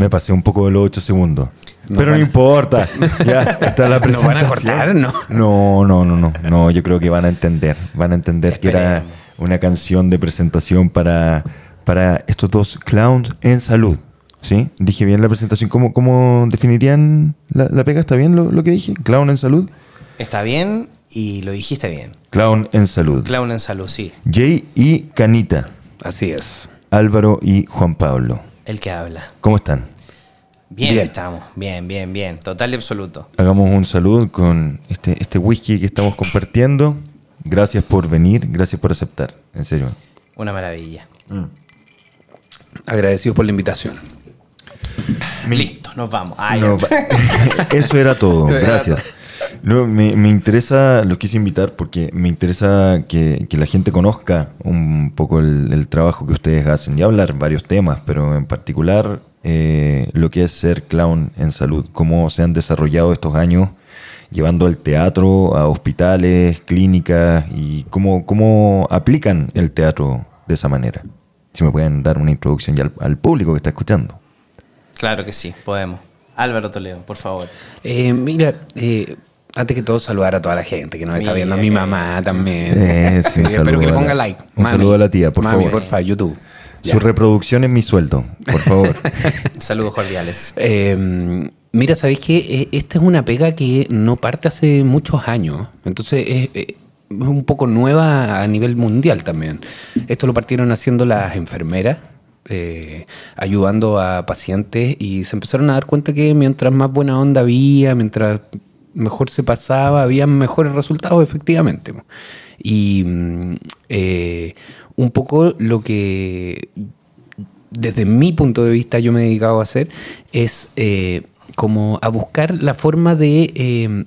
Me pasé un poco de los 8 segundos. Pero no importa. Ya está la presentación. ¿Nos van a cortar? No. No, no, no, no. No, yo creo que van a entender. Van a entender que era una canción de presentación para, para estos dos clowns en salud. ¿Sí? Dije bien la presentación. ¿Cómo, cómo definirían la, la pega? ¿Está bien lo, lo que dije? ¿Clown en salud? Está bien y lo dijiste bien. Clown en salud. Clown en salud, sí. Jay y Canita. Así es. Álvaro y Juan Pablo. El que habla. ¿Cómo están? Bien, Bien. estamos. Bien, bien, bien. Total y absoluto. Hagamos un saludo con este, este whisky que estamos compartiendo. Gracias por venir, gracias por aceptar. En serio. Una maravilla. Agradecidos por la invitación. Listo, nos vamos. No, eso era todo, No, me, me interesa, lo quise invitar porque me interesa que, que la gente conozca un poco el, el trabajo que ustedes hacen y hablar varios temas, pero en particular eh, lo que es ser clown en salud, cómo se han desarrollado estos años llevando el teatro a hospitales, clínicas y cómo, cómo aplican el teatro de esa manera. Si me pueden dar una introducción ya al, al público que está escuchando. Claro que sí, podemos. Álvaro Toledo, por favor. Eh, mira, eh, antes que todo saludar a toda la gente que nos está viendo, a mi mamá también. Eh, sí, Espero que le ponga like. un saludo a la tía, por Mami, favor. porfa, YouTube. Ya. Su reproducción es mi sueldo, por favor. Saludos cordiales. Eh, mira, ¿sabéis que esta es una pega que no parte hace muchos años? Entonces es, eh, es un poco nueva a nivel mundial también. Esto lo partieron haciendo las enfermeras, eh, ayudando a pacientes y se empezaron a dar cuenta que mientras más buena onda había, mientras mejor se pasaba, había mejores resultados efectivamente. Y mm, eh, un poco lo que desde mi punto de vista yo me he dedicado a hacer es eh, como a buscar la forma de eh,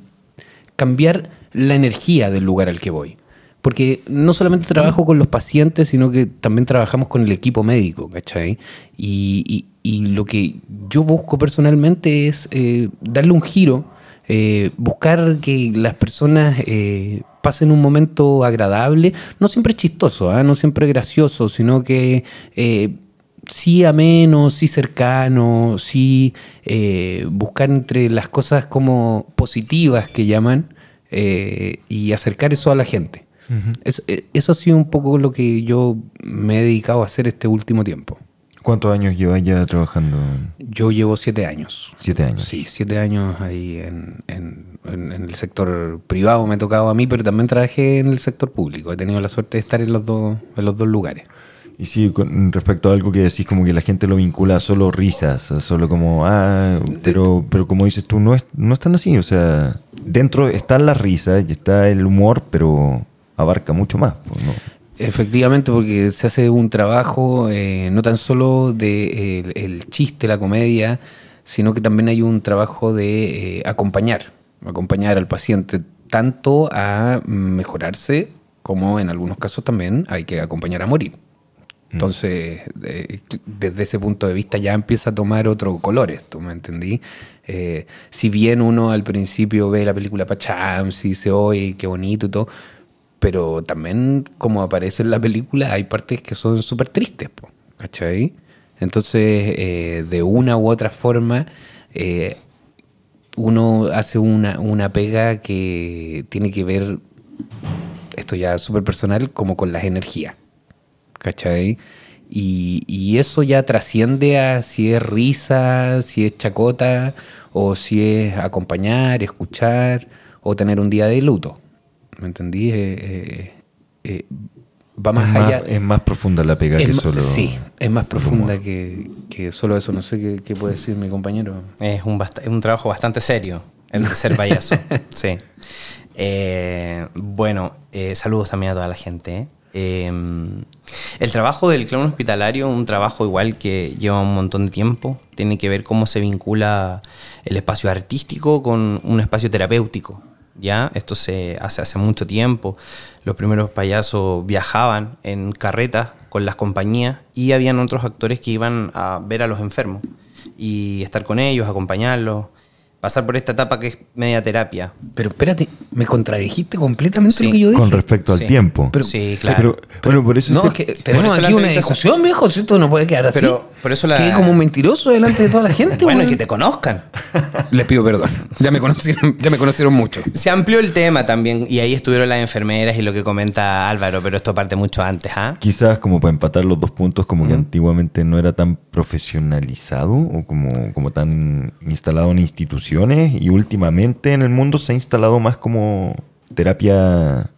cambiar la energía del lugar al que voy. Porque no solamente trabajo con los pacientes, sino que también trabajamos con el equipo médico, ¿cachai? Y, lo que yo busco personalmente es darle un giro, eh, buscar que las personas eh, pasen un momento agradable, no siempre chistoso, ¿ah? no siempre gracioso, sino que eh, sí ameno, sí cercano, sí buscar entre las cosas como positivas que llaman y acercar eso a la gente. eso, eso ha sido un poco lo que yo me he dedicado a hacer este último tiempo. ¿Cuántos años llevas ya trabajando? Yo llevo siete años. Siete años. Sí, siete años ahí en, en- en- en el sector privado me ha tocado a mí, pero también trabajé en el sector público. He tenido la suerte de estar en los dos, en los dos lugares. Y sí, con respecto a algo que decís, como que la gente lo vincula a solo risas, a solo como, ah, pero, pero como dices tú, no es, no es tan así. O sea, dentro están las risas y está el humor, pero abarca mucho más. ¿no? Efectivamente, porque se hace un trabajo eh, no tan solo de eh, el, el chiste, la comedia, sino que también hay un trabajo de eh, acompañar, acompañar al paciente tanto a mejorarse como en algunos casos también hay que acompañar a morir. Entonces, eh, desde ese punto de vista ya empieza a tomar otro color esto, ¿me entendí? Eh, si bien uno al principio ve la película Pachams y dice, oye, qué bonito y todo, pero también como aparece en la película hay partes que son súper tristes, po, ¿cachai? Entonces, eh, de una u otra forma, eh, uno hace una, una pega que tiene que ver, esto ya súper personal, como con las energías. ¿cachai? Y, y eso ya trasciende a si es risa, si es chacota, o si es acompañar, escuchar, o tener un día de luto. ¿Me entendí? Eh, eh, eh, va más es, más, allá. es más profunda la pega Es que solo. sí, es más profunda que, que solo eso. No sé qué, qué puede decir mi compañero. Es un, bast- es un trabajo bastante serio, el de ser payaso. sí. Eh, bueno, eh, saludos también a toda la gente. Eh, el trabajo del clown hospitalario, un trabajo igual que lleva un montón de tiempo, tiene que ver cómo se vincula el espacio artístico con un espacio terapéutico. ¿Ya? Esto se hace hace mucho tiempo. Los primeros payasos viajaban en carretas con las compañías y habían otros actores que iban a ver a los enfermos y estar con ellos, acompañarlos, pasar por esta etapa que es media terapia. Pero espérate, me contradijiste completamente Sí, lo que yo dije. Con respecto al Sí. tiempo. Pero- sí, claro. Pero, bueno, por eso No, este- es que tenemos aquí una discusión, viejo. si Esto no puede quedar así. Pero Por eso la- Quedé como un mentiroso delante de toda la gente, Bueno, y que te conozcan. Les pido perdón. Ya me conocieron, ya me conocieron mucho. Se amplió el tema también y ahí estuvieron las enfermeras y lo que comenta Álvaro, pero esto parte mucho antes, ¿ah? Quizás como para empatar los dos puntos, como Mm. que antiguamente no era tan profesionalizado o como, como tan instalado en y últimamente en el mundo se ha instalado más como terapia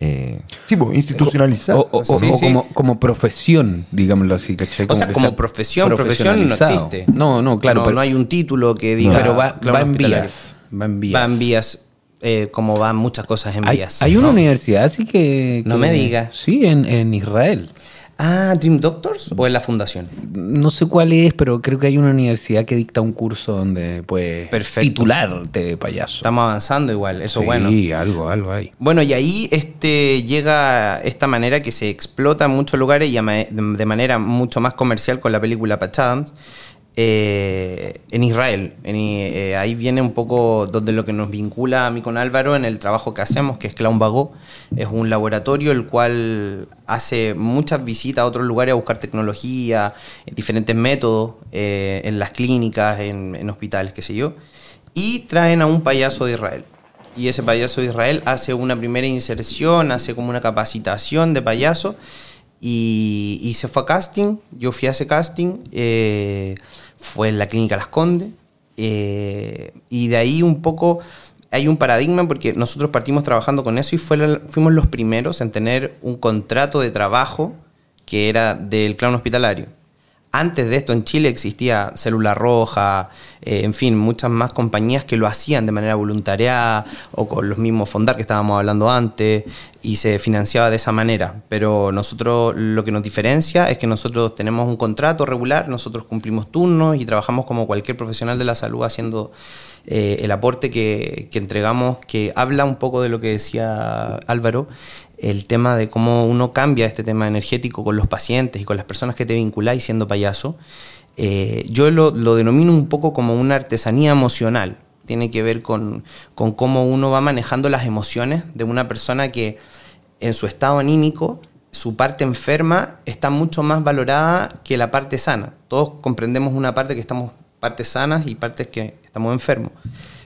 eh, sí, pues, institucionalizada. O, o- o- Sí, o sí. como, como profesión, digámoslo así, ¿cachai? O sea, que como sea profesión, profesión no existe. No, no, claro. no, pero, no hay un título que diga. pero va, en vías. Va en vías. Va en vías, eh, como van muchas cosas en Hay, vías. hay una ¿no? universidad así que, No que- me digas. Sí, en, en Israel. Ah, Dream Doctors o en la fundación. No sé cuál es, pero creo que hay una universidad que dicta un curso donde puedes Perfecto. titularte de payaso. Estamos avanzando igual, eso sí, bueno. algo, algo hay. Bueno, y ahí este, llega esta manera que se explota en muchos lugares y de manera mucho más comercial con la película Patch Adams, eh, en Israel. Eh, ahí viene un poco donde lo que nos vincula a mí con Álvaro en el trabajo que hacemos, que es Clown Vago. Es un laboratorio el cual hace muchas visitas a otros lugares a buscar tecnología, diferentes métodos eh, en las clínicas, en, en hospitales, qué sé yo. Y traen a un payaso de Israel y ese payaso de Israel hace una primera inserción, hace como una capacitación de payaso y, se fue a casting, yo fui a ese casting, fue en la clínica Las Condes eh, y de ahí un poco hay un paradigma porque nosotros partimos trabajando con eso y fuimos los primeros en tener un contrato de trabajo que era del clown hospitalario. Antes de esto en Chile existía Célula Roja, eh, en fin, muchas más compañías que lo hacían de manera voluntaria o con los mismos Fondar que estábamos hablando antes y se financiaba de esa manera. Pero nosotros lo que nos diferencia es que nosotros tenemos un contrato regular, nosotros cumplimos turnos y trabajamos como cualquier profesional de la salud haciendo eh, el aporte que, que entregamos, que habla un poco de lo que decía Álvaro, el tema de cómo uno cambia este tema energético con los pacientes y con las personas que te vinculáis siendo payaso. Eh, yo lo, lo denomino un poco como una artesanía emocional. Tiene que ver con, con cómo uno va manejando las emociones de una persona que en su estado anímico, su parte enferma está mucho más valorada que la parte sana. Todos comprendemos una parte que estamos partes sanas y partes que estamos enfermos.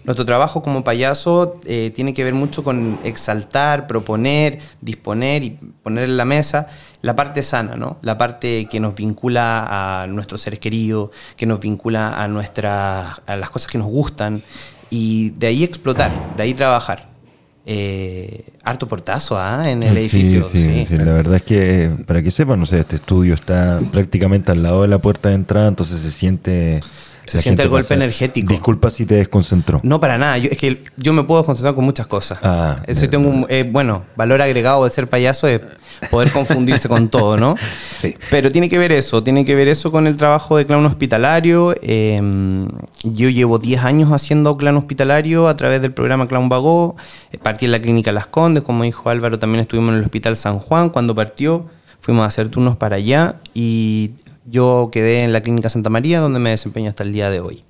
Nuestro trabajo como payaso eh, tiene que ver mucho con exaltar, proponer, disponer y poner en la mesa la parte sana, ¿no? La parte que nos vincula a nuestros seres queridos, que nos vincula a, nuestras, a las cosas que nos gustan y de ahí explotar, de ahí trabajar. Eh, harto portazo ¿ah? en el Sí, edificio. Sí, sí. sí, la verdad es que, para que sepan, no sé, este estudio está prácticamente al lado de la puerta de entrada, entonces se siente... Se siente el golpe energético. Disculpa si te desconcentró. No, para nada. Yo, es que yo me puedo concentrar con muchas cosas. Ah, Eso tengo un, eh, bueno, valor agregado de ser payaso es poder confundirse con todo, ¿no? Sí. Pero tiene que ver eso, tiene que ver eso con el trabajo de clown hospitalario. Eh, yo llevo 10 años haciendo clown hospitalario a través del programa Clown Vagó. Eh, Partí en la clínica Las Condes, como dijo Álvaro, también estuvimos en el Hospital San Juan cuando partió. Fuimos a hacer turnos para allá y yo quedé en la clínica Santa María, donde me desempeño hasta el día de hoy.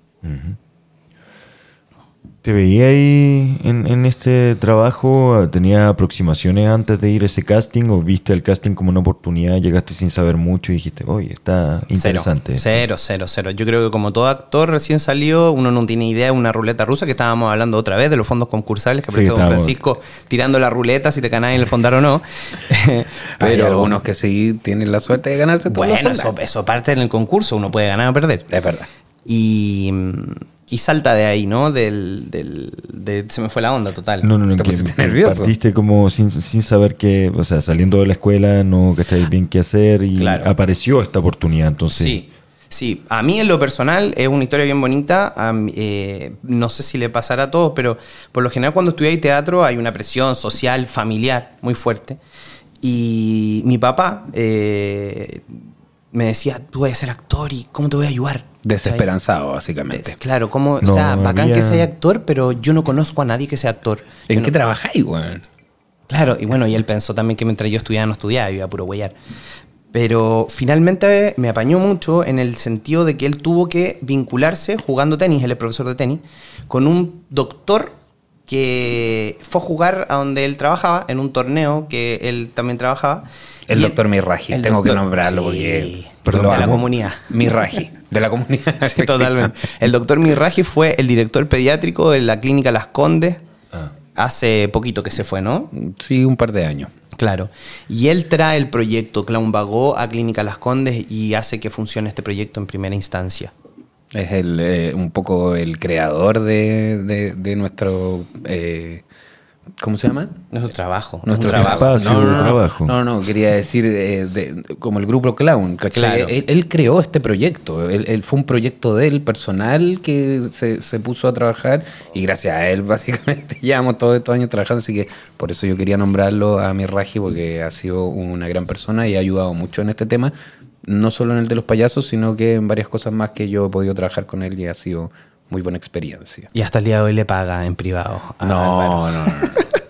¿Te veía ahí en, en este trabajo? ¿Tenías aproximaciones antes de ir a ese casting o viste el casting como una oportunidad? Llegaste sin saber mucho y dijiste, oye, está interesante. Cero, cero, cero, Yo creo que como todo actor recién salió, uno no tiene idea de una ruleta rusa, que estábamos hablando otra vez de los fondos concursables, que Sí, apareció Don Francisco tirando la ruleta si te ganás en el fondar o no. Pero Pero hay algunos que sí tienen la suerte de ganarse todo. bueno, eso, eso parte en el concurso, uno puede ganar o perder. Es verdad. Y, y salta de ahí, ¿no? Del, del- de- se me fue la onda total. No, no, no, Te que pusiste nervioso. partiste como sin, sin saber qué, o sea, saliendo de la escuela, no cacháis bien qué hacer y Claro. apareció esta oportunidad, entonces. Sí, sí. A mí en lo personal es una historia bien bonita. Mí, eh, no sé si le pasará a todos, pero por lo general cuando estudié teatro hay una presión social, familiar muy fuerte. Y mi papá eh, me decía, tú vas a ser actor y ¿cómo te voy a ayudar? Desesperanzado, básicamente. Des- Claro, como, No o sea, bacán había- que sea actor, pero yo no conozco a nadie que sea actor. ¿En Yo qué no- trabajáis, weón? Claro, y bueno, y él pensó también que mientras yo estudiaba no estudiaba, iba a puro huellar. Pero finalmente me apañó mucho en el sentido de que él tuvo que vincularse jugando tenis, él es profesor de tenis, con un doctor que fue a jugar a donde él trabajaba, en un torneo que él también trabajaba. El doctor Mirraji, el tengo que nombrarlo sí, porque Perdón, de la comunidad. Mirraji, de la comunidad. Sí, totalmente. El doctor Mirraji fue el director pediátrico de la clínica Las Condes Ah. hace poquito que se fue, ¿no? Sí, un par de años. Claro. Y él trae el proyecto Clown Vagó a Clínica Las Condes y hace que funcione este proyecto en primera instancia. Es el, eh, un poco el creador de, de- de nuestro... eh, ¿Cómo se llama? Nuestro trabajo. Nuestro un trabajo. Espacio de trabajo. No, no, quería decir eh, de- como el grupo Clown. ¿cachai? Claro. Él, él creó este proyecto. Él, él fue un proyecto de él personal que se, se puso a trabajar y gracias a él básicamente llevamos todos estos años trabajando. Así que por eso yo quería nombrarlo a mi Raji porque ha sido una gran persona y ha ayudado mucho en este tema. No solo en el de los payasos, sino que en varias cosas más que yo he podido trabajar con él y ha sido muy buena experiencia. Y hasta el día de hoy le paga en privado. a Álvaro. no, no,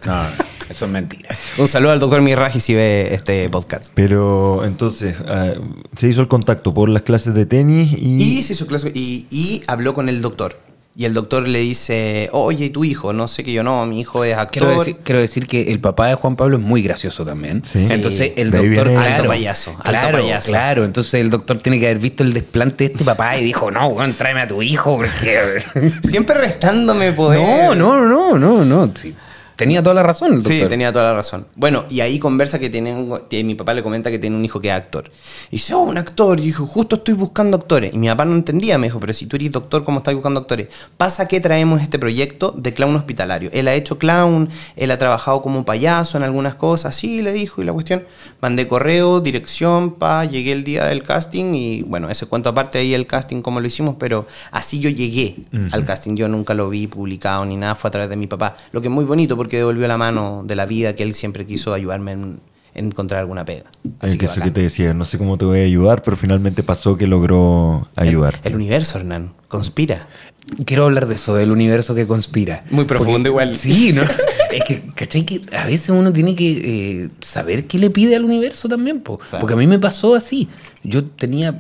no, eso es mentira. Un saludo al doctor Mirraji si ve este podcast. Pero entonces, ah, se hizo el contacto por las clases de tenis y... Y, se hizo clase- y, y habló con el doctor. Y el doctor le dice, oye, ¿y tu hijo? No sé que yo no, mi hijo es actor. Quiero decir, quiero decir que el papá de Juan Pablo es muy gracioso también. Sí. Entonces el doctor, claro, Alto payaso, alto claro, payaso. claro. Entonces el doctor tiene que haber visto el desplante de este papá y dijo, no, weón, tráeme a tu hijo porque... Siempre restándome poder. no, no, no, no, no. sí. Tenía toda la razón el Sí, tenía toda la razón. Bueno, y ahí conversa que tiene un- mi papá le comenta que tiene un hijo que es actor. Y dice, oh, un actor. Y dijo, justo estoy buscando actores. Y mi papá no entendía, me dijo, pero si tú eres doctor, ¿cómo estás buscando actores? Pasa que traemos este proyecto de clown hospitalario. Él ha hecho clown, él ha trabajado como payaso en algunas cosas, sí, le dijo, y la cuestión. Mandé correo, dirección, pa, llegué el día del casting y bueno, ese cuento aparte ahí el casting como lo hicimos, pero así yo llegué al casting. Yo nunca lo vi publicado ni nada, fue a través de mi papá. Lo que es muy bonito porque devolvió la mano de la vida que él siempre quiso ayudarme en, en encontrar alguna pega. Así Eh, que que, eso que te decía, no sé cómo te voy a ayudar, pero finalmente pasó que logró ayudar. El, el universo, Hernán, conspira. Quiero hablar de eso, del universo que conspira. Muy profundo igual. Sí, ¿no? es que, ¿cachai? Que a veces uno tiene que eh, saber qué le pide al universo también, po. Claro. porque a mí me pasó así. Yo tenía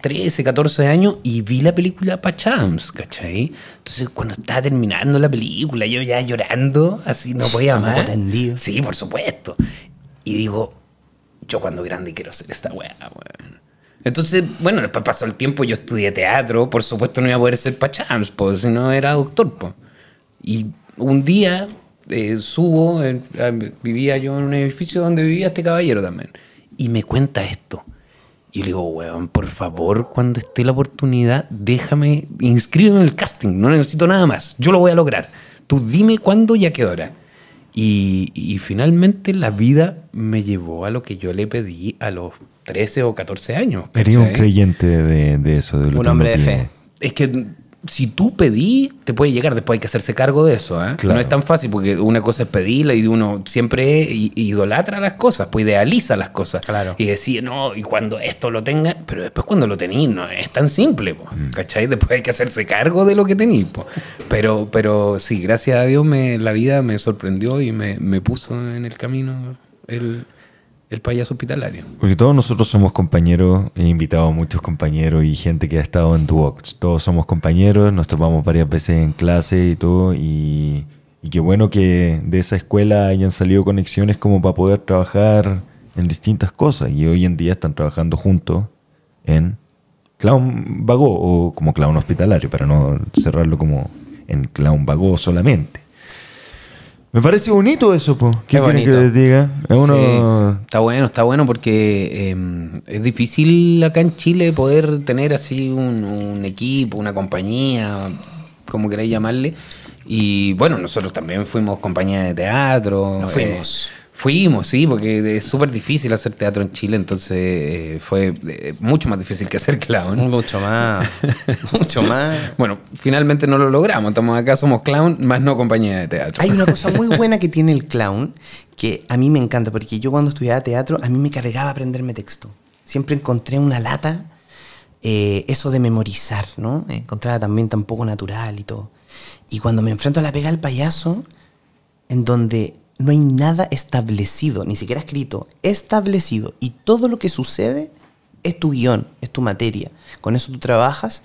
13, 14 años y vi la película Pachams, ¿cachai? Entonces, cuando estaba terminando la película, yo ya llorando, así no podía Un poco más. tendido. Sí, por supuesto. Y digo, yo cuando grande quiero hacer esta weá, weón. Entonces, bueno, después pasó el tiempo, yo estudié teatro, por supuesto no iba a poder ser Pachams, pues si no era doctor, pues. Y un día eh, subo, eh, vivía yo en un edificio donde vivía este caballero también, y me cuenta esto. Y le digo, weón, por favor, cuando esté la oportunidad, déjame, inscríbeme en el casting, no necesito nada más, yo lo voy a lograr. Tú dime cuándo y a qué hora. Y, y finalmente la vida me llevó a lo que yo le pedí a los 13 o 14 años. Eres un creyente de, de eso. De lo Un que hombre de fe. Es que si tú pedí, te puede llegar, después hay que hacerse cargo de eso. ¿eh? Claro. No es tan fácil porque una cosa es pedirla y uno siempre idolatra las cosas, pues idealiza las cosas. Claro. Y decir, no, y cuando esto lo tenga, pero después cuando lo tenéis no es tan simple, po, ¿cachai? Después hay que hacerse cargo de lo que tenéis. po. Pero, pero sí, gracias a Dios me, la vida me sorprendió y me, me puso en el camino el, el payaso hospitalario. Porque todos nosotros somos compañeros, he invitado a muchos compañeros y gente que ha estado en Duox. Todos somos compañeros, nos topamos varias veces en clase y todo. Y, y qué bueno que de esa escuela hayan salido conexiones como para poder trabajar en distintas cosas. Y hoy en día están trabajando juntos en Clown Vagó o como Clown Hospitalario, para no cerrarlo como en Clown Vagó solamente. Me parece bonito eso, po. ¿Qué Es que bonito. les diga? Es uno... Sí, está bueno, está bueno porque eh, es difícil acá en Chile poder tener así un, un equipo, una compañía, como queráis llamarle. Y bueno, nosotros también fuimos compañía de teatro. Nos fuimos. eh, fuimos, sí, porque es súper difícil hacer teatro en Chile, entonces eh, fue eh, mucho más difícil que hacer clown. Mucho más. mucho más. Bueno, finalmente no lo logramos, estamos acá, somos clown, más no compañía de teatro. Hay una cosa muy buena que tiene el clown que a mí me encanta, porque yo cuando estudiaba teatro, a mí me cargaba aprenderme texto. Siempre encontré una lata, eh, eso de memorizar, ¿no? Encontraba también tan poco natural y todo. Y cuando me enfrento a la pega del payaso, en donde no hay nada establecido, ni siquiera escrito, establecido, y todo lo que sucede es tu guion, es tu materia. Con eso tú trabajas,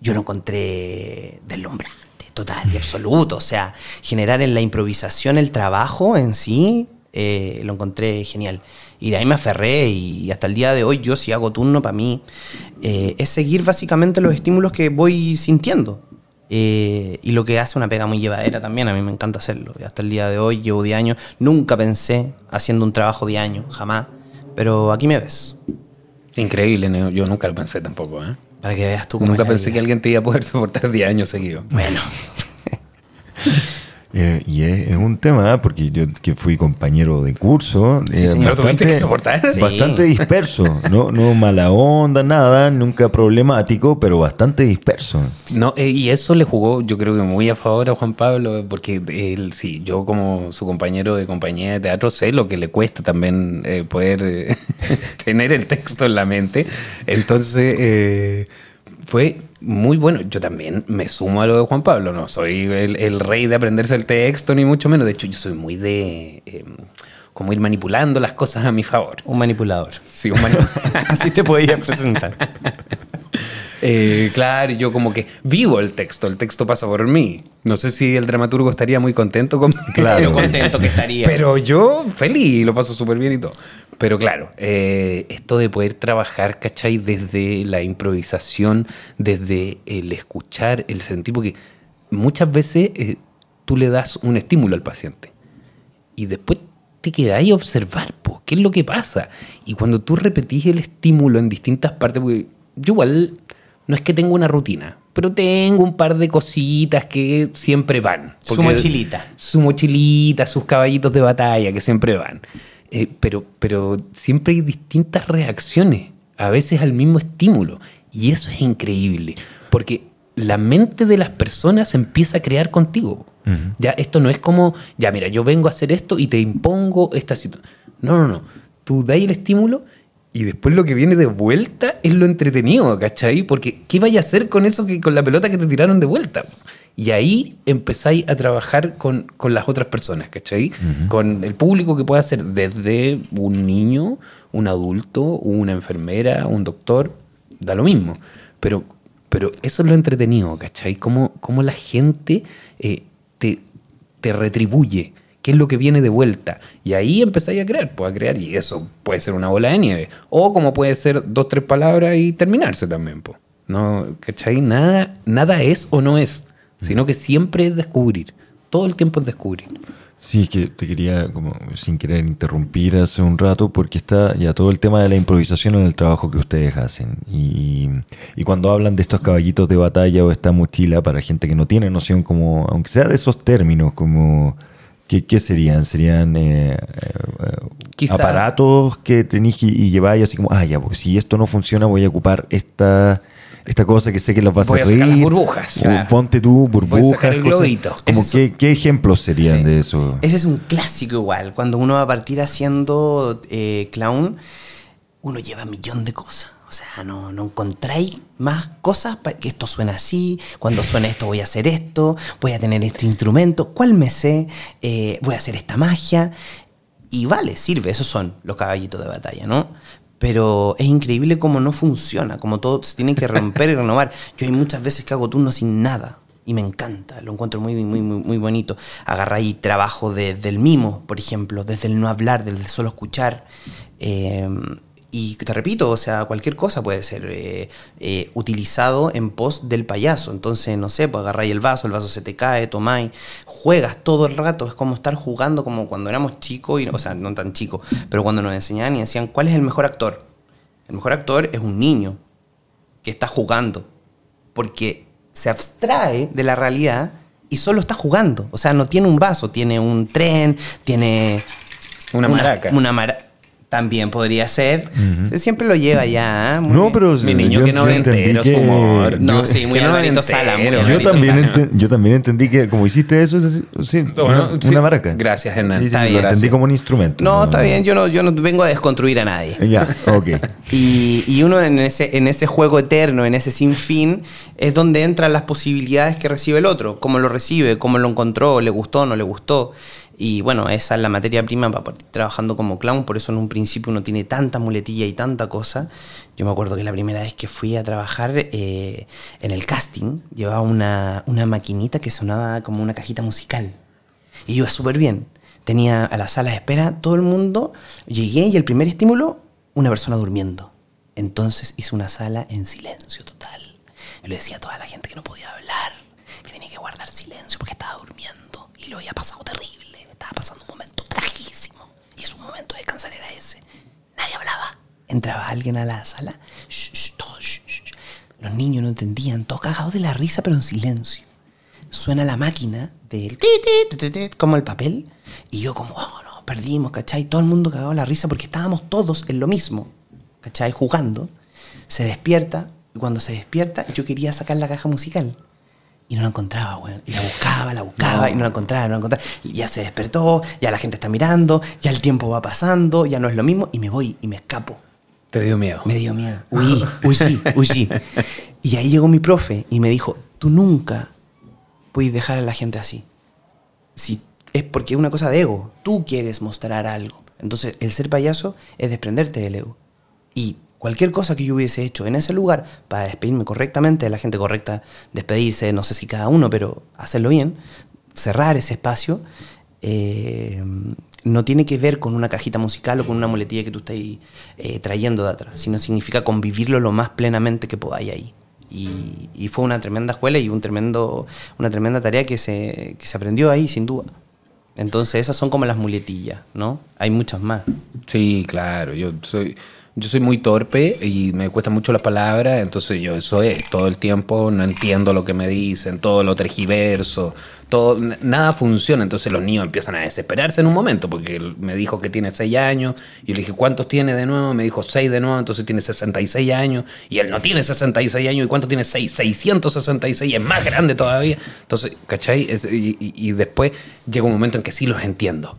yo lo encontré deslumbrante, total y absoluto. O sea, generar en la improvisación el trabajo en sí eh, lo encontré genial. Y de ahí me aferré y, hasta el día de hoy yo si hago turno para mí eh, es seguir básicamente los estímulos que voy sintiendo. Eh, y lo que hace una pega muy llevadera también, a mí me encanta hacerlo. Y hasta el día de hoy llevo 10 años, nunca pensé haciendo un trabajo de año, jamás. Pero aquí me ves. Increíble, yo nunca lo pensé tampoco. ¿eh? Para que veas tú cómo Nunca pensé que alguien te iba a poder soportar 10 años seguidos. Bueno. Eh, y es, un tema, porque yo que fui compañero de curso, sí, eh, bastante, que soportar? bastante disperso, no, no mala onda, nada, nunca problemático, pero bastante disperso. No, eh, y eso le jugó, yo creo que muy a favor a Juan Pablo, porque él, sí, yo como su compañero de compañía de teatro sé lo que le cuesta también poder tener el texto en la mente. Entonces fue muy bueno. Yo también me sumo a lo de Juan Pablo. No soy el, rey de aprenderse el texto, ni mucho menos. De hecho, yo soy muy de. Em, como ir manipulando las cosas a mi favor. Un manipulador. Sí, un manipulador. Así te podías presentar. Eh, claro, yo como que vivo el texto, el texto pasa por mí. No sé si el dramaturgo estaría muy contento con Claro, contento que estaría. Pero yo feliz, lo paso súper bien y todo. Pero claro, eh, esto de poder trabajar, ¿cachai? Desde la improvisación, desde el escuchar, el sentir, porque muchas veces eh, tú le das un estímulo al paciente y después te quedáis a observar, ¿qué es lo que pasa? Y cuando tú repetís el estímulo en distintas partes, porque yo igual no es que tenga una rutina, pero tengo un par de cositas que siempre van. Su mochilita. Su mochilita, sus caballitos de batalla que siempre van. Eh, pero, pero siempre hay distintas reacciones, a veces al mismo estímulo. Y eso es increíble, porque la mente de las personas empieza a crear contigo. Ya esto no es como, ya mira, yo vengo a hacer esto y te impongo esta situación. No, no, no. Tú das el estímulo y después lo que viene de vuelta es lo entretenido, ¿cachai? Porque ¿qué vaya a hacer con eso que con la pelota que te tiraron de vuelta? Y ahí empezáis a trabajar con, las otras personas, ¿cachai? Con el público que puede ser desde un niño, un adulto, una enfermera, un doctor, da lo mismo. Pero, pero eso es lo entretenido, ¿cachai? Cómo, cómo la gente eh, te, te retribuye qué es lo que viene de vuelta. Y ahí empezáis a crear, pues a crear, y eso puede ser una bola de nieve. O como puede ser dos, tres palabras y terminarse también, pues. No, ¿cachai? Nada, nada es o no es, sino que siempre es descubrir. Todo el tiempo es descubrir. Sí, que te quería, como sin querer interrumpir hace un rato, porque está ya todo el tema de la improvisación en el trabajo que ustedes hacen. Y, y, cuando hablan de estos caballitos de batalla o esta mochila para gente que no tiene noción, como, aunque sea de esos términos, como ¿Qué, serían? ¿Serían eh, eh, aparatos que tenéis y, lleváis así como, ah, ya, pues si esto no funciona voy a ocupar esta, esta cosa que sé que las vas a, sacar las burbujas. Ponte tú burbujas. Como qué, qué, ejemplos serían de eso? Ese es un clásico igual. Cuando uno va a partir haciendo eh, clown, uno lleva un millón de cosas. O sea, no, no encontráis más cosas para que esto suene así, cuando suene esto voy a hacer esto, voy a tener este instrumento, ¿cuál me sé? Eh, voy a hacer esta magia. Y vale, sirve, esos son los caballitos de batalla, ¿no? Pero es increíble cómo no funciona, como todo se tiene que romper y renovar. Yo hay muchas veces que hago turnos sin nada, y me encanta, lo encuentro muy, muy, muy, muy bonito. Agarra ahí trabajo desde el mimo, por ejemplo, desde el no hablar, desde el solo escuchar. Eh, y te repito, o sea, cualquier cosa puede ser eh, eh, utilizado en pos del payaso. Entonces, no sé, pues agarráis el vaso, el vaso se te cae, tomáis, juegas todo el rato. Es como estar jugando como cuando éramos chicos, y, o sea, no tan chicos, pero cuando nos enseñaban y decían, ¿cuál es el mejor actor? El mejor actor es un niño que está jugando, porque se abstrae de la realidad y solo está jugando. O sea, no tiene un vaso, tiene un tren, tiene... Una, maraca. Una maraca también podría ser. Siempre lo lleva ya. ¿ah? no, pero mi niño que no entendí su humor. No, sí, muy Alvarito Sala. Muy yo, también yo también entendí que como hiciste eso, sí, una, maraca. Gracias, Hernán. Sí, sí, lo entendí como un instrumento. No, está bien. Yo no, yo no vengo a desconstruir a nadie. Ya, ok. y, y uno en ese, en ese juego eterno, en ese sinfín, es donde entran las posibilidades que recibe el otro. Cómo lo recibe, cómo lo encontró, le gustó, no le gustó. Y bueno, esa es la materia prima para partir trabajando como clown, por eso en un principio uno tiene tanta muletilla y tanta cosa. Yo me acuerdo que la primera vez que fui a trabajar eh, en el casting, llevaba una, una maquinita que sonaba como una cajita musical. Y iba súper bien. tenía a la sala de espera todo el mundo. Llegué y el primer estímulo, una persona durmiendo. Entonces hice una sala en silencio total. Yo le decía a toda la gente que no podía hablar, que tenía que guardar silencio porque estaba durmiendo y lo había pasado terrible. Estaba pasando un momento trágísimo. Y su momento de descansar era ese. Nadie hablaba. Entraba alguien a la sala. shh, shh, shh. Los niños no entendían, todos cagados de la risa, pero en silencio. Suena la máquina del como el papel. Y yo como, oh, no, perdimos, ¿cachai? Todo el mundo cagado de la risa porque estábamos todos en lo mismo, ¿cachai? Jugando. Se despierta, y cuando se despierta, yo quería sacar la caja musical. Y no la encontraba, weón. Y la buscaba, la buscaba, y no la encontraba, no la encontraba. Y ya se despertó, ya la gente está mirando, ya el tiempo va pasando, ya no es lo mismo, y me voy y me escapo. Te dio miedo. Me dio miedo. Huí, huí, huí. Y ahí llegó mi profe y me dijo, tú nunca puedes dejar a la gente así. Si es porque es una cosa de ego. Tú quieres mostrar algo. Entonces, el ser payaso es desprenderte del ego. Y cualquier cosa que yo hubiese hecho en ese lugar para despedirme correctamente de la gente correcta, despedirse, no sé si cada uno, pero hacerlo bien, cerrar ese espacio, eh, no tiene que ver con una cajita musical o con una muletilla que tú estés eh, trayendo de atrás, sino significa convivirlo lo más plenamente que podáis ahí. Y, y fue una tremenda escuela y un tremendo, una tremenda tarea que se, que se aprendió ahí, sin duda. Entonces esas son como las muletillas, ¿no? Hay muchas más. Sí, claro. Yo soy, yo soy muy torpe y me cuestan mucho las palabras, entonces yo eso es todo el tiempo, no entiendo lo que me dicen, todo lo tergiverso, todo, nada funciona. Entonces los niños empiezan a desesperarse en un momento, porque él me dijo que tiene 6 años, y le dije, ¿cuántos tiene de nuevo? Me dijo 6 de nuevo, entonces tiene 66 años, y él no tiene 66 años, ¿y cuánto tiene 6? 666, es más grande todavía. Entonces, ¿cachai? Y después llega un momento en que sí los entiendo.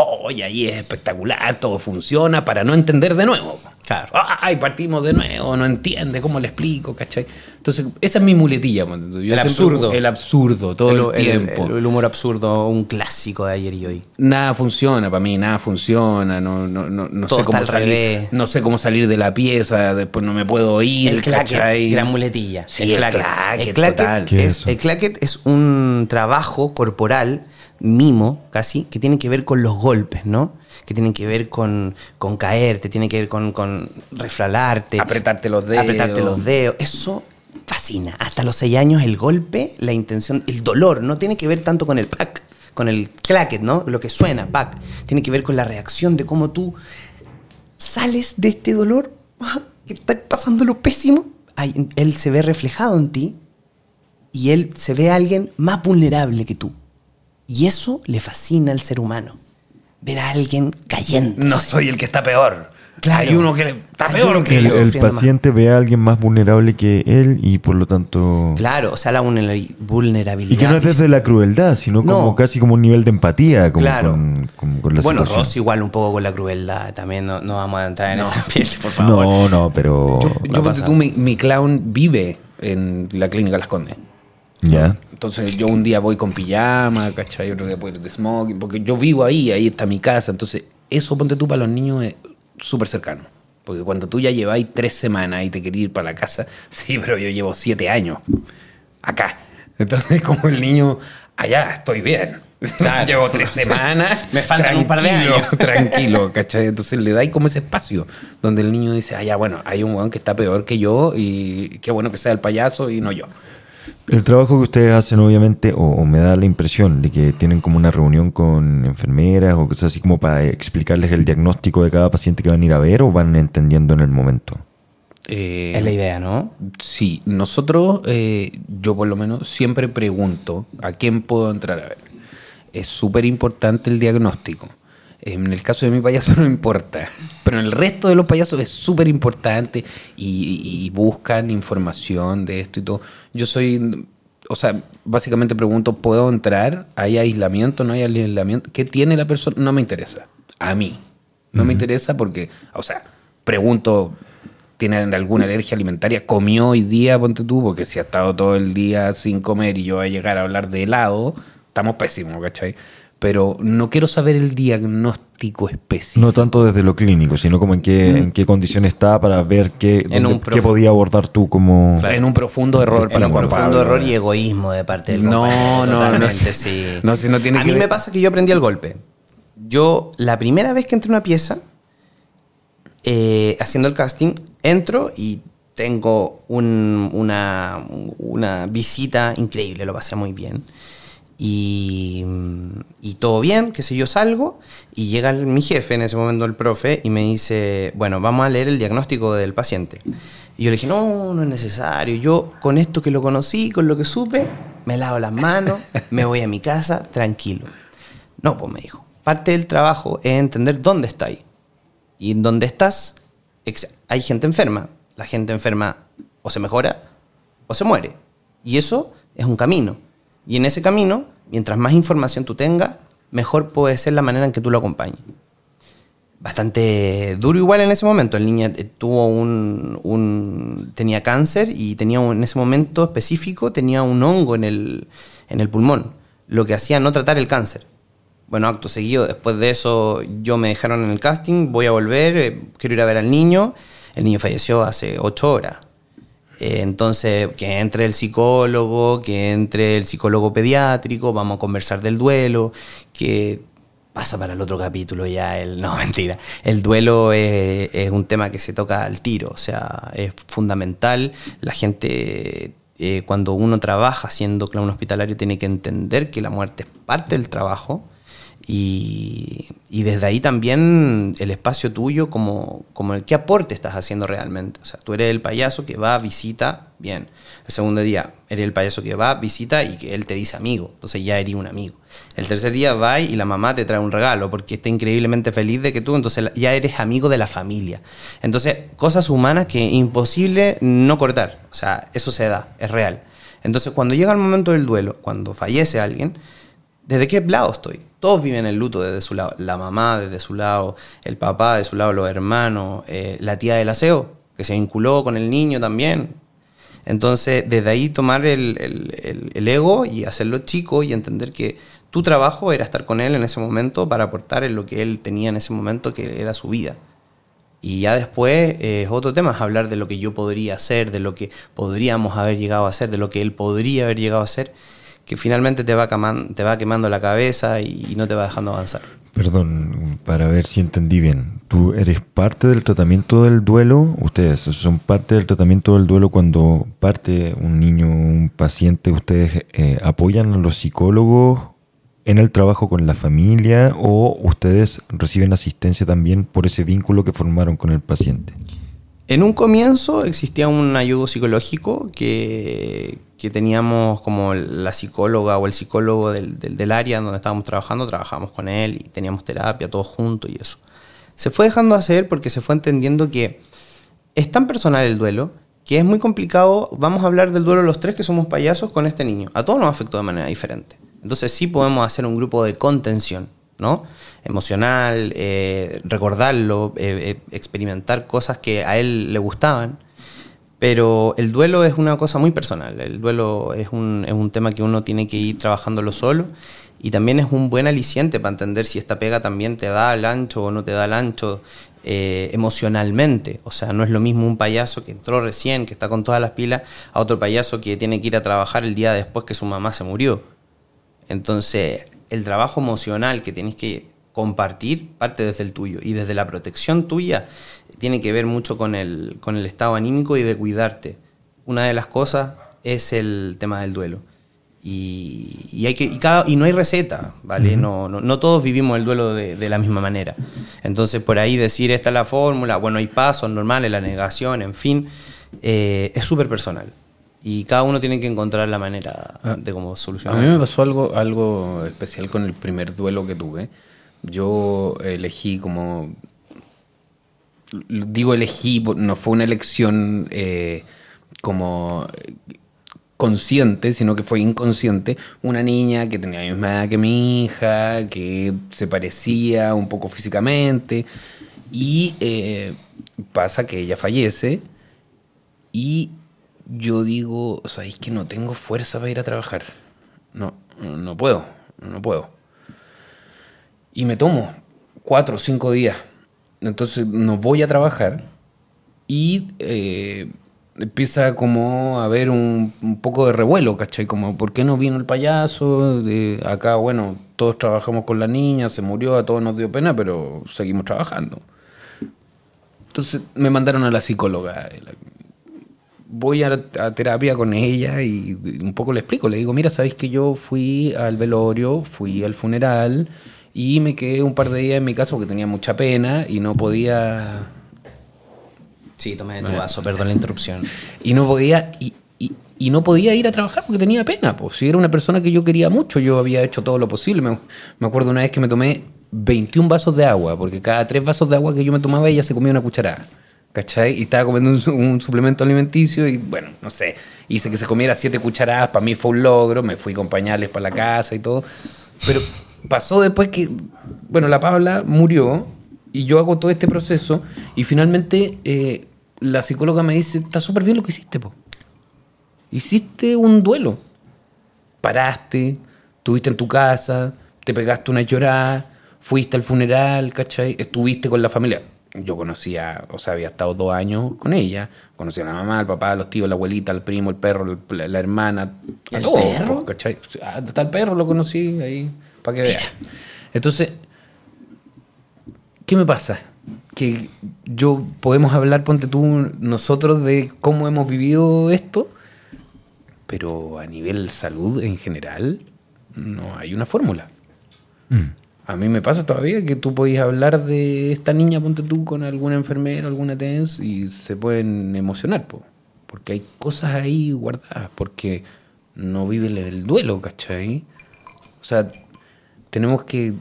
Oh, y ahí es espectacular, todo funciona para no entender de nuevo. Claro. Ay, partimos de nuevo, no entiende, ¿cómo le explico? ¿Cachai? Entonces, esa es mi muletilla. Yo siempre- absurdo. El absurdo, todo el, tiempo. el humor absurdo, un clásico de ayer y hoy. Nada funciona para mí, nada funciona, no, no, no, no Todo sé cómo está al salir, revés. no sé cómo salir de la pieza, después no me puedo ir, El claquet, ¿cachai? gran muletilla. Sí, el el claquet. claquet, El claquet total. ¿Qué es el claquet es un trabajo corporal, mimo casi, que tiene que ver con los golpes, ¿no? Que tienen que ver con, con caerte, tiene que ver con, con refralarte. Apretarte los dedos. Apretarte los dedos. Eso fascina. Hasta los seis años el golpe, la intención, el dolor, no tiene que ver tanto con el pack, con el claquet, ¿no? Lo que suena, pack. Tiene que ver con la reacción de cómo tú sales de este dolor, ah, que está pasando lo pésimo, ay, él se ve reflejado en ti y él se ve a alguien más vulnerable que tú. Y eso le fascina al ser humano. Ver a alguien cayendo. No soy el que está peor. Claro. Hay uno que está Hay peor uno que que El, está yo. el sufriendo más. paciente ve a alguien más vulnerable que él y por lo tanto... Claro, o sea, la vulnera- vulnerabilidad. Y que no es desde la crueldad, sino como No. casi como un nivel de empatía como Claro. con, con- con la bueno, situación. Ross igual un poco con la crueldad. También no, no vamos a entrar en esa piel, por favor. No, no, pero... Yo, yo tú, mi, mi clown vive en la clínica Las Condes. Ya. Entonces yo un día voy con pijama, ¿cachai? Otro día voy de smoking, porque yo vivo ahí, ahí está mi casa. Entonces eso, ponte tú, para los niños es súper cercano. Porque cuando tú ya lleváis tres semanas y te querés ir para la casa, sí, pero yo llevo siete años acá. Entonces como el niño, allá estoy bien. Claro. llevo tres semanas. Me faltan un par de años. Tranquilo, ¿cachai? Entonces le dais como ese espacio donde el niño dice, ah, ya, bueno, hay un weón que está peor que yo y qué bueno que sea el payaso y no yo. El trabajo que ustedes hacen, obviamente, o, o me da la impresión de que tienen como una reunión con enfermeras o cosas así como para explicarles el diagnóstico de cada paciente que van a ir a ver o van entendiendo en el momento. Eh, Es la idea, ¿no? Sí, nosotros, eh, yo por lo menos siempre pregunto a quién puedo entrar a ver. Es súper importante el diagnóstico. En el caso de mi payaso no importa, pero en el resto de los payasos es súper importante y, y buscan información de esto y todo. Yo soy, o sea, básicamente pregunto, ¿puedo entrar? ¿Hay aislamiento? ¿No hay aislamiento? ¿Qué tiene la persona? No me interesa. A mí. No me interesa porque, o sea, pregunto, ¿tienen alguna alergia alimentaria? ¿Comió hoy día, ponte tú? Porque si ha estado todo el día sin comer y yo voy a llegar a hablar de helado, estamos pésimos, ¿cachai? Pero no quiero saber el diagnóstico específico. No tanto desde lo clínico, sino como en qué, en qué condición está para ver qué, En dónde- un qué podía abordar tú como... En un profundo error En para un profundo Pablo. error y egoísmo de parte del No, no, no sí. No, si no tiene a que mí ver- me pasa que yo aprendí el golpe. yo la primera vez que entré a una pieza, eh, haciendo el casting, entro y tengo una, una, visita increíble, lo pasé muy bien. Y, todo bien, qué sé yo, salgo y llega mi jefe, en ese momento el profe, y me dice, bueno, vamos a leer el diagnóstico del paciente. Y yo le dije, no, no es necesario. Yo con esto que lo conocí, con lo que supe, me lavo las manos, me voy a mi casa, tranquilo. No, pues me dijo, parte del trabajo es entender dónde está ahí. Y en dónde estás, hay gente enferma. La gente enferma o se mejora o se muere. Y eso es un camino. Y en ese camino, mientras más información tú tengas, mejor puede ser la manera en que tú lo acompañes. Bastante duro igual en ese momento. El niño eh, tuvo un, tenía cáncer y tenía en ese momento específico tenía un hongo en el, en el pulmón, lo que hacía no tratar el cáncer. Bueno, acto seguido, después de eso yo me dejaron en el casting, voy a volver, eh, quiero ir a ver al niño. El niño falleció hace ocho horas. Eh, entonces, que entre el psicólogo, que entre el psicólogo pediátrico, vamos a conversar del duelo, que pasa para el otro capítulo ya el... No, mentira. El duelo es, un tema que se toca al tiro, o sea, es fundamental. La gente eh, cuando uno trabaja siendo clown hospitalario tiene que entender que la muerte es parte del trabajo y, desde ahí también el espacio tuyo como, como el qué aporte estás haciendo realmente. O sea, tú eres el payaso que va, visita, bien. El segundo día eres el payaso que va, visita y que él te dice amigo. Entonces ya eres un amigo. El tercer día va y la mamá te trae un regalo porque está increíblemente feliz de que tú, entonces ya eres amigo de la familia. Entonces, cosas humanas que imposible no cortar. O sea, eso se da, es real. Entonces, cuando llega el momento del duelo, cuando fallece alguien, ¿desde qué lado estoy? Todos viven el luto desde su lado. La mamá desde su lado, el papá de su lado, los hermanos, eh, la tía del aseo, que se vinculó con el niño también. Entonces, desde ahí tomar el, ego y hacerlo chico y entender que tu trabajo era estar con él en ese momento para aportar en lo que él tenía en ese momento, que era su vida. Y ya después eh, es otro tema, es hablar de lo que yo podría hacer, de lo que podríamos haber llegado a hacer, de lo que él podría haber llegado a hacer que finalmente te va, quemando, te va quemando la cabeza y, no te va dejando avanzar. Perdón, para ver si entendí bien. ¿Tú eres parte del tratamiento del duelo? ¿Ustedes son parte del tratamiento del duelo cuando parte un niño, un paciente? ¿Ustedes eh, apoyan a los psicólogos en el trabajo con la familia o ustedes reciben asistencia también por ese vínculo que formaron con el paciente? En un comienzo existía un ayudo psicológico que, que teníamos como la psicóloga o el psicólogo del, área donde estábamos trabajando, trabajábamos con él y teníamos terapia todos juntos y eso. Se fue dejando hacer porque se fue entendiendo que es tan personal el duelo que es muy complicado. Vamos a hablar del duelo los tres que somos payasos con este niño. A todos nos afectó de manera diferente. Entonces sí podemos hacer un grupo de contención, ¿no? emocional, eh, recordarlo, eh, eh, experimentar cosas que a él le gustaban. Pero el duelo es una cosa muy personal. El duelo es un, es un tema que uno tiene que ir trabajándolo solo y también es un buen aliciente para entender si esta pega también te da el ancho o no te da el ancho emocionalmente. O sea, no es lo mismo un payaso que entró recién, que está con todas las pilas, a otro payaso que tiene que ir a trabajar el día después que su mamá se murió. Entonces, el trabajo emocional que tienes que compartir parte desde el tuyo y desde la protección tuya tiene que ver mucho con el, con el estado anímico y de cuidarte. Una de las cosas es el tema del duelo. Y, hay que, y, cada, y no hay receta, ¿vale? no, no, todos vivimos el duelo de, la misma manera. Entonces, por ahí decir esta es la fórmula, bueno, hay pasos normales, la negación, en fin, eh, es súper personal. Y cada uno tiene que encontrar la manera ah. de cómo solucionar. A mí me pasó algo, algo especial con el primer duelo que tuve yo elegí como... Digo elegí, no fue una elección eh, como consciente, sino que fue inconsciente, una niña que tenía la misma edad que mi hija, que se parecía un poco físicamente, y eh, pasa que ella fallece y yo digo, ¿sabéis que no tengo fuerza para ir a trabajar? No, no puedo, no puedo y me tomo cuatro o cinco días. Entonces no voy a trabajar y eh, empieza como a haber un, un poco de revuelo, ¿cachai? Como, ¿por qué no vino el payaso? De acá, bueno, todos trabajamos con la niña, se murió, a todos nos dio pena, pero seguimos trabajando. Entonces me mandaron a la psicóloga. Voy a, a terapia con ella y un poco le explico. Le digo, mira, sabéis que yo fui al velorio, fui al funeral y me quedé un par de días en mi casa porque tenía mucha pena y no podía Sí, tomé tu vaso, perdón la interrupción. y no podía y, y- y no podía ir a trabajar porque tenía pena pues si era una persona que yo quería mucho yo había hecho todo lo posible me, me acuerdo una vez que me tomé 21 vasos de agua porque cada tres vasos de agua que yo me tomaba ella se comía una cucharada ¿cachai? y estaba comiendo un, un suplemento alimenticio y bueno no sé hice que se comiera siete cucharadas para mí fue un logro me fui con pañales para la casa y todo pero pasó después que bueno la Pabla murió y yo hago todo este proceso y finalmente eh, la psicóloga me dice, está súper bien lo que hiciste, po. Hiciste un duelo. Paraste, estuviste en tu casa, te pegaste una llorada, fuiste al funeral, ¿cachai? Estuviste con la familia. Yo conocía, o sea, había estado dos años con ella. Conocía a la mamá, al papá, a los tíos, la abuelita, al primo, el perro, la, la hermana. ¿Y a al todos, perro? ¿cachai? Hasta el perro lo conocí ahí, para que veas. Entonces, ¿Qué me pasa? Que yo podemos hablar, ponte tú, nosotros de cómo hemos vivido esto, pero a nivel salud en general no hay una fórmula. A mí me pasa todavía que tú podés hablar de esta niña, ponte tú, con alguna enfermera, alguna TENS y se pueden emocionar, po, porque hay cosas ahí guardadas, porque no viven el duelo, ¿cachai? O sea, tenemos que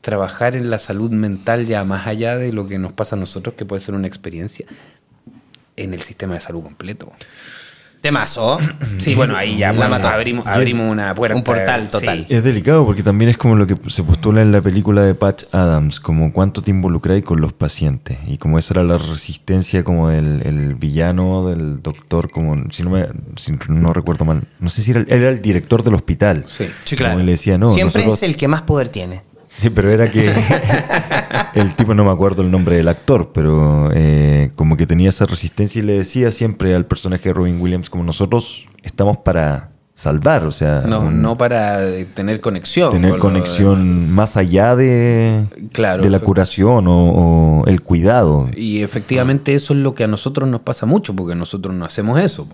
trabajar en la salud mental ya más allá de lo que nos pasa a nosotros, que puede ser una experiencia en el sistema de salud completo. Temazo. Sí, bueno, ahí ya La bueno, mató. abrimos, abrimos una puerta. Un portal total. Es delicado porque también es como lo que se postula en la película de Patch Adams, como cuánto te involucráis con los pacientes. Y como esa era la resistencia como del el villano del doctor, como si no, me, si no recuerdo mal, no sé si era, él era el director del hospital. Sí. Sí, Como claro. le decía, no, Siempre nosotros- es el que más poder tiene. Sí, pero era que el tipo, no me acuerdo el nombre del actor, pero eh, como que tenía esa resistencia y le decía siempre al personaje de Robin Williams como nosotros estamos para salvar, o sea, No, un- no para eh, tener conexión. tener con lo de- conexión más allá de, Claro, de la curación o, o el cuidado. Y efectivamente eso es lo que a nosotros nos pasa mucho, porque nosotros no hacemos eso.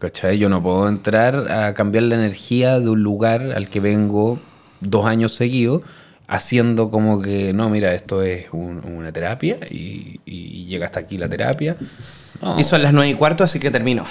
¿Cachai? Yo no puedo entrar a cambiar la energía de un lugar al que vengo dos años seguidos, haciendo como que, no, mira, esto es un- una terapia y, y llega hasta aquí la terapia. No. Y son las nueve y cuarto, así que terminó.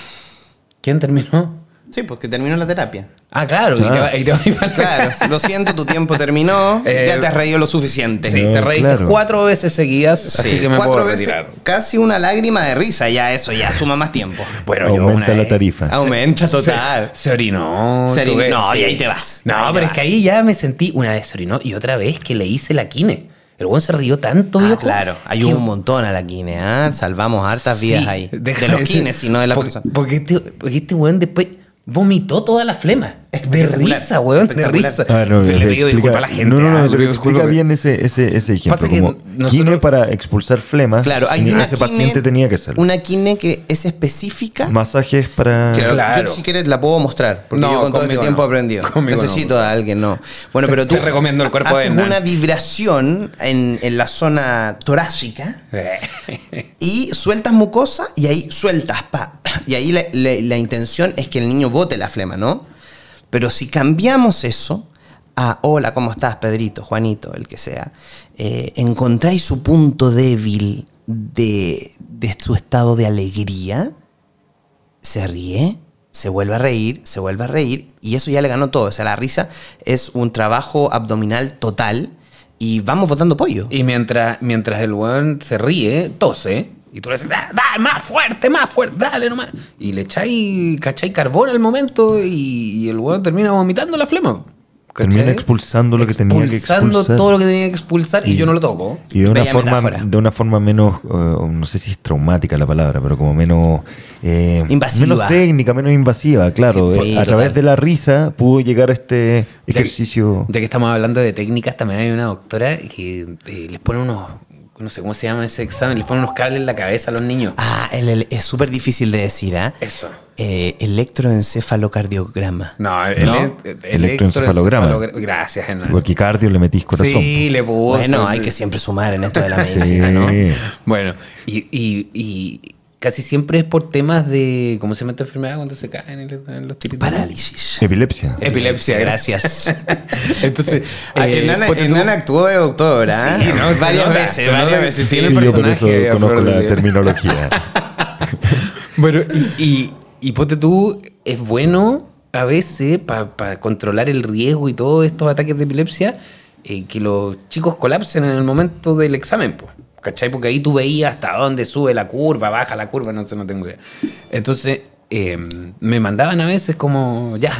¿Quién terminó? Sí, porque terminó la terapia. Ah, claro, y te Ah. va- y te va a ir mal. Claro, lo siento, tu tiempo terminó. Eh, ya te has reído lo suficiente. Sí, No, te reíste claro. cuatro veces seguidas, Sí, así que me cuatro puedo veces, retirar. casi una lágrima de risa, ya eso, ya suma más tiempo. Bueno, yo Aumenta una la vez- tarifa. Aumenta total. Se orinó. Se orinó, no, y ahí te vas. No, pero es vas. que ahí ya me sentí una vez se orinó y otra vez que le hice la quine. El buen se rió tanto, Ah, viejo. claro, hay que- un montón a la quine, ¿ah? Salvamos hartas Sí, vidas ahí. De los quines, y no de la porque, persona. Porque este, porque este weón después vomitó toda la flema. De risa, weón, de risa. Ah, no, le pido explica- disculpas a la gente. No, no, ah, no, le pero explica bien ese, ese, ese ejemplo. Como nosotros- quine para expulsar flemas, Claro, hay una ese quine- paciente tenía que hacerlo. Una quine que es específica. Masajes para... Claro, Claro. Yo si quieres la puedo mostrar, porque No, yo con todo este conmigo tiempo he no. aprendido. Necesito no. a alguien, no. Bueno, pero tú te recomiendo el cuerpo de haces Hernán. una vibración en, en la zona torácica y sueltas mucosa y ahí sueltas, pa. Y ahí la, la- la intención es que el niño bote la flema, ¿no? Pero si cambiamos eso a, hola, ¿cómo estás, Pedrito, Juanito, el que sea? Eh, encontráis su punto débil de, de su estado de alegría, se ríe, se vuelve a reír, se vuelve a reír, y eso ya le ganó todo. O sea, la risa es un trabajo abdominal total y vamos botando pollo. Y mientras, mientras el weón se ríe, tose. Y tú le dices, "Da- dale, más fuerte, más fuerte, dale nomás. Y le echáis, ¿cachai? Carbón al momento y, y el weón termina vomitando la flema. ¿cachai? Termina expulsando lo que tenía que Expulsando expulsar. todo lo que tenía que expulsar y, yo no lo toco. Y de una forma, metáfora. de una forma menos, eh, no sé si es traumática la palabra, pero como menos eh, Invasiva. menos técnica, menos invasiva, claro. Sí, Eh, sí, a total. través de la risa pudo llegar a este Ya- ejercicio. Ya que estamos hablando de técnicas, también hay una doctora que eh, les pone unos no sé cómo se llama ese examen, les ponen unos cables en la cabeza a los niños. Ah, el- el- es súper difícil de decir, ¿ah? Eso. Eh, electroencefalocardiograma. No, el, ¿No? el- el Electroencefalograma. electroencefalogra- Gracias, Hernán. Porque cardio le metís corazón. Sí, le puso. Bueno, hay que siempre sumar en esto de la medicina, Sí. ¿no? Bueno, y, y- y casi siempre es por temas de. ¿Cómo se llama esta enfermedad cuando se caen en los- en los tiritos? Parálisis. Epilepsia. Epilepsia, Gracias. Entonces, eh, tú- Hernán actuó de doctor, ¿ah? Sí, no, varias nota, veces, varias veces. sí. Sí, yo por eso conozco la terminología. Bueno, y, y, y ponte tú, es bueno a veces para controlar el riesgo y todos estos ataques de epilepsia, eh, que los chicos colapsen en el momento del examen, po, ¿cachai? Porque ahí tú veías hasta dónde sube la curva, baja la curva, no sé, no tengo idea. Entonces, eh, me mandaban a veces como, ya,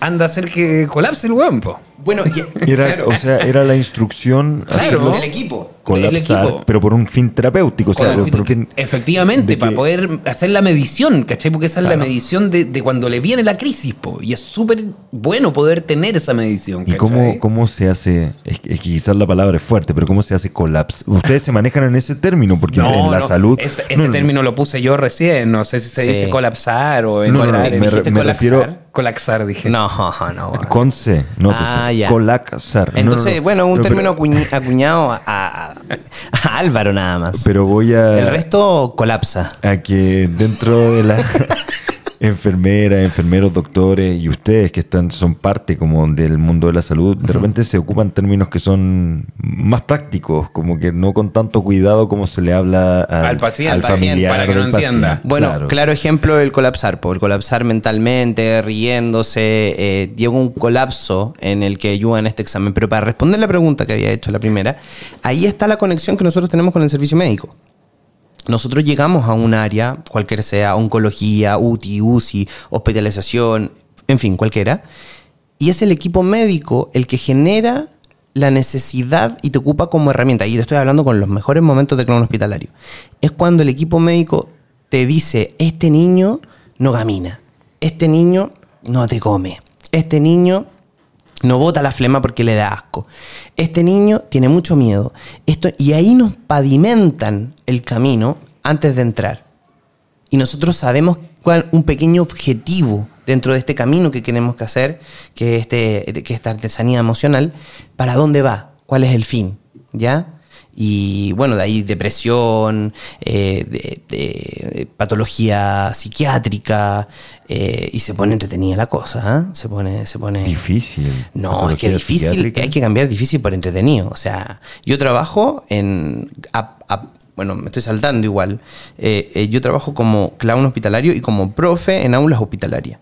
anda a hacer que colapse el weón, po. Bueno, y- Era, claro. O sea, era la instrucción Claro. del equipo. colapsar, equipo. pero por un fin terapéutico. O sea, Con el por un fin- fin Efectivamente, para que- poder hacer la medición, ¿cachai? Porque esa es la medición de, de cuando le viene la crisis, po. Y es súper bueno poder tener esa medición. ¿Y cómo, cómo se hace? Es que, es que quizás la palabra es fuerte, pero ¿cómo se hace colapso? Ustedes se manejan en ese término, porque en la no, salud. Este, este no, no, término lo puse yo recién. No sé si se Sí. dice colapsar o No, no, en- me, re- ¿Dijiste me colapsar? refiero colapsar, dije. No, no. con C, no Ah, ya. colapsar. No, no, Entonces, no. bueno, un No, término pero, acuñado a, a- a Álvaro nada más. pero voy a. El resto colapsa. a que dentro de la enfermeras, enfermeros, doctores y ustedes que están son parte como del mundo de la salud, de repente se ocupan términos que son más prácticos, como que no con tanto cuidado como se le habla al, Al paciente, al al paciente, familiar para que no paciente. entienda. Bueno, Claro. claro ejemplo el colapsar, por el colapsar mentalmente, riéndose, eh, llegó un colapso en el que ayuda en este examen. Pero para responder la pregunta que había hecho la primera, ahí está la conexión que nosotros tenemos con el servicio médico. Nosotros llegamos a un área, cualquier sea, oncología, UTI, UCI, hospitalización, en fin, cualquiera, y es el equipo médico el que genera la necesidad y te ocupa como herramienta. Y te estoy hablando con los mejores momentos de clon hospitalario. Es cuando el equipo médico te dice, este niño no camina, este niño no te come, este niño no bota la flema porque le da asco. Este niño tiene mucho miedo. Esto, y ahí nos pavimentan el camino antes de entrar. Y nosotros sabemos cuál un pequeño objetivo dentro de este camino que queremos que hacer, que es este, que esta artesanía emocional, para dónde va, cuál es el fin, ¿ya? Y bueno, de ahí depresión, eh, de- patología psiquiátrica, eh, y se pone entretenida la cosa, ¿ah? Se pone, se pone... Difícil. No, es que difícil, hay que cambiar difícil por entretenido. O sea, yo trabajo en... a- a- bueno, me estoy saltando igual. Eh, eh, yo trabajo como clown hospitalario y como profe en aulas hospitalarias.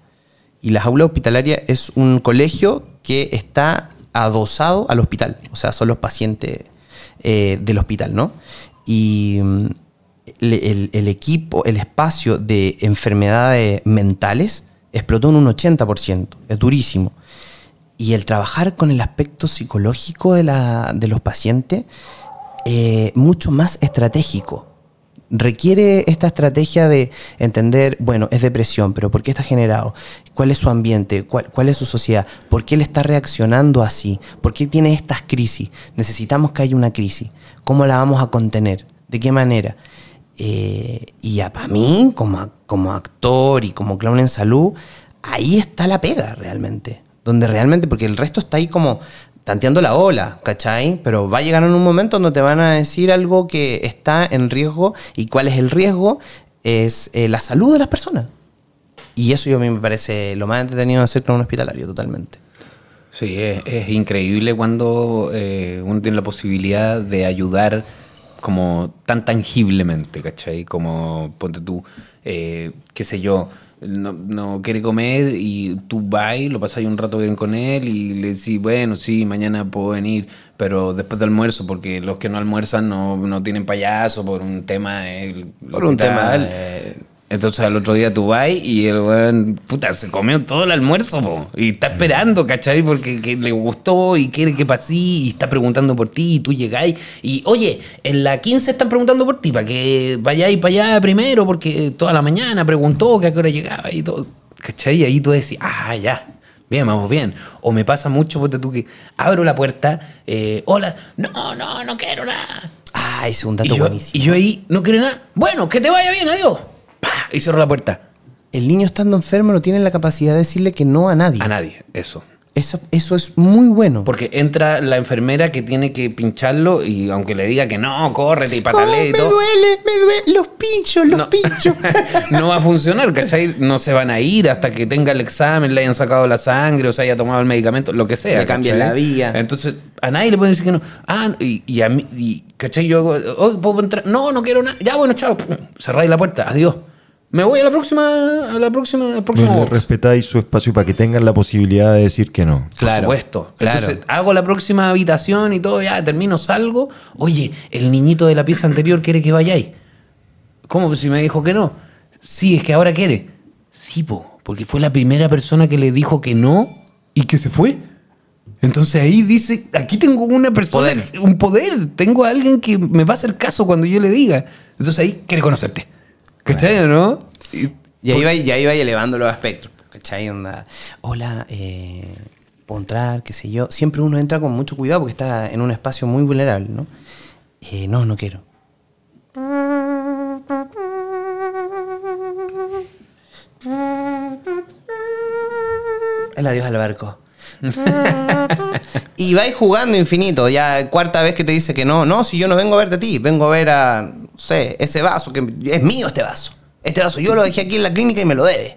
Y las aulas hospitalarias es un colegio que está adosado al hospital. O sea, son los pacientes eh, del hospital, ¿no? Y mm, el, equipo, el espacio de enfermedades mentales explotó en un 80%. Es durísimo. Y el trabajar con el aspecto psicológico de, la- de los pacientes, eh, mucho más estratégico. Requiere esta estrategia de entender, bueno, es depresión, pero ¿por qué está generado? ¿Cuál es su ambiente? ¿Cuál, cuál es su sociedad? ¿Por qué él está reaccionando así? ¿Por qué tiene estas crisis? Necesitamos que haya una crisis. ¿Cómo la vamos a contener? ¿De qué manera? Eh, y ya para mí, como, como actor y como clown en salud, ahí está la pega realmente. Donde realmente, porque el resto está ahí como tanteando la ola, ¿cachai? Pero va a llegar en un momento donde te van a decir algo que está en riesgo y cuál es el riesgo, es eh, la salud de las personas. Y eso yo a mí me parece lo más entretenido de hacer clown hospitalario, totalmente. Sí, es, es increíble cuando eh, uno tiene la posibilidad de ayudar como tan tangiblemente, ¿cachai? Como, ponte tú, eh, qué sé yo, no, no quiere comer y tú vas lo pasas un rato bien con él y le decís, bueno, sí, mañana puedo venir, pero después del almuerzo, porque los que no almuerzan no, no tienen payaso por un tema... eh, Por un tema. Entonces al otro día tú vas y el weón, puta, se comió todo el almuerzo, po, y está esperando, ¿cachai? Porque que le gustó y quiere que pase y está preguntando por ti y tú llegáis y, oye, en la 15 están preguntando por ti, para que vayáis para allá primero, porque toda la mañana preguntó que a qué hora llegaba y todo, ¿cachai? Y ahí tú decís, ah, ya. Bien, vamos bien. O me pasa mucho, ponte tú que abro la puerta, eh, hola, no, no, no quiero nada. Ah, ese es un dato y yo, buenísimo. y yo ahí no quiero nada. Bueno, que te vaya bien, adiós. Y cerró la puerta. El niño estando enfermo no tiene la capacidad de decirle que no a nadie. A nadie, eso. Eso, eso es muy bueno. Porque entra la enfermera que tiene que pincharlo y aunque le diga que no, córrete y Oh, patalee y me duele, me duele. Los pinchos, los no, pinchos. no va a funcionar, ¿cachai? No se van a ir hasta que tenga el examen, le hayan sacado la sangre o se haya tomado el medicamento, lo que sea. Le cambien ¿cachai? la vía. Entonces, a nadie le pueden decir que no. Ah, y, y a mí, y, ¿cachai? Yo hago, "Oye, ¿puedo entrar? No, no quiero nada. Ya, bueno, chao. Cerráis la puerta, adiós. Me voy a la próxima, a la próxima, al próximo box. respetáis su espacio para que tengan la posibilidad de decir que no. Claro, Por supuesto. claro. Entonces, hago la próxima habitación y todo, ya termino, salgo. Oye, el niñito de la pieza anterior quiere que vayáis. ¿Cómo? Si me dijo que no. Sí, es que ahora quiere. Sí, po, porque fue la primera persona que le dijo que no y que se fue. Entonces ahí dice, aquí tengo una persona, Poder. un poder, tengo a alguien que me va a hacer caso cuando yo le diga. Entonces ahí quiere conocerte. ¿Cachai o no? Y- Y ahí, va, y ahí va elevando los espectros. ¿Cachai? Onda, hola, eh, puedo entrar, qué sé yo. Siempre uno entra con mucho cuidado porque está en un espacio muy vulnerable, ¿no? Eh, no, no quiero. El adiós al barco. Y vais jugando infinito. Ya cuarta vez que te dice que no, no, si yo no vengo a verte a ti, vengo a ver a, no sé, ese vaso, que es mío este vaso. Este vaso yo lo dejé aquí en la clínica y me lo debe.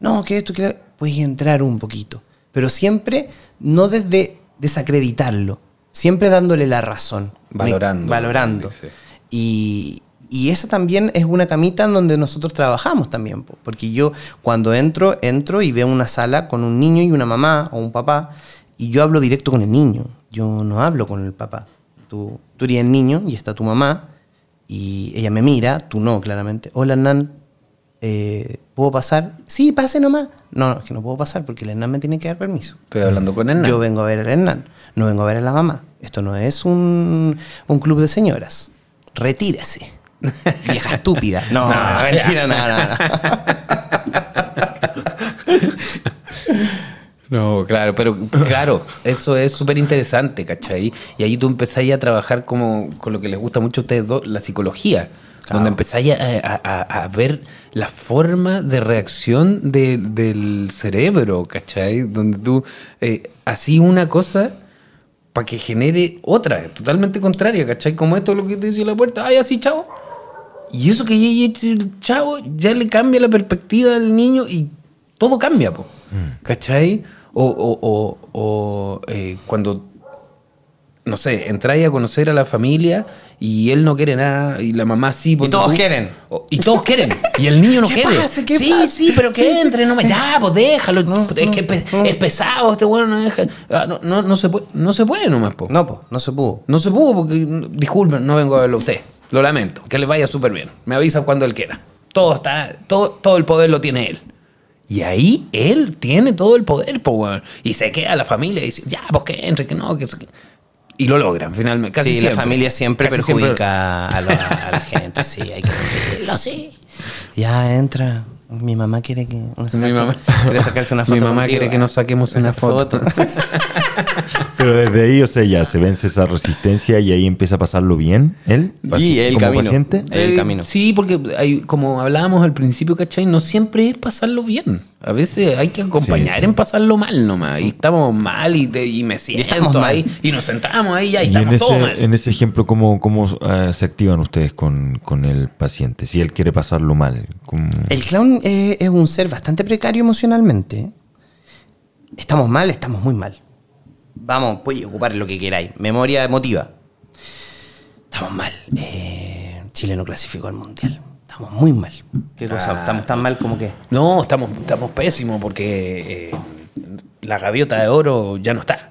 No, que esto, que puedes entrar un poquito. Pero siempre no desde desacreditarlo, siempre dándole la razón. Valorando. Me- valorando. Sí. Y, y esa también es una camita en donde nosotros trabajamos también. po. Porque yo cuando entro, entro y veo una sala con un niño y una mamá o un papá y yo hablo directo con el niño. Yo no hablo con el papá. Tú, tú eres el niño y está tu mamá y ella me mira, tú no, claramente. Hola, Hernán, eh, ¿puedo pasar? Sí, pase nomás. No, no, es que no puedo pasar porque el Hernán me tiene que dar permiso. Estoy hablando con él. Yo vengo a ver al Hernán, no vengo a ver a la mamá. Esto no es un, un club de señoras. Retírese. Vieja estúpida. No, mentira, no, no, no. No, claro, pero claro, eso es súper interesante, ¿cachai? Y ahí tú empezáis a trabajar como con lo que les gusta mucho a ustedes dos, la psicología. Claro. Donde empezáis a, a- a- a ver la forma de reacción de- del cerebro, ¿cachai? Donde tú eh, así una cosa para que genere otra, totalmente contraria, ¿cachai? Como esto es lo que te dice la puerta, ay, así, chavo. Y eso que ya el chavo ya le cambia la perspectiva del niño y todo cambia, po. ¿cachai? O, o- o- o, eh, cuando, no sé, entráis a conocer a la familia y él no quiere nada y la mamá sí. ponte todos tú. quieren. Y todos quieren. Y el niño no ¿Qué quiere. pasa? ¿Qué sí, pasa? sí, pero que Sí, entre, no me. Ya, pues déjalo. No, es no, que no. es pesado, este bueno no deja. Ah, no, no, no se puede, no se puede nomás, po. No, pues, no se pudo. No se pudo porque, disculpen, no vengo a verlo a usted. Lo lamento. Que le vaya súper bien. Me avisa cuando él quiera. Todo está, todo, todo el poder lo tiene él. Y ahí él tiene todo el poder, po, weón. Y se queda la familia y dice, ya, pues que entre, que no, que se... Y lo logran finalmente. Casi sí, siempre. la familia siempre Casi perjudica A, la, a la gente, sí, hay que decirlo, sí. Ya entra. Mi mamá quiere que. Mi mamá, quiere sacarse una foto. Mi mamá contigo. quiere que nos saquemos una foto. Pero desde ahí, o sea, ya se vence esa resistencia y ahí empieza a pasarlo bien, él, Y el como camino. paciente. El Eh, camino. Sí, porque hay, como hablábamos al principio, ¿cachai? No siempre es pasarlo bien. A veces hay que acompañar Sí, sí. en pasarlo mal nomás. Y estamos mal y, te- y me siento estamos mal. ahí. Y nos sentamos ahí y ahí Y estamos en todos mal. ese, en ese ejemplo, ¿cómo, cómo ah, se activan ustedes con, con el paciente? Si él quiere pasarlo mal. ¿cómo? El clown eh, es un ser bastante precario emocionalmente. Estamos mal, estamos muy mal. Vamos, podéis ocupar lo que queráis. Memoria emotiva. Estamos mal. Eh, Chile no clasificó al mundial. Estamos muy mal. ¿Qué cosa? Ah. ¿Estamos tan mal como qué? No, estamos, estamos pésimos porque eh, la gaviota de oro ya no está.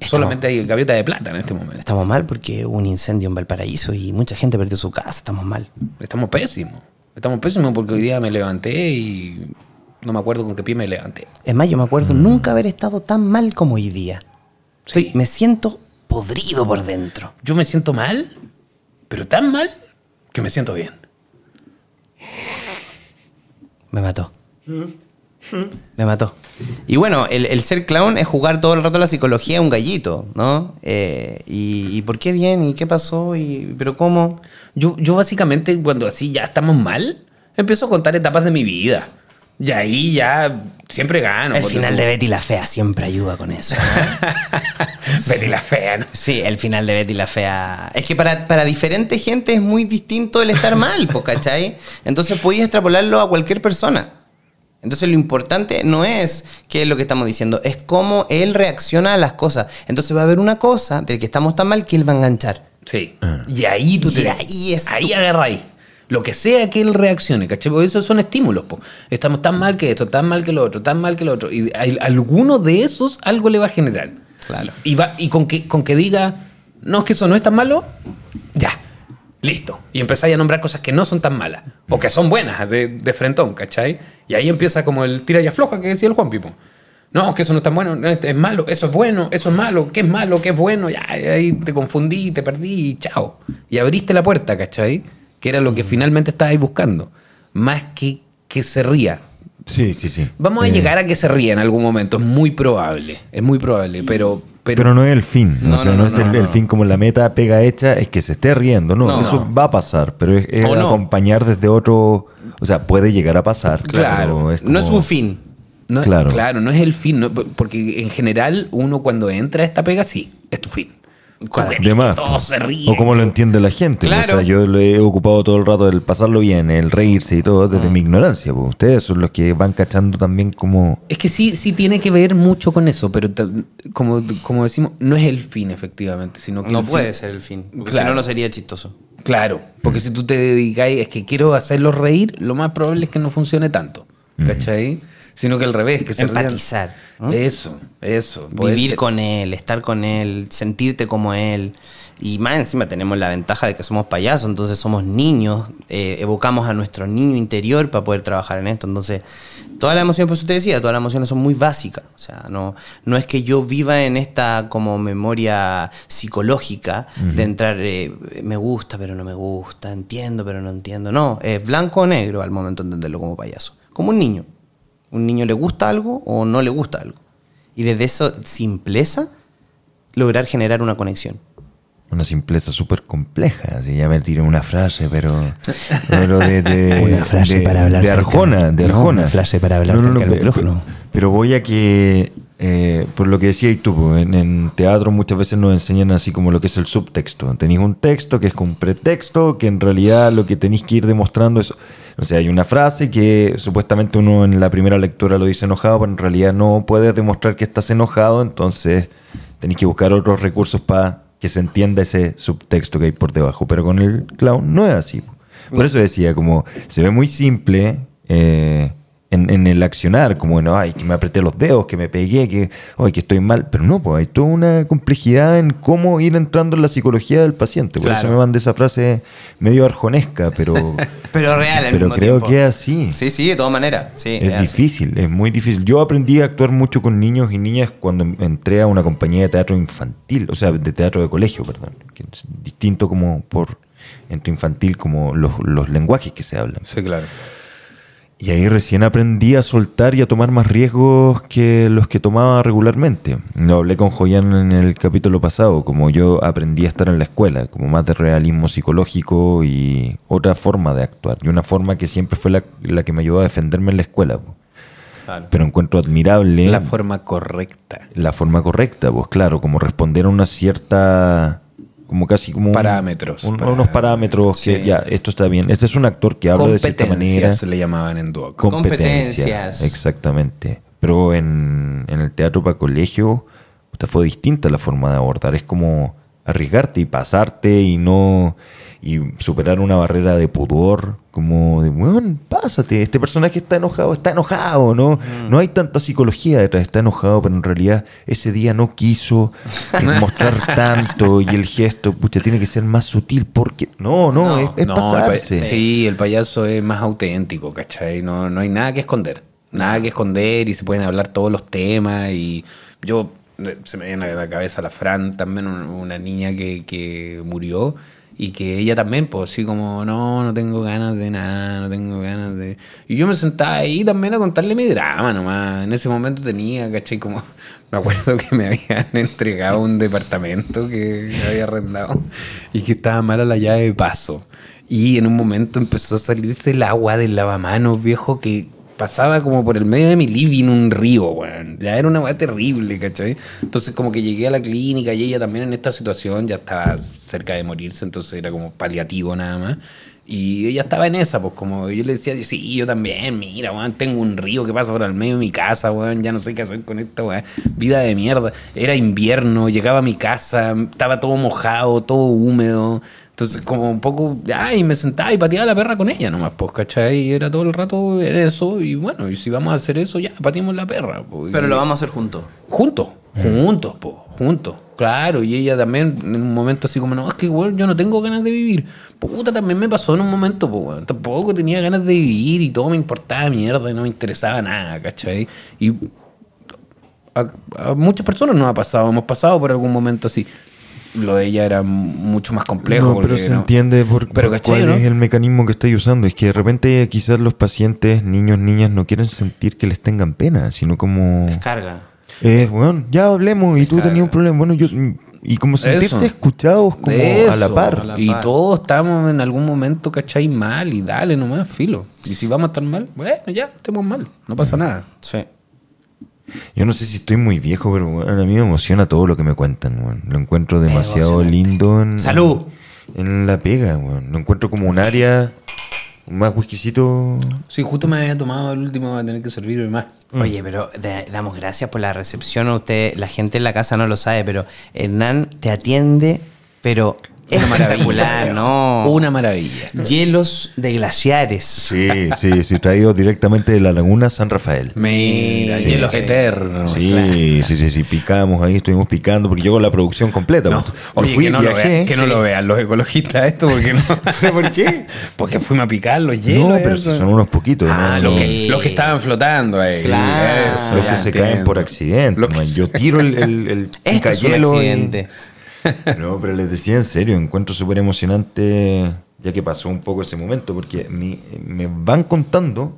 Solamente hay gaviota de plata en este momento. Estamos mal porque hubo un incendio en Valparaíso y mucha gente perdió su casa. Estamos mal. Estamos pésimos. Estamos pésimos porque hoy día me levanté y no me acuerdo con qué pie me levanté. Es más, yo me acuerdo nunca haber estado tan mal como hoy día. Estoy- Sí. Me siento podrido por dentro. Yo me siento mal, pero tan mal que me siento bien. Me mató. Me mató. Y bueno, el, el ser clown es jugar todo el rato la psicología de un gallito, ¿no? Eh, y, y por qué bien? ¿Y qué pasó? ¿Y, ¿Pero cómo? Yo, yo básicamente, cuando así ya estamos mal, empiezo a contar etapas de mi vida. Y ahí ya siempre gano. el final tú- de Betty la Fea siempre ayuda con eso. ¿no? Betty la fea, ¿no? Sí, el final de Betty la Fea. Es que para, para diferente gente es muy distinto el estar mal, po, ¿cachai? Entonces podéis extrapolarlo a cualquier persona. Entonces lo importante no es qué es lo que estamos diciendo, es cómo él reacciona a las cosas. Entonces va a haber una cosa del que estamos tan mal que él va a enganchar. Sí. Y ahí tú te. Y ahí es Ahí tu- agarráis. Lo que sea que él reaccione, ¿cachai? Porque esos son estímulos, po. Estamos tan mal que esto, tan mal que lo otro, tan mal que lo otro. Y hay- alguno de esos algo le va a generar. Claro. Y, va, y con, que, con que diga, no, es que eso no es tan malo, ya. Listo. Y empezáis a nombrar cosas que no son tan malas. O que son buenas de, de frentón, ¿cachai? Y ahí empieza como el tira y afloja que decía el Juan Pipo. No, que eso no es tan bueno, no, es malo, eso es bueno, eso es malo, ¿qué es malo, qué es bueno? Ya, ahí te confundí, te perdí y chao. Y abriste la puerta, ¿cachai? Que era lo que finalmente estabais buscando. Más que que se ría. Sí, sí, sí. Vamos a Eh, llegar a que se ría en algún momento, es muy probable, es muy probable, pero... Pero, Pero, no es el fin. No, o sea, no, no, no, es el, fin como la meta pega hecha, es que se esté riendo. No, eso va a pasar, pero es, es acompañar desde otro. O sea, puede llegar a pasar. Claro. No es un fin. No, Claro. claro. no es el fin, no, porque en general uno cuando entra a esta pega, sí, es tu fin. Claro. Tú querés De más. que todos se ríen. O como lo entiende la gente. Claro. O sea, yo lo he ocupado todo el rato el pasarlo bien, el reírse y todo Mm. desde mi ignorancia. pues. Ustedes son los que van cachando también como... Es que sí, sí tiene que ver mucho con eso, pero como, como decimos, no es el fin efectivamente, sino que No puede fin- ser el fin. Porque Claro. si no, no sería chistoso. Claro, porque si tú te dedicáis, es que quiero hacerlos reír, lo más probable es que no funcione tanto, ¿cachai? Sino que al revés, que se. Empatizar. ¿no? Eso, eso. poder- Vivir con él, estar con él, sentirte como él. Y más encima tenemos la ventaja de que somos payasos, entonces somos niños, eh, evocamos a nuestro niño interior para poder trabajar en esto. Entonces, todas las emociones, por eso te decía, todas las emociones son muy básicas. O sea, no, no es que yo viva en esta como memoria psicológica de entrar, eh, me gusta pero no me gusta, entiendo pero no entiendo. No, es blanco o negro al momento de entenderlo como payaso. Como un niño. Un niño le gusta algo o no le gusta algo. Y desde esa simpleza, lograr generar una conexión. Una simpleza súper compleja. Así ya me tiré una frase, pero. pero de, de- Una frase de- para hablar De cerca- Arjona, de no, Arjona. una frase para hablar del pe- micrófono. Pero voy a que. eh, por lo que decías tú, en, en teatro muchas veces nos enseñan así como lo que es el subtexto. Tenéis un texto que es como un pretexto, que en realidad lo que tenéis que ir demostrando es. O sea, hay una frase que supuestamente uno en la primera lectura lo dice enojado, pero en realidad no puedes demostrar que estás enojado, entonces tenéis que buscar otros recursos para que se entienda ese subtexto que hay por debajo. Pero con el clown no es así. Por eso decía, como se ve muy simple eh, en, en el accionar, como, no, ay, que me apreté los dedos, que me pegué, que, ay, que estoy mal. Pero no, pues hay toda una complejidad en cómo ir entrando en la psicología del paciente. Por Claro. eso me mandé esa frase medio arjonesca, pero, Pero real al pero mismo creo tiempo. que es así. Sí, sí, de todas maneras. Sí, Es difícil, es muy difícil. Yo aprendí a actuar mucho con niños y niñas cuando entré a una compañía de teatro infantil, o sea, de teatro de colegio, perdón. que es distinto como por entre infantil como los, los lenguajes que se hablan. Sí, claro. Y ahí recién aprendí a soltar y a tomar más riesgos que los que tomaba regularmente. Lo hablé con Joyan en el capítulo pasado, como yo aprendí a estar en la escuela, como más de realismo psicológico y otra forma de actuar. Y una forma que siempre fue la, la que me ayudó a defenderme en la escuela. Claro. Pero encuentro admirable La forma correcta. la forma correcta, pues claro, como responder a una cierta, como casi como un- Parámetros, un- para- unos parámetros que Sí. ya, esto está bien. Este es un actor que habla de cierta manera. Competencias le llamaban en Duoc. Competencia, Competencias. Exactamente. Pero en, en el teatro para colegio, puta, fue distinta la forma de abordar. Es como arriesgarte y pasarte y no. y superar una barrera de pudor. Como de, weón, pásate. Este personaje está enojado, está enojado, ¿no? No hay tanta psicología detrás, está enojado, pero en realidad ese día no quiso mostrar tanto y el gesto, pucha, tiene que ser más sutil porque. No, no, No, es, es No, el pa- pasarse. sí, el payaso es más auténtico, ¿cachai? No, no hay nada que esconder. Nada que esconder y se pueden hablar todos los temas. Y yo, eh, se me viene a la cabeza la Fran, también un- una niña que, que murió. Y que ella también, pues así como, no, no tengo ganas de nada, no tengo ganas de... Y yo me sentaba ahí también a contarle mi drama nomás. En ese momento tenía, ¿cachai? Como, me acuerdo que me habían entregado un departamento que había arrendado y que estaba mala la llave de paso. Y en un momento empezó a salirse el agua del lavamanos, viejo, que pasaba como por el medio de mi living un río, weón. Ya era una weá terrible, ¿cachai? Entonces como que llegué a la clínica y ella también en esta situación ya estaba cerca de morirse, entonces era como paliativo nada más. Y ella estaba en esa, pues como yo le decía, sí, yo también, mira, weón, tengo un río que pasa por el medio de mi casa, weón, ya no sé qué hacer con esta weón, vida de mierda. Era invierno, llegaba a mi casa, estaba todo mojado, todo húmedo. Entonces, como un poco, ya, y me sentaba y pateaba la perra con ella nomás, pues, ¿cachai? Y era todo el rato eso, y bueno, y si vamos a hacer eso, ya, pateamos la perra. pues. Pero Y- lo vamos a hacer juntos. Juntos, juntos, pues, juntos. Claro, y ella también en un momento así como, no, es que igual yo no tengo ganas de vivir. Puta, también me pasó en un momento, pues. Tampoco tenía ganas de vivir y todo me importaba mierda y no me interesaba nada, ¿cachai? Y a, a muchas personas nos ha pasado, hemos pasado por algún momento así. Lo de ella era mucho más complejo. No, pero se no- entiende por, Pero, por ¿cachai, cuál no? es el mecanismo que estáis usando. Es que de repente quizás los pacientes, niños, niñas, no quieren sentir que les tengan pena, sino como... Descarga. Eh, bueno, ya hablemos y tú tenías un problema. Bueno, yo... Y como sentirse Eso. escuchados como a la par. A la y todos estamos en algún momento, ¿cachai? Mal y dale nomás, filo. Y si vamos a estar mal, bueno, ya, estemos mal, no pasa nada. Sí. Yo no sé si estoy muy viejo, pero bueno, a mí me emociona todo lo que me cuentan. weón. Lo encuentro demasiado lindo en, ¡Salud! en la pega. weón. Lo encuentro como un área más whiskycito. Sí, justo me había tomado el último, va a tener que servirme más. Oye, pero de- damos gracias por la recepción. A usted, la gente en la casa no lo sabe, pero Hernán te atiende, pero es espectacular, ¿no? Una maravilla. Hielos de glaciares. Sí, sí, sí, traído directamente de la laguna San Rafael. Mira, Sí, hielos sí. eternos. Sí, sí, sí, sí, picamos ahí, estuvimos picando porque llegó la producción completa. No, pues. Oye, fui, que no, lo viajé. vean, que no sí. lo vean los ecologistas esto, porque no. ¿Pero por qué? porque fuimos a picar los hielos. No, pero si son unos poquitos. Ah, ¿no? los, que, los que estaban flotando ahí. Claro. Eso, los que se entiendo. caen por accidente. Man. Yo tiro el, el, el Esto es un y- accidente. No, pero les decía en serio, encuentro súper emocionante ya que pasó un poco ese momento, porque mi- me van contando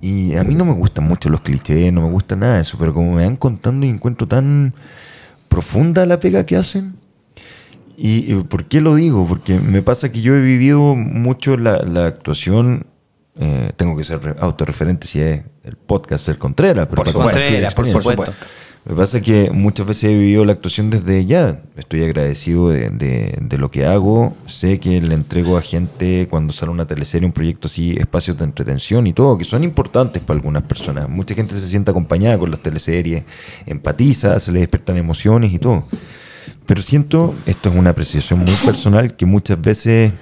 y a mí no me gustan mucho los clichés, no me gusta nada de eso, pero como me van contando y encuentro tan profunda la pega que hacen. ¿Y y por qué lo digo? Porque me pasa que yo he vivido mucho la, la actuación, eh, tengo que ser re- autorreferente si es el podcast El Contreras, pero Por Contreras, por supuesto. Me pasa que muchas veces he vivido la actuación desde ya. Estoy agradecido de, lo que hago. Sé que le entrego a gente cuando sale una teleserie, un proyecto así, espacios de entretención y todo, que son importantes para algunas personas. Mucha gente se siente acompañada con las teleseries, empatiza, se le despiertan emociones y todo. Pero siento, esto es una apreciación muy personal, que muchas veces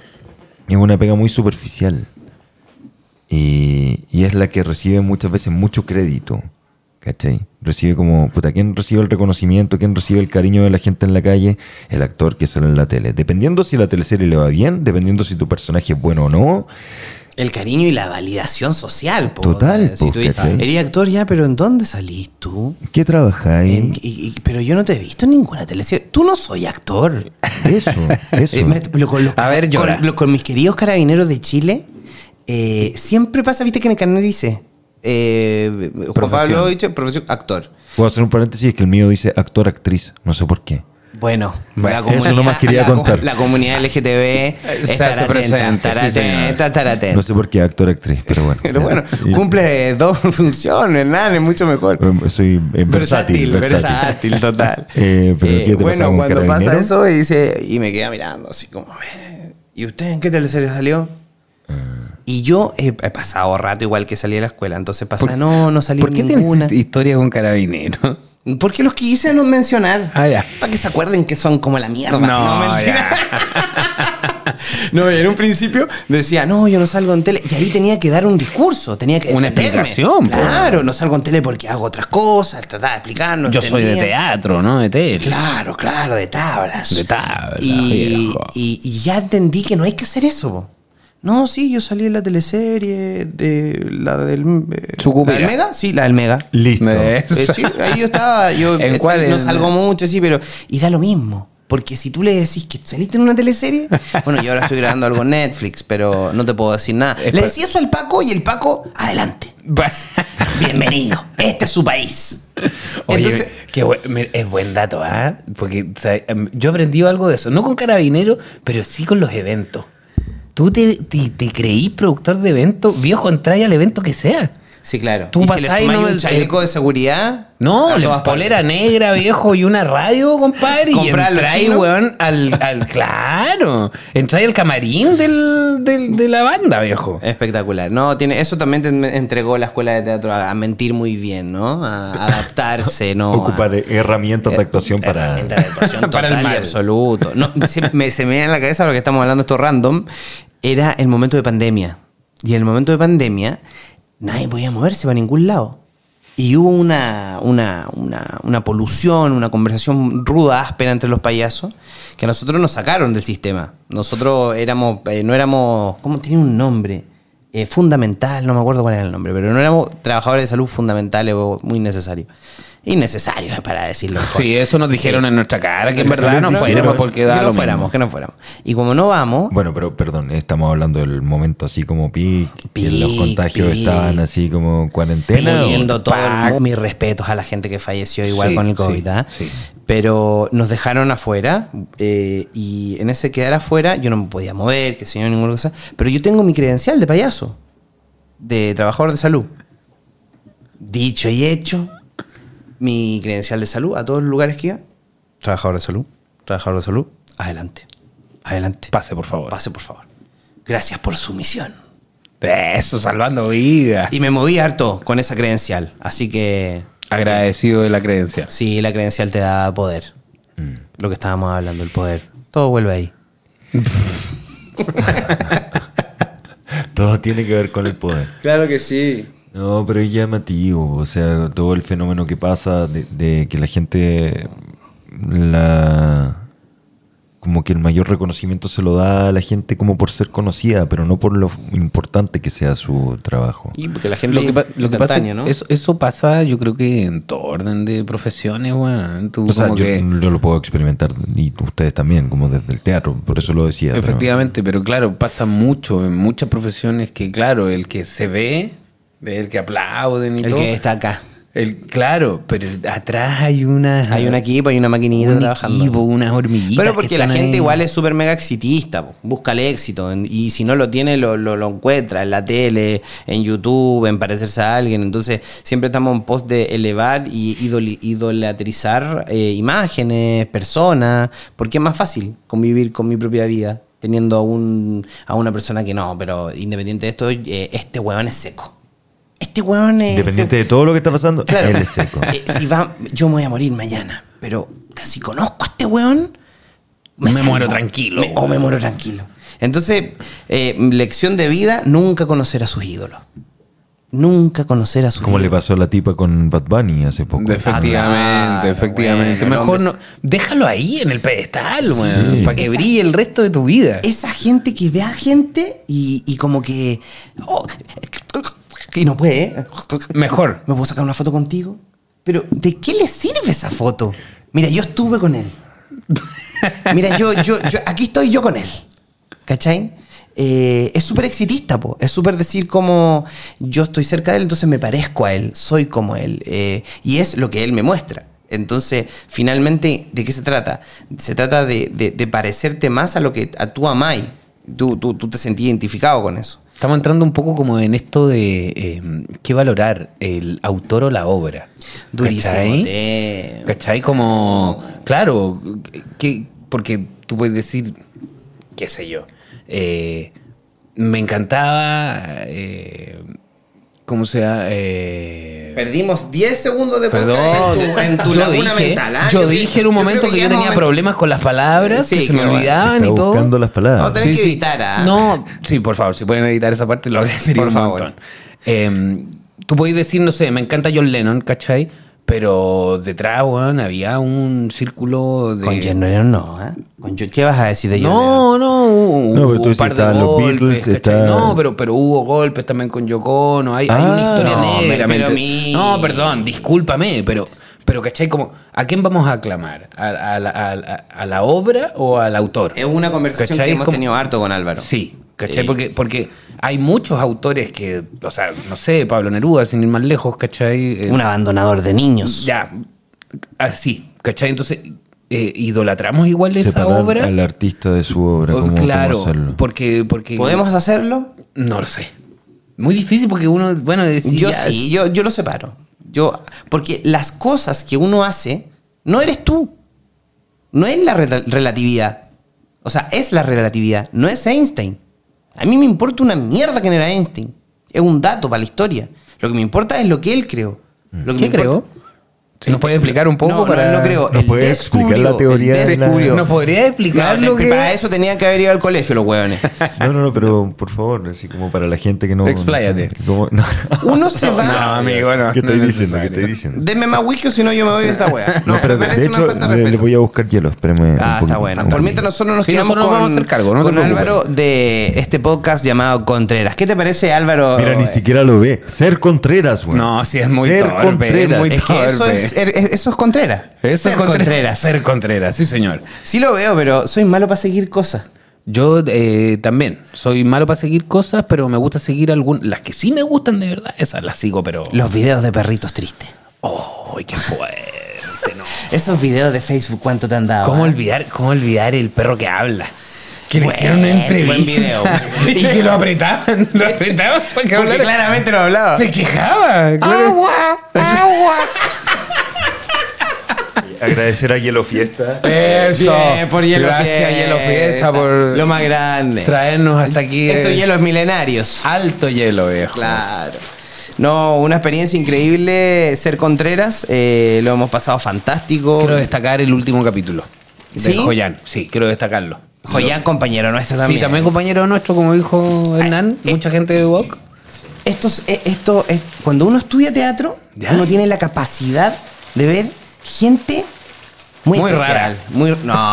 es una pega muy superficial. Y es la que recibe muchas veces mucho crédito. ¿Cachai? Recibe como, puta, ¿quién recibe el reconocimiento? ¿Quién recibe el cariño de la gente en la calle? El actor que sale en la tele. Dependiendo si la teleserie le va bien, dependiendo si tu personaje es bueno o no. El cariño y la validación social. po. Total, Si po, tú eres actor ya, pero ¿en dónde salís tú? ¿Qué trabajáis? En- y- y- pero yo no te he visto en ninguna teleserie. Tú no soy actor. Eso, eso. Eh, lo- con, los- A ver, con, lo- con mis queridos carabineros de Chile, eh, siempre pasa, viste que en el canal dice eh, Juan. Pablo dice profesión actor. Puedo hacer un paréntesis, es que el mío dice actor-actriz. No sé por qué. Bueno, Bueno, eso nomás quería la co- contar. La comunidad LGTB Se estar hace atenta. No sé por qué actor-actriz, pero bueno. Pero bueno, Y- cumple dos funciones, nada, es mucho mejor. Eh, Soy eh, versátil. versátil, total. Eh, pero ¿qué te bueno, cuando pasa eso y dice, y me queda mirando así como, "Eh, ¿y usted en qué teleserie salió? Y yo he, he pasado rato igual que salí de la escuela, entonces pasa, no, no salí ¿Por qué ninguna. historia con carabineros? Porque los quise no mencionar. Ah, ya. Para que se acuerden que son como la mierda. No, mentira. no, en un principio decía, no, yo no salgo en tele. Y ahí tenía que dar un discurso, tenía que Una defenderme. explicación. Claro, no salgo en tele porque hago otras cosas, trataba de explicar, no Yo soy de teatro, ¿no? De tele. Claro, claro, de tablas. De tablas, y- y ya entendí que no hay que hacer eso. No, sí, yo salí en la teleserie de la del... eh. ¿La del Mega? Sí, la del Mega. Listo. Eh, sí, ahí yo estaba, yo ¿En eh, cuál? no En- salgo mucho, sí, pero... Y da lo mismo. Porque si tú le decís que saliste en una teleserie, bueno, yo ahora estoy grabando algo en Netflix, pero no te puedo decir nada. Es Le decía eso al Paco y el Paco, adelante. Vas- Bienvenido. Este es su país. Oye, Entonces, qué buen- mira, es buen dato, ¿ah? Porque o sea, em, yo he aprendido algo de eso. No con carabinero, pero sí con los eventos. Tú te, te, te creí productor de eventos, viejo, entráis al evento que sea. Sí, claro. Tú y si le sumáis no, un el- chaleco de seguridad. No, a le todas polera partes. negra, viejo, y una radio, compadre. Y ¿Comprar los entráis, chinos? weón, al, al. Claro. Entráis al camarín del, del- de la banda, viejo. Espectacular. No, tiene, eso también te entregó la escuela de teatro a, a mentir muy bien, ¿no? A adaptarse, ¿no? Ocupar A- herramientas de actuación para... Herramienta de actuación Para el total y absoluto. No, se, me, se me viene a la cabeza lo que estamos hablando esto random. Era el momento de pandemia. Y en el momento de pandemia, nadie podía moverse para ningún lado. Y hubo una, una, una, una polución, una conversación ruda, áspera entre los payasos, que a nosotros nos sacaron del sistema. Nosotros éramos, eh, no éramos, ¿cómo tenía un nombre? Eh, fundamental, no me acuerdo cuál era el nombre, pero no éramos trabajadores de salud fundamentales o muy necesarios. Innecesarios, para decirlo mejor. Sí, eso nos dijeron Sí. en nuestra cara, que en verdad no no, fuéramos porque que da no lo mismo. fuéramos, que no fuéramos. Y como no vamos, Bueno, pero perdón, estamos hablando del momento así como pic, que los Pic, contagios pic. estaban así como cuarentena. o- poniendo todo el mundo, mis respetos a la gente que falleció igual Sí, con el sí, COVID, ¿ah? sí. Pero nos dejaron afuera eh, y en ese quedar afuera yo no me podía mover, que sé yo, ninguna cosa, pero yo tengo mi credencial de payaso, de trabajador de salud. Dicho y hecho, mi credencial de salud a todos los lugares que iba, trabajador de salud, trabajador de salud, adelante, adelante. Pase, por favor. Pase, por favor. Gracias por su misión. Eso, salvando vidas. Y me moví harto con esa credencial. Así que Agradecido de la creencia. sí, la credencial te da poder. Lo que estábamos hablando, el poder. Todo vuelve ahí. Todo tiene que ver con el poder. Claro que sí. No, pero es llamativo, o sea, todo el fenómeno que pasa de, de que la gente, la, como que el mayor reconocimiento se lo da a la gente como por ser conocida, pero no por lo importante que sea su trabajo. Y porque la gente. Lo que, lo que pasa ¿no? eso, eso pasa, yo creo que en todo orden de profesiones, weón. Tú O sea, como yo, que- yo lo puedo experimentar y ustedes también, como desde el teatro, por eso lo decía. Efectivamente, pero claro, pasa mucho en muchas profesiones que, claro, el que se ve, el que aplauden y el todo. que está acá. El- claro, pero atrás hay una. Hay un equipo, hay una maquinita un trabajando. equipo, unas hormiguitas. Pero que porque la gente ahí. igual es súper mega exitista, busca el éxito. Y si no lo tiene, lo, lo, lo encuentra en la tele, en YouTube, en parecerse a alguien. Entonces, siempre estamos en pos de elevar y idoli- idolatrizar eh, imágenes, personas, porque es más fácil convivir con mi propia vida teniendo a, un, a una persona que no, pero independiente de esto, eh, este weón es seco. Este weón es... Independiente de todo lo que está pasando, Claro. él es seco. Eh, si va, yo me voy a morir mañana, pero si conozco a este weón, Me salvo. muero tranquilo, Me- o me muero tranquilo. Entonces, eh, lección de vida, nunca conocer a sus ídolos. Nunca conocer a sus Como le pasó a la tipa con Bad Bunny hace poco. Efectivamente, Ah, efectivamente. bueno, Mejor no. Déjalo ahí en el pedestal, Sí. weón. Para que Esa- brille el resto de tu vida. Esa gente que ve a gente y, y como que... oh, y no puede, ¿eh? Mejor. ¿Me puedo sacar una foto contigo? Pero, ¿de qué le sirve esa foto? Mira, yo estuve con él. Mira, yo, yo, yo aquí estoy yo con él. ¿Cachai? Eh, es súper exitista, po. Es súper decir como yo estoy cerca de él, entonces me parezco a él, soy como él. eh, y es lo que él me muestra. Entonces, finalmente, ¿de qué se trata? Se trata de, de- de parecerte más a lo que a tú amáis. Tú, tú, tú te sentís identificado con eso. Estamos entrando un poco como en esto de eh, qué valorar, el autor o la obra. Durísimo. ¿Cachai? te- ¿Cachai? Como, claro, que, porque tú puedes decir, qué sé yo, eh, me encantaba, eh, ¿cómo sea? Eh, Perdimos 10 segundos de podcast Perdón, en tu, en tu yo, laguna dije, mental. ¿ah? yo creo- dije en un momento que, yo ya tenía hemos- problemas con las palabras, Sí, que se me que bueno, olvidaban Está y todo. buscando las palabras. Vamos a tener que editar, ¿ah? No, sí, por favor, si pueden editar esa parte, lo agradecería Por un favor. montón. Eh, tú podés decir, no sé, me encanta John Lennon, ¿cachai? Pero detrás, weón, había un círculo de... Con John Lennon no, ¿eh? Con John- ¿Qué vas a decir de John Lennon? No, no, hubo, No, pero tú un par de estaban los golpes, Beatles, ¿cachai? está- No, pero, pero hubo golpes también con Yoko Ono, hay, hay una Ah, historia no, negra. pero ¿me mi- entiendes? No, perdón, discúlpame, pero, Pero, ¿cachai? Como, ¿a quién vamos a aclamar? ¿A, a la, a la- a la obra o al autor? Es una conversación ¿Cachai? que hemos Como- tenido harto con Álvaro. Sí, ¿cachai? Eh, Porque, porque hay muchos autores que, o sea, no sé, Pablo Neruda, sin ir más lejos, ¿cachai? Eh, Un abandonador de niños. Ya, así, ¿cachai? Entonces, eh, idolatramos igual esa Separar obra. al artista de su obra. ¿cómo, cómo claro, hacerlo? porque, porque... ¿Podemos hacerlo? No lo sé. Muy difícil porque uno, bueno, decir yo sí, yo, yo lo separo. Yo, porque las cosas que uno hace, no eres tú. No es la rela- relatividad. O sea, es la relatividad, no es Einstein. A mí me importa una mierda quién era Einstein. Es un dato para la historia. Lo que me importa es lo que él creó. Lo que ¿Qué me importa-? ¿Se nos puede explicar un poco No, no, para...? no creo. ¿Nos puede explicar la teoría de la-. ¿Nos podría explicar No, lo te- que- Para eso tenían que haber ido al colegio los hueones. No, no, no, pero por favor, así como para la gente que no. Expláyate. no no. Uno se va. No, amigo, no. ¿Qué no estoy es diciendo? ¿Qué estoy diciendo? Denme más whisky o si no yo me voy de esta wea. No, pero me de, hecho, le, voy a buscar hielo, espérame. Ah, está bueno. Por mientras nosotros nos Sí, quedamos nosotros con, vamos a hacer cargo, no te con. Álvaro de este podcast llamado Contreras. ¿Qué te parece, Álvaro? Mira, ni siquiera lo ve. Ser Contreras, güey. No, sí, es muy Ser Contreras. es muy Es que eso torpe. Es, er- eso es Contreras. Eso Ser es Contreras. Ser Contreras, sí, señor. Sí lo veo, pero soy malo para seguir cosas. Yo eh, también soy malo para seguir cosas, pero me gusta seguir algunas. Las que sí me gustan de verdad, esas las sigo, pero. Los videos de perritos tristes. ¡Oh, qué fuerte! No. Esos videos de Facebook, ¿cuánto te han dado? ¿Cómo ah? olvidar, ¿Cómo olvidar el perro que habla? Que le hicieron una entrevista. buen video. y que lo apretaban. Lo apretaban para que Porque hablara. claramente no hablaba. Se quejaba. claro. Agradecer a Hielo Fiesta. Eso. Bien, por Hielo Gracias, Fiesta. Hielo Fiesta, por Lo más grande. traernos hasta aquí. Estos eh, hielos milenarios. Alto hielo, viejo. Claro. No, una experiencia increíble ser Contreras. eh, lo hemos pasado fantástico. Quiero destacar el último capítulo. De ¿Sí? Joyan. Sí, quiero destacarlo. Joyan, compañero nuestro también. Sí, también compañero nuestro, como dijo Hernán, eh. mucha gente de Vogue. Esto, es- eh, esto es- cuando uno estudia teatro, ¿Ya? uno tiene la capacidad de ver gente muy, Muy especial. rara. Muy, no.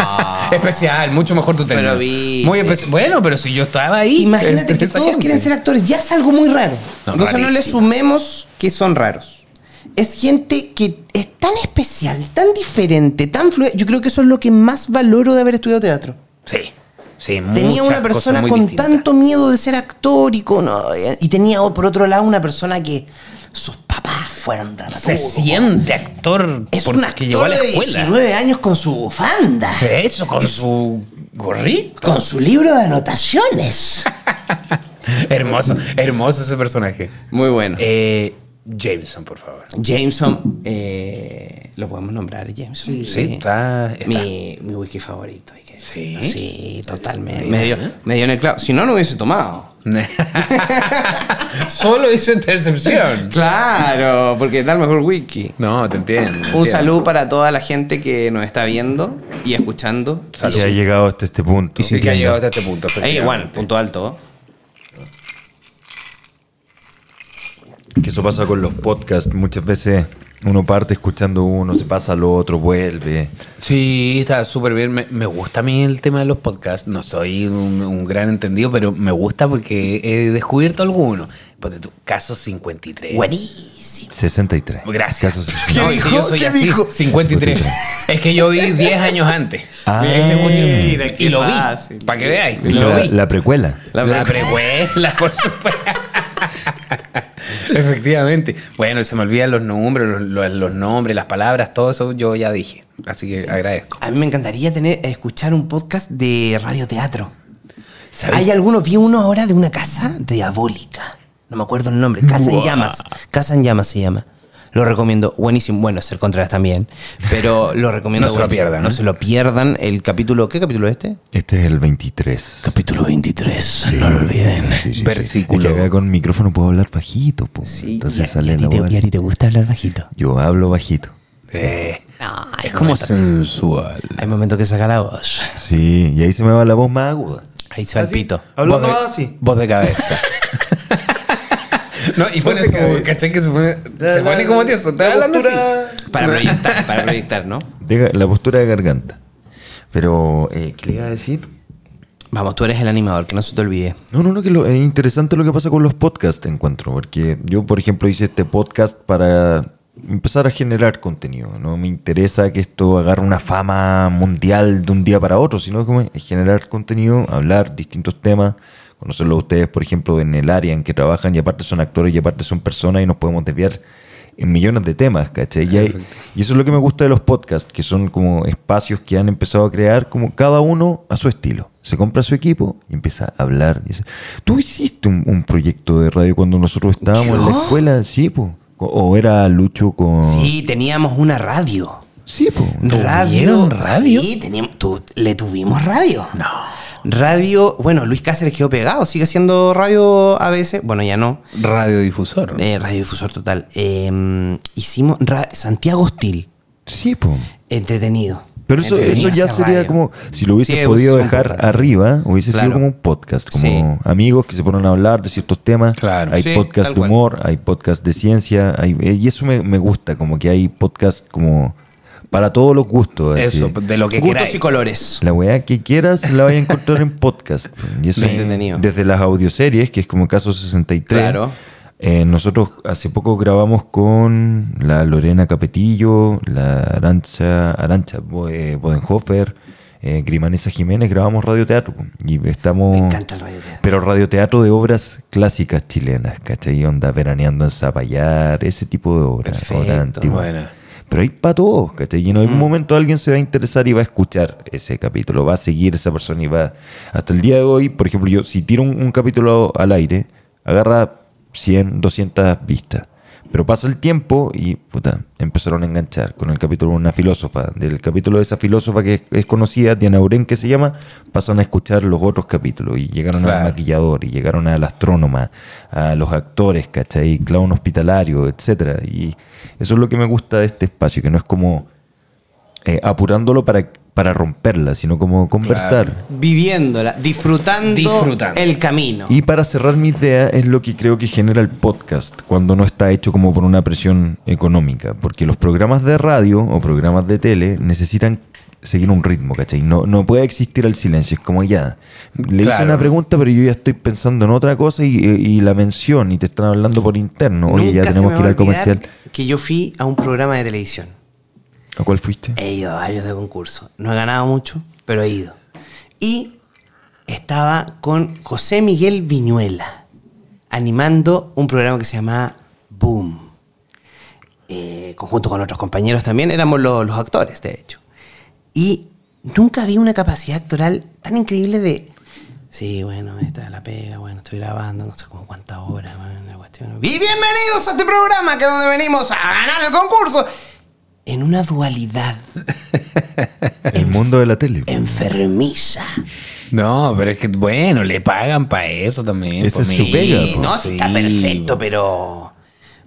Especial, mucho mejor tu término. Pero vi- Muy especial. Bueno, pero si yo estaba ahí. Imagínate eh, que todos gente. quieren ser actores. Ya es algo muy raro. No, Entonces no le rarísimo. sumemos que son raros. Es gente que es tan especial, tan diferente, tan fluida. Yo creo que eso es lo que más valoro de haber estudiado teatro. Sí. Sí, Tenía una persona con distintas. tanto miedo de ser actor y, con, y tenía por otro lado una persona que sus papás fueron dramaturgos. Se siente actor Es un actor llegó a la de escuela. 19 años con su bufanda. Eso, con su gorrito. Con su libro de anotaciones. hermoso, hermoso ese personaje. Muy bueno. Eh, Jameson, por favor. Jameson, eh, lo podemos nombrar, Jameson. Sí, está- está. Mi, mi whisky favorito. hay que decirlo. Sí. Sí, totalmente. Me dio, me dio en el clavo. Si no, no hubiese tomado. Solo hizo esta excepción. Claro, porque da el mejor whisky. No, te entiendo. te Un entiendo. saludo para toda la gente que nos está viendo y escuchando. Que ha llegado hasta este punto. Y Sí, que ha llegado hasta este punto. Ahí, igual, efectivamente. punto alto. Que eso pasa con los podcasts. Muchas veces uno parte escuchando uno, se pasa al otro, vuelve. Sí, está súper bien. Me, me gusta a mí el tema de los podcasts. No soy un, un gran entendido, pero me gusta porque he descubierto algunos. Ponte tú, caso 53. Buenísimo. 63. Gracias. ¿Qué No, es que dijo? yo soy ¿Qué así, dijo? 53. es que yo vi 10 años antes. Ah. Mira, qué y lo fácil. vi. Para que veáis. La, la precuela. La La, pre- precuela, por supuesto. Efectivamente. Bueno, se me olvidan los nombres, los, los- los nombres, las palabras, todo eso yo ya dije. Así que agradezco. A mí me encantaría tener, escuchar un podcast de radioteatro. ¿Sabes? Hay algunos, vi uno ahora de una casa diabólica. No me acuerdo el nombre. Casa en llamas. Casa en llamas se llama. Lo recomiendo. Buenísimo. Bueno, ser Contreras también. Pero lo recomiendo. No se lo buenísimo. pierdan, No ¿eh? se lo pierdan. El capítulo. ¿Qué capítulo es este? Este es el 23. Capítulo 23. No lo olviden. Sí, sí, sí. Versículo. Es que acá con micrófono puedo hablar bajito. po. Entonces sale la voz así. te gusta hablar bajito. Yo hablo bajito. Eh, No, es como sensual. Hay momentos que saca la voz. Sí, y ahí se me va la voz más aguda. Ahí se va el pito. Hablando Voz de-. Voz de cabeza. no, y pone su. Que se pone, La- se la- pone como tieso. Está la hablando así. postura- Para proyectar, para proyectar, ¿no? De ga- la postura de garganta. Pero, eh, ¿qué le iba a decir? Vamos, tú eres el animador, que no se te olvide. No, no, no, que lo, es interesante lo que pasa con los podcasts, encuentro. Porque yo, por ejemplo, hice este podcast para empezar a generar contenido. No me interesa que esto agarre una fama mundial de un día para otro, sino como generar contenido, hablar distintos temas, conocerlo a ustedes, por ejemplo, en el área en que trabajan y aparte son actores y aparte son personas y nos podemos desviar en millones de temas, ¿cachai? Y, hay- y eso es lo que me gusta de los podcasts, que son como espacios que han empezado a crear como cada uno a su estilo. Se compra su equipo y empieza a hablar. y dice, Tú hiciste un, un proyecto de radio cuando nosotros estábamos en la escuela, sí, po. O- O era Lucho con... Sí, teníamos una radio. Sí, po. Radio. ¿Tuvieron radio? Sí, teníamos, tu- le tuvimos radio. No. Radio, bueno, Luis Cáceres quedó pegado, sigue haciendo radio a veces. Bueno, ya no. Radiodifusor. Eh, radiodifusor total. Eh, hicimos ra- Santiago Hostil, Sí, po. entretenido. Pero eso, eso ya sería radio. como, si lo hubieses Sí, podido dejar podcast. arriba, hubiese Claro. sido como un podcast, como Sí. amigos que se ponen a hablar de ciertos temas. Claro. Hay Sí, podcast de cual. humor, hay podcast de ciencia, hay- eh, y eso me, me gusta, como que hay podcast como para todos los gustos. así. Eso, de lo que Gustos queráis. y colores. La weá que quieras la vas a encontrar en podcast. Y eso Entretenido. desde las audioseries, que es como caso 63. Claro. Eh, nosotros hace poco grabamos con la Lorena Capetillo, la Arancha, Arancha eh, Bodenhofer, eh, Grimanesa Jiménez, grabamos radioteatro. Y estamos. Me encanta el radioteatro. Pero radioteatro de obras clásicas chilenas, ¿cachai? Onda veraneando en Zapallar, ese tipo de obras. Perfecto, obras antiguas. buena. Pero hay para todos, ¿cachai? Y en Mm. algún momento alguien se va a interesar y va a escuchar ese capítulo, va a seguir esa persona y va... Hasta el día de hoy, por ejemplo, yo si tiro un, un capítulo al aire, agarra 100, 200 vistas. Pero pasa el tiempo y, puta, empezaron a enganchar con el capítulo de una filósofa. Del capítulo de esa filósofa que es, conocida, Diana Uren, que se llama, pasan a escuchar los otros capítulos. Y llegaron al maquillador, y llegaron al astrónoma, a los actores, ¿cachai? Clown hospitalario, etcétera Y eso es lo que me gusta de este espacio, que no es como eh, apurándolo para, para romperla, sino como conversar. Viviéndola, disfrutando, Disfrutando. el camino. Y para cerrar mi idea es lo que creo que genera el podcast cuando no está hecho como por una presión económica, porque los programas de radio o programas de tele necesitan seguir un ritmo, ¿cachai? No, no puede existir el silencio, es como ya, le hice una pregunta pero yo ya estoy pensando en otra cosa y, y la mención y te están hablando por interno, oye, ya Nunca tenemos que ir al comercial. que yo fui a un programa de televisión. ¿A cuál fuiste? He ido a varios de concurso. No he ganado mucho, pero he ido. Y estaba con José Miguel Viñuela animando un programa que se llamaba Boom. Eh, conjunto con otros compañeros también, éramos los, actores, de hecho. Y nunca vi una capacidad actoral tan increíble de. Sí, bueno, esta es la pega, bueno, estoy grabando, no sé como cuántas horas, man, la cuestión. Y bienvenidos a este programa que es donde venimos a ganar el concurso. En una dualidad El mundo de la tele. enfermiza. No, pero es que, bueno, le pagan para eso también. Pues, es su pega, Sí, po. no, sí, está perfecto, pero.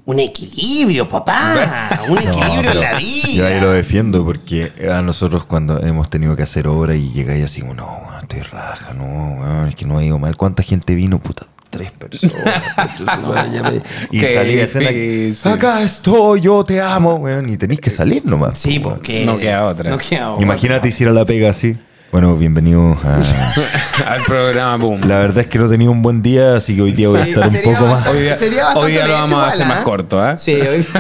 Un equilibrio, papá. Un No, equilibrio en la Yo ahí lo vida. defiendo porque a nosotros cuando hemos tenido que hacer obra y llegáis así no, estoy raja, no, weón, es que no ha ido mal. ¿Cuánta gente vino? Puta, tres personas. y Qué salí a escena, acá estoy, yo te amo, weón, y tenéis que salir nomás. Sí, po, porque. No queda otra. No queda otra. Imagínate hiciera la pega así. Bueno, bienvenidos a... Al programa Boom. La verdad es que no tenía un buen día, así que hoy día voy a estar un poco más... Hoy día, Sería bastante hoy día lo vamos a hacer más ¿ah? corto, ¿ah? Sí, hoy-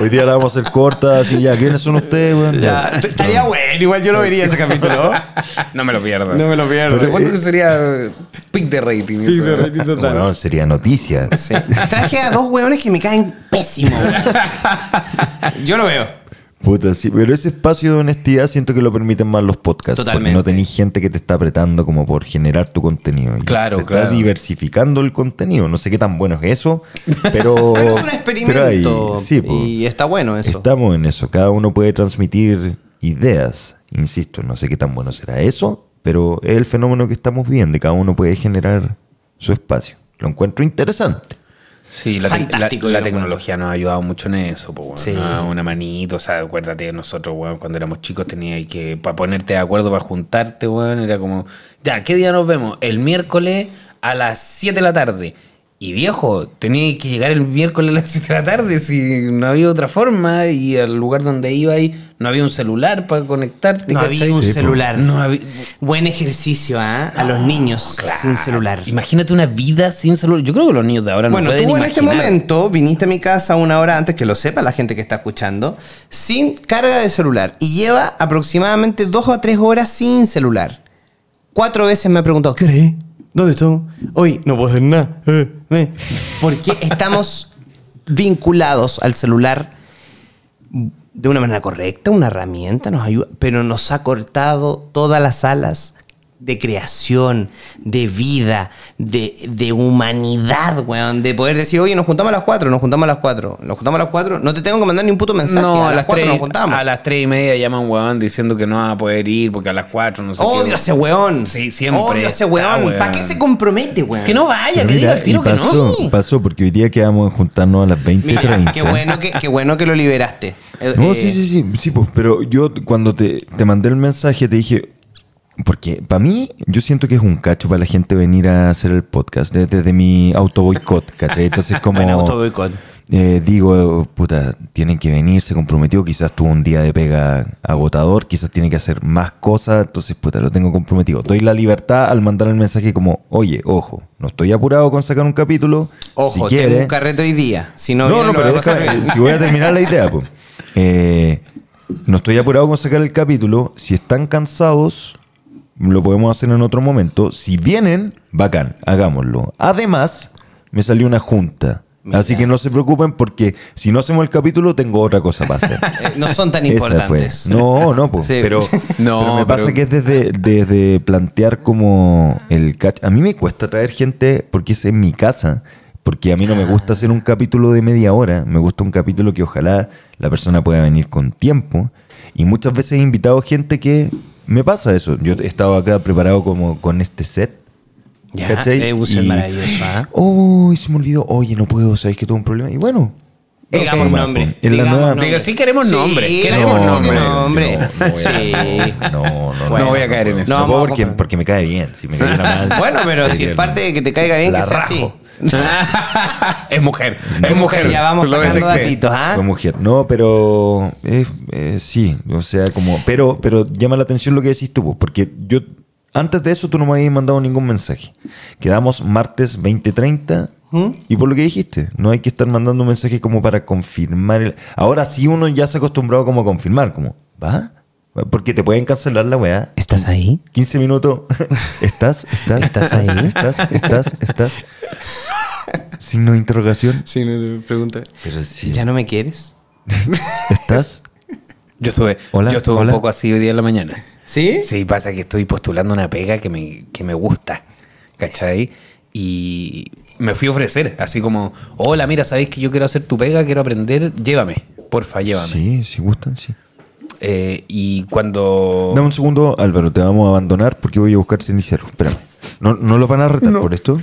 Hoy día la vamos a hacer corta, así ya, ¿quiénes son ustedes, weón? Ya, estaría bueno, igual yo lo vería ese capítulo. No me lo pierdo. No me lo pierdo. Pero ¿Cuánto que sería eh, pic de rating? eso? Weón, sería noticia. Sí. Traje a dos hueones que me caen pésimo. Yo lo veo. Puta, sí, pero ese espacio de honestidad siento que lo permiten más los podcasts. Totalmente. Porque no tenéis gente que te está apretando como por generar tu contenido. Y Claro, se claro. está diversificando el contenido. No sé qué tan bueno es eso, pero... Pero es un experimento. sí, po. y está bueno eso. Estamos en eso. Cada uno puede transmitir ideas. Insisto, no sé qué tan bueno será eso, pero es el fenómeno que estamos viendo. y Cada uno puede generar su espacio. Lo encuentro interesante. Sí, la, te- la- tecnología nos ha ayudado mucho en eso. Pues, Sí. Una manito, o sea, acuérdate de nosotros, weón, cuando éramos chicos tenías que, para ponerte de acuerdo, para juntarte, weón, era como, ya, ¿qué día nos vemos? El miércoles a las 7 de la tarde. Y viejo, tenía que llegar el miércoles a las 7 de la tarde si no había otra forma y al lugar donde iba ahí no había un celular para conectarte. No había un Sí, celular. No había- Buen ejercicio, ¿ah? A los niños Claro. sin celular. Imagínate una vida sin celular. Yo creo que los niños de ahora Bueno, no tú pueden en este momento viniste a mi casa una hora antes, que lo sepa la gente que está escuchando, sin carga de celular. Y lleva aproximadamente dos o tres horas sin celular. Cuatro veces me ha preguntado, ¿qué hora es? ¿Dónde estoy? Hoy no puedo hacer nada. Eh, eh. Porque estamos vinculados al celular de una manera correcta, una herramienta nos ayuda, pero nos ha cortado todas las alas de creación, de vida, de, de humanidad, weón. De poder decir, oye, nos juntamos a las 4, nos juntamos a las 4, nos juntamos a las 4, no te tengo que mandar ni un puto mensaje. No, a, las 4 tres, nos juntamos. a las 3 y media llama un weón diciendo que no va a poder ir porque a las 4 no sé Odio qué. a ese weón. Sí, siempre. Odio a ese weón. weón. ¿Para qué se compromete, weón? Que no vaya, que diga mira, el tiro y que pasó, no. pasó porque hoy día quedamos en juntarnos a las 20 Mira, qué bueno que, qué bueno que lo liberaste. No, eh, sí, sí, sí, sí, pues, pero yo cuando te, te mandé el mensaje te dije, porque para mí yo siento que es un cacho para la gente venir a hacer el podcast desde, desde mi auto boicot, ¿cachai? Entonces como Buen auto boicot. eh, digo, puta, tienen que venir, se comprometió, quizás tuvo un día de pega agotador, quizás tiene que hacer más cosas, entonces puta, lo tengo comprometido. Doy la libertad al mandar el mensaje como, oye, ojo, no estoy apurado con sacar un capítulo. Ojo, si tengo quiere, un carrete hoy día. Si no, no, viene, no, pero déjame- si voy a terminar la idea, pues. Eh, no estoy apurado con sacar el capítulo. Si están cansados, lo podemos hacer en otro momento. Si vienen, bacán, hagámoslo. Además, me salió una junta. Así que no se preocupen porque si no hacemos el capítulo, tengo otra cosa para hacer. Eh, no son tan importantes. fue. No, no, pues. Sí. Pero, No, pero me pasa pero- que es desde, desde plantear como el catch. A mí me cuesta traer gente porque es en mi casa. Porque a mí no me gusta hacer un capítulo de media hora. Me gusta un capítulo que ojalá la persona pueda venir con tiempo. Y muchas veces he invitado gente que me pasa eso. Yo he estado acá preparado como con este set. Ya, ¿cachai? es un set Y- maravilloso, ¿ah? Oh, se me olvidó. Oye, no puedo, sabéis que tuve un problema. Y bueno. Digamos no sé, nombre. En la digamos nueva. nombre. Diga, sí queremos Sí, nombre, la queremos gente nombre. nombre. No, no voy a- sí. No, no, no. No voy a caer en eso. No, No, porque, porque me cae bien. Si me cae mal. Bueno, pero sí si es parte de que te caiga bien, La que sea así. es mujer. Es mujer, ya vamos sacando datitos, ¿ah? Fue mujer. No, pero eh, eh, sí, o sea, como, pero, pero llama la atención lo que decís tú, pues, porque yo antes de eso tú no me habías mandado ningún mensaje. Quedamos martes 20:30 ¿Mm? y por lo que dijiste, no hay que estar mandando mensajes como para confirmar. el- Ahora sí uno ya se ha acostumbrado como a confirmar, como, ¿va? Porque te pueden cancelar la weá. ¿Estás ahí? 15 minutos. ¿Estás? ¿Estás? ¿Estás ahí? ¿Estás? ¿Estás? ¿Estás? Signo de interrogación. Sí, no te pregunta. Pero. ¿Ya no me quieres? ¿Estás? Yo estuve, Hola, yo estuve hola. un poco así hoy día en la mañana. ¿Sí? Sí, pasa que estoy postulando una pega que me, que me gusta, ¿cachai? Y me fui a ofrecer, así como, hola, mira, sabéis que yo quiero hacer tu pega, quiero aprender, llévame, porfa, llévame. Sí, si gustan, sí. Eh, y cuando... Dame un segundo, Álvaro, te vamos a abandonar porque voy a buscar cenicero. Espérame. ¿No, no los van a retar por esto?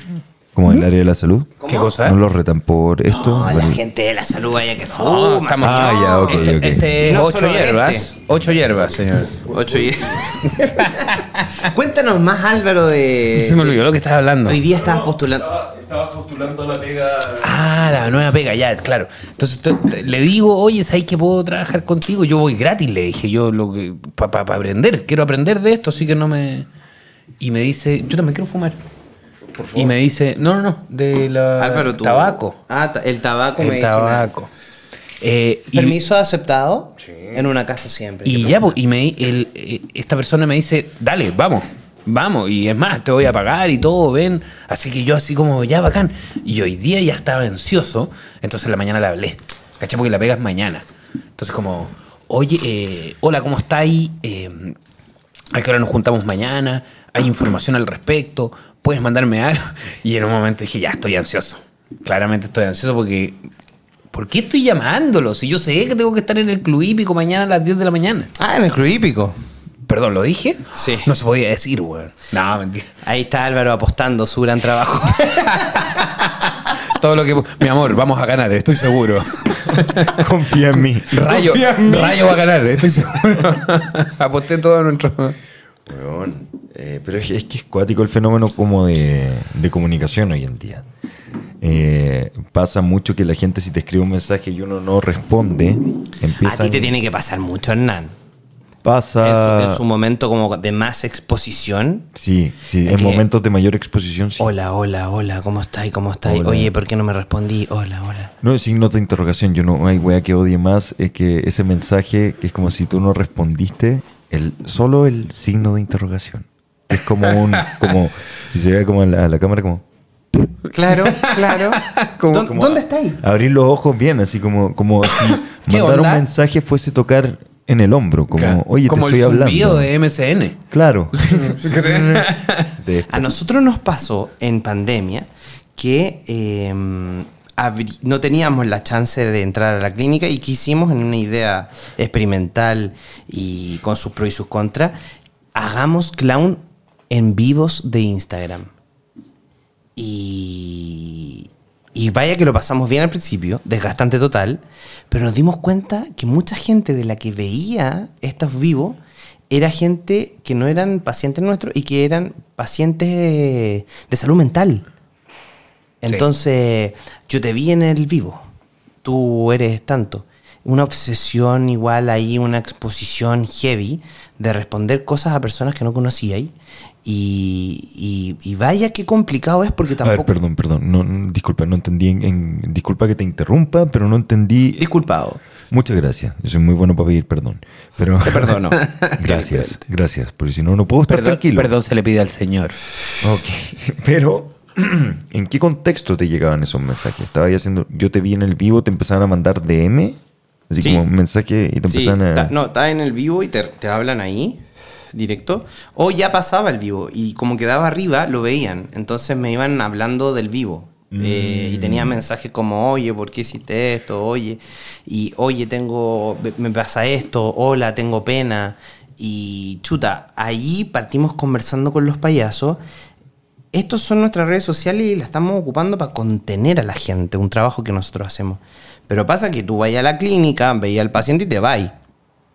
Como en el área de la salud. ¿Qué cosa? ¿No los retan por esto? No, la gente de la salud vaya que fuma. estamos- Ah, ya, ok, este, ok. este es no ocho hierbas. este. Ocho hierbas, señor. Ocho y... Cuéntanos más, Álvaro, de... Se me olvidó lo que estaba hablando. Hoy día estabas postulando... Estabas postulando la pega. Ah, la nueva pega, ya, claro. Entonces le digo, oye, ¿sabes que puedo trabajar contigo? Yo voy gratis, le dije, yo lo que para aprender, quiero aprender de esto, así que no me. Y me dice, yo también quiero fumar. Y me dice, no, no, no, de la Álvaro, tú... tabaco. Ah, el tabaco El medicinal. tabaco. Eh, y- ¿Permiso aceptado? En una casa siempre. Y ¿Qué ya, y me, el- eh, esta persona me dice, dale, vamos, vamos. Y es más, te voy a pagar y todo, ven. Así que yo así como, ya, bacán. Y hoy día ya estaba ansioso, entonces en la mañana le hablé. ¿Cachai? Porque la pega es mañana. Entonces como, oye, eh, hola, ¿cómo estáis? Eh, ¿A qué hora nos juntamos mañana? ¿Hay información al respecto? ¿Puedes mandarme algo? Y en un momento dije, ya, estoy ansioso. Claramente estoy ansioso porque... ¿Por qué estoy llamándolo? Si yo sé que tengo que estar en el club hípico mañana a las 10 de la mañana. Ah, en el club hípico. Perdón, ¿lo dije? Sí. No se podía decir, weón. No, mentira. Ahí está Álvaro apostando su gran trabajo. Todo lo que... Mi amor, vamos a ganar, estoy seguro. Confía en mí. Rayo, Confía en mí. Rayo va a ganar, estoy seguro. Aposté todo nuestro... Weón, eh, pero es, es que es cuático el fenómeno como de, de comunicación hoy en día. eh, pasa mucho que la gente si te escribe un mensaje y uno no responde, empieza A ti te tiene que pasar mucho, Hernán. pasa Es, es un momento como de más exposición. sí, sí, en momentos de mayor exposición sí. Hola, hola, hola, ¿cómo estáis? ¿Cómo estáis? Oye, ¿por qué no me respondí? Hola, hola. No, es signos de interrogación. Yo no hay wea que odie más es que ese mensaje que es como si tú no respondiste, el, solo el signo de interrogación. Es como un, como, si se ve como a la, cámara, como Claro, claro. Como- ¿Dó- ¿Dónde estáis? abrir los ojos bien, así como, como si ¿Qué mandar un mensaje fuese tocar en el hombro, como, Claro. oye, como te estoy el hablando. de MSN. Claro. De. A nosotros nos pasó en pandemia que eh, abri- no teníamos la chance de entrar a la clínica y quisimos en una idea experimental y con sus pros y sus contras, hagamos clown en vivos de Instagram. Y, y vaya que lo pasamos bien al principio, desgastante total, pero nos dimos cuenta que mucha gente de la que veía estos vivos era gente que no eran pacientes nuestros y que eran pacientes de salud mental. Entonces, yo te vi en el vivo, tú eres tanto. Una obsesión igual ahí, una exposición heavy de responder cosas a personas que no conocíais. Y, y- y vaya qué complicado es porque A ver, tampoco... perdón, perdón. No, no, disculpa, no entendí. En, en- disculpa que te interrumpa, pero no entendí. Disculpado. Muchas gracias. Yo soy muy bueno para pedir perdón. Pero Te perdono. gracias, gracias. Porque si no, no puedo estar Perdón, tranquilo. perdón se le pide al señor. Ok. Pero, ¿en qué contexto te llegaban esos mensajes? Estaba ahí haciendo. Yo te vi en el vivo, te empezaban a mandar DM. Así Sí. como un mensaje y te Sí, empezaban a. ta- no, está en el vivo y te, te hablan ahí, directo. O ya pasaba el vivo y como quedaba arriba, lo veían. Entonces me iban hablando del vivo. Eh, y tenía mensajes como, oye, ¿por qué hiciste esto? Oye, y oye, tengo, me pasa esto, hola, tengo pena. Y chuta, ahí partimos conversando con los payasos. Estos son nuestras redes sociales y las estamos ocupando para contener a la gente, un trabajo que nosotros hacemos. Pero pasa que tú vayas a la clínica, veías al paciente y te vas.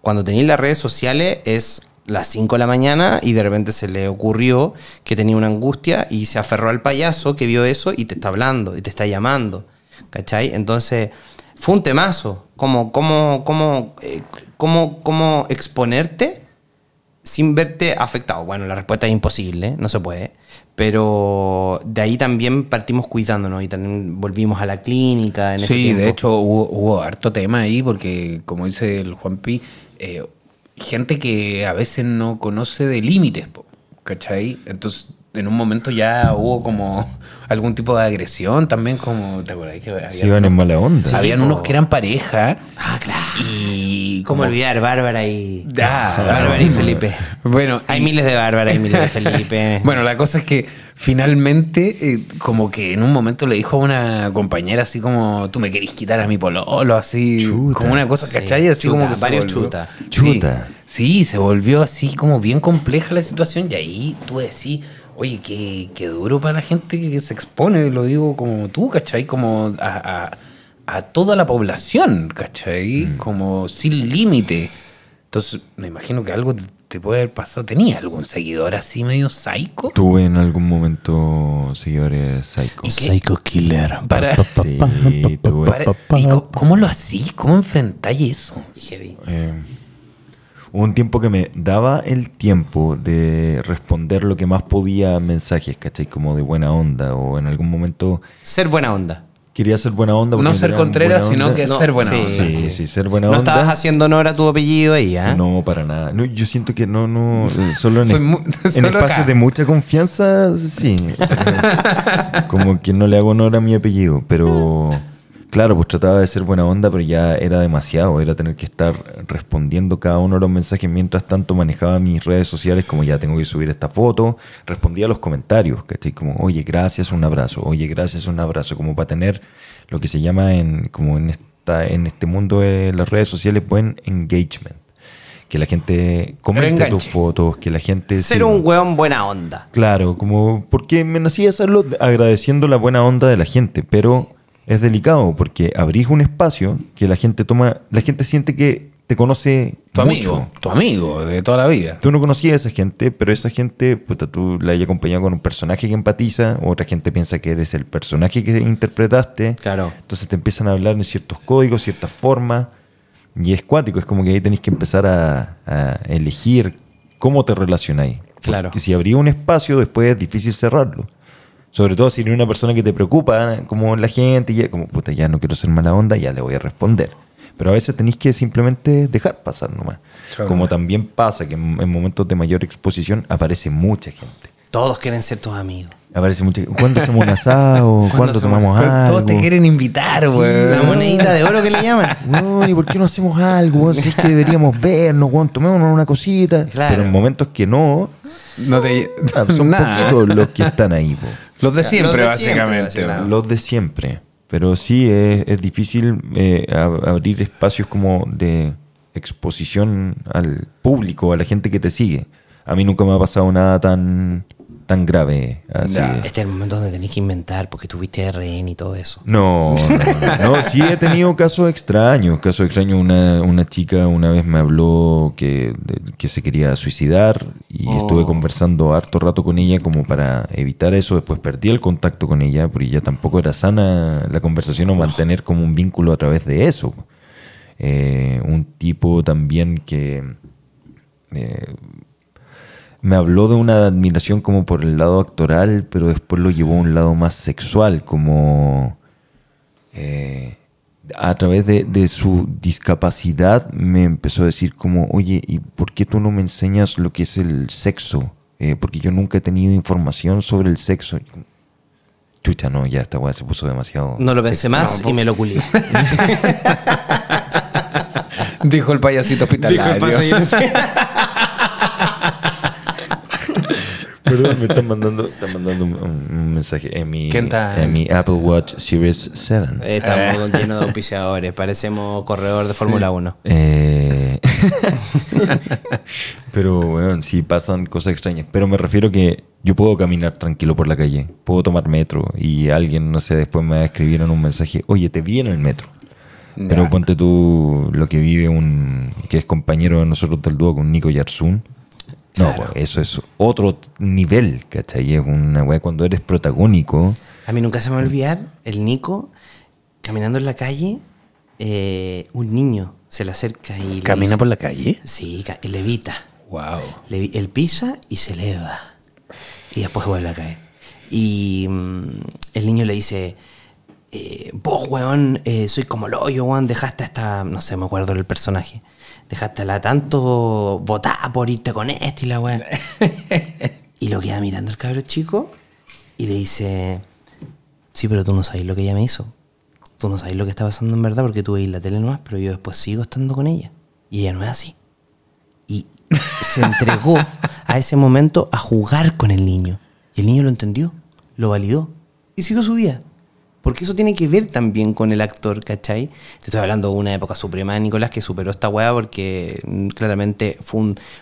Cuando tenéis las redes sociales es las 5 de la mañana y de repente se le ocurrió que tenía una angustia y se aferró al payaso que vio eso y te está hablando y te está llamando. ¿Cachai? Entonces, fue un temazo. ¿Cómo, cómo, cómo, eh, exponerte sin verte afectado? Bueno, la respuesta es imposible, no se puede. Pero de ahí también partimos cuidándonos y también volvimos a la clínica en ese Sí, tiempo. de hecho hubo, hubo harto tema ahí porque, como dice el Juan Pi, eh, gente que a veces no conoce de límites, ¿cachai? Entonces, en un momento ya hubo como algún tipo de agresión también, como, ¿te acuerdas? Que había Se iban en unos- mala onda. Habían unos que eran pareja Ah, claro. y... ¿Cómo como- olvidar Bárbara y. Ah, Bárbara y Felipe. Bueno, Hay y- miles de Bárbara y miles de Felipe. Bueno, la cosa es que finalmente, eh, como que en un momento le dijo a una compañera así como, tú me querís quitar a mi pololo, así, Chuta. como una cosa, Sí, ¿cachai? Así chuta, como que varios volvió- chuta. Sí, Chuta. Sí, se volvió así como bien compleja la situación y ahí tú decís, oye, qué, qué duro para la gente que se expone, lo digo como tú, ¿cachai? Como a, a- a toda la población, ¿cachai? Mm. Como sin límite. Entonces, me imagino que algo te, te puede haber pasado. ¿Tenía algún seguidor así medio psycho? Tuve en algún momento seguidores psycho. Psycho Killer. Para, Sí, tuve. para- ¿y cómo, lo hacís? ¿Cómo enfrentáis eso? Eh, hubo un tiempo que me daba el tiempo de responder lo que más podía mensajes, ¿cachai? Como de buena onda o en algún momento Ser buena onda. quería ser buena onda. No ser Contreras, sino que No, ser buena sí. onda. Sí, sí, ser buena No onda. estabas haciendo honor a tu apellido ahí, ¿ah? No, para nada. No, yo siento que no, no. eh, Solo en, es- en espacios de mucha confianza, sí. Como que no le hago honor a mi apellido. Pero claro, pues trataba de ser buena onda, pero ya era demasiado. Era tener que estar respondiendo cada uno de los mensajes. Mientras tanto, manejaba mis redes sociales, como ya tengo que subir esta foto. Respondía a los comentarios, ¿cachai? Como, oye, gracias, un abrazo. Oye, gracias, un abrazo. Como para tener lo que se llama en, como en, esta, en este mundo de las redes sociales, buen engagement. Que la gente comente tus fotos, que la gente... Ser un hueón buena onda. Claro, como porque me nacía hacerlo agradeciendo la buena onda de la gente, pero es delicado porque abrís un espacio que la gente toma, la gente siente que te conoce Tu amigo, tu amigo de toda la vida. Tú no conocías a esa gente, pero esa gente, puta, tú la hayas acompañado con un personaje que empatiza, otra gente piensa que eres el personaje que interpretaste. Claro. Entonces te empiezan a hablar en ciertos códigos, ciertas formas, y es cuático, es como que ahí tenés que empezar a, a elegir cómo te relacionáis. Claro. Porque si abrí un espacio, después es difícil cerrarlo. Sobre todo si eres una persona que te preocupa, como la gente, y ya, como, puta, ya no quiero ser mala onda, ya le voy a responder. Pero a veces tenéis que simplemente dejar pasar nomás. Claro. Como también pasa que en, en momentos de mayor exposición aparece mucha gente. Todos quieren ser tus amigos. Aparece mucha ¿Cuándo hacemos un asado? ¿Cuándo, tomamos algo? Todos te quieren invitar, güey. La monedita de oro que le llaman. Weón, ¿y por qué no hacemos algo? Si es que deberíamos vernos, weón, tomémonos una cosita. Claro. Pero en momentos que no, No te... ah, son Nada. poquitos los que están ahí. po. Los de siempre, Los de siempre, básicamente. básicamente. Los de siempre. Pero sí es, es difícil eh, ab- abrir espacios como de exposición al público, a la gente que te sigue. A mí nunca me ha pasado nada tan, tan grave. Así. Este es el momento donde tenés que inventar porque tuviste RN y todo eso. No, no, sí he tenido casos extraños. Casos extraños, una, una chica una vez me habló que, que se quería suicidar y Oh. estuve conversando harto rato con ella como para evitar eso. Después perdí el contacto con ella porque ya tampoco era sana la conversación o mantener como un vínculo a través de eso. Eh, un tipo también que... eh, me habló de una admiración como por el lado actoral, pero después lo llevó a un lado más sexual, como eh, a través de, de su discapacidad me empezó a decir como, oye, ¿y por qué tú no me enseñas lo que es el sexo? Eh, porque yo nunca he tenido información sobre el sexo. Chucha, no, ya esta weá se puso demasiado... No lo pensé más y me lo culé. Dijo el payasito hospitalario. Perdón, me están mandando, están mandando un, un mensaje en mi, ¿Quién está? en mi Apple Watch Series 7. Estamos llenos de auspiciadores. Parecemos corredor de Fórmula 1. Eh, pero, bueno, sí pasan cosas extrañas. Pero me refiero que yo puedo caminar tranquilo por la calle, puedo tomar metro y alguien, no sé, después me va a escribir en un mensaje, oye, te vi en el metro. Pero Ya. ponte tú lo que vive un, que es compañero de nosotros del dúo con Nico Yarsun. No, Claro. pues, eso es otro nivel, ¿cachai? Es una weá cuando eres protagónico. A mí nunca se me va a olvidar el Nico caminando en la calle. eh, un niño se le acerca y. le ¿Camina dice- por la calle? Sí, y levita. Wow. Le- él pisa y se eleva. Y después vuelve a caer. Y mm, el niño le dice: eh, Vos, weón, eh, soy como el hoyo, weón. Dejaste hasta. No sé, me acuerdo del personaje. Dejaste a la tanto votar por irte con este y la weón. y lo queda mirando el cabro chico y le dice: Sí, pero tú no sabes lo que ella me hizo. Tú no sabes lo que está pasando en verdad porque tú veis la tele nomás, pero yo después sigo estando con ella. Y ella no es así y se entregó a ese momento a jugar con el niño. Y el niño lo entendió, lo validó y siguió su vida. Porque eso tiene que ver también con el actor, ¿cachai? Te estoy hablando de una época suprema de Nicolás que superó esta weá porque mm, claramente fue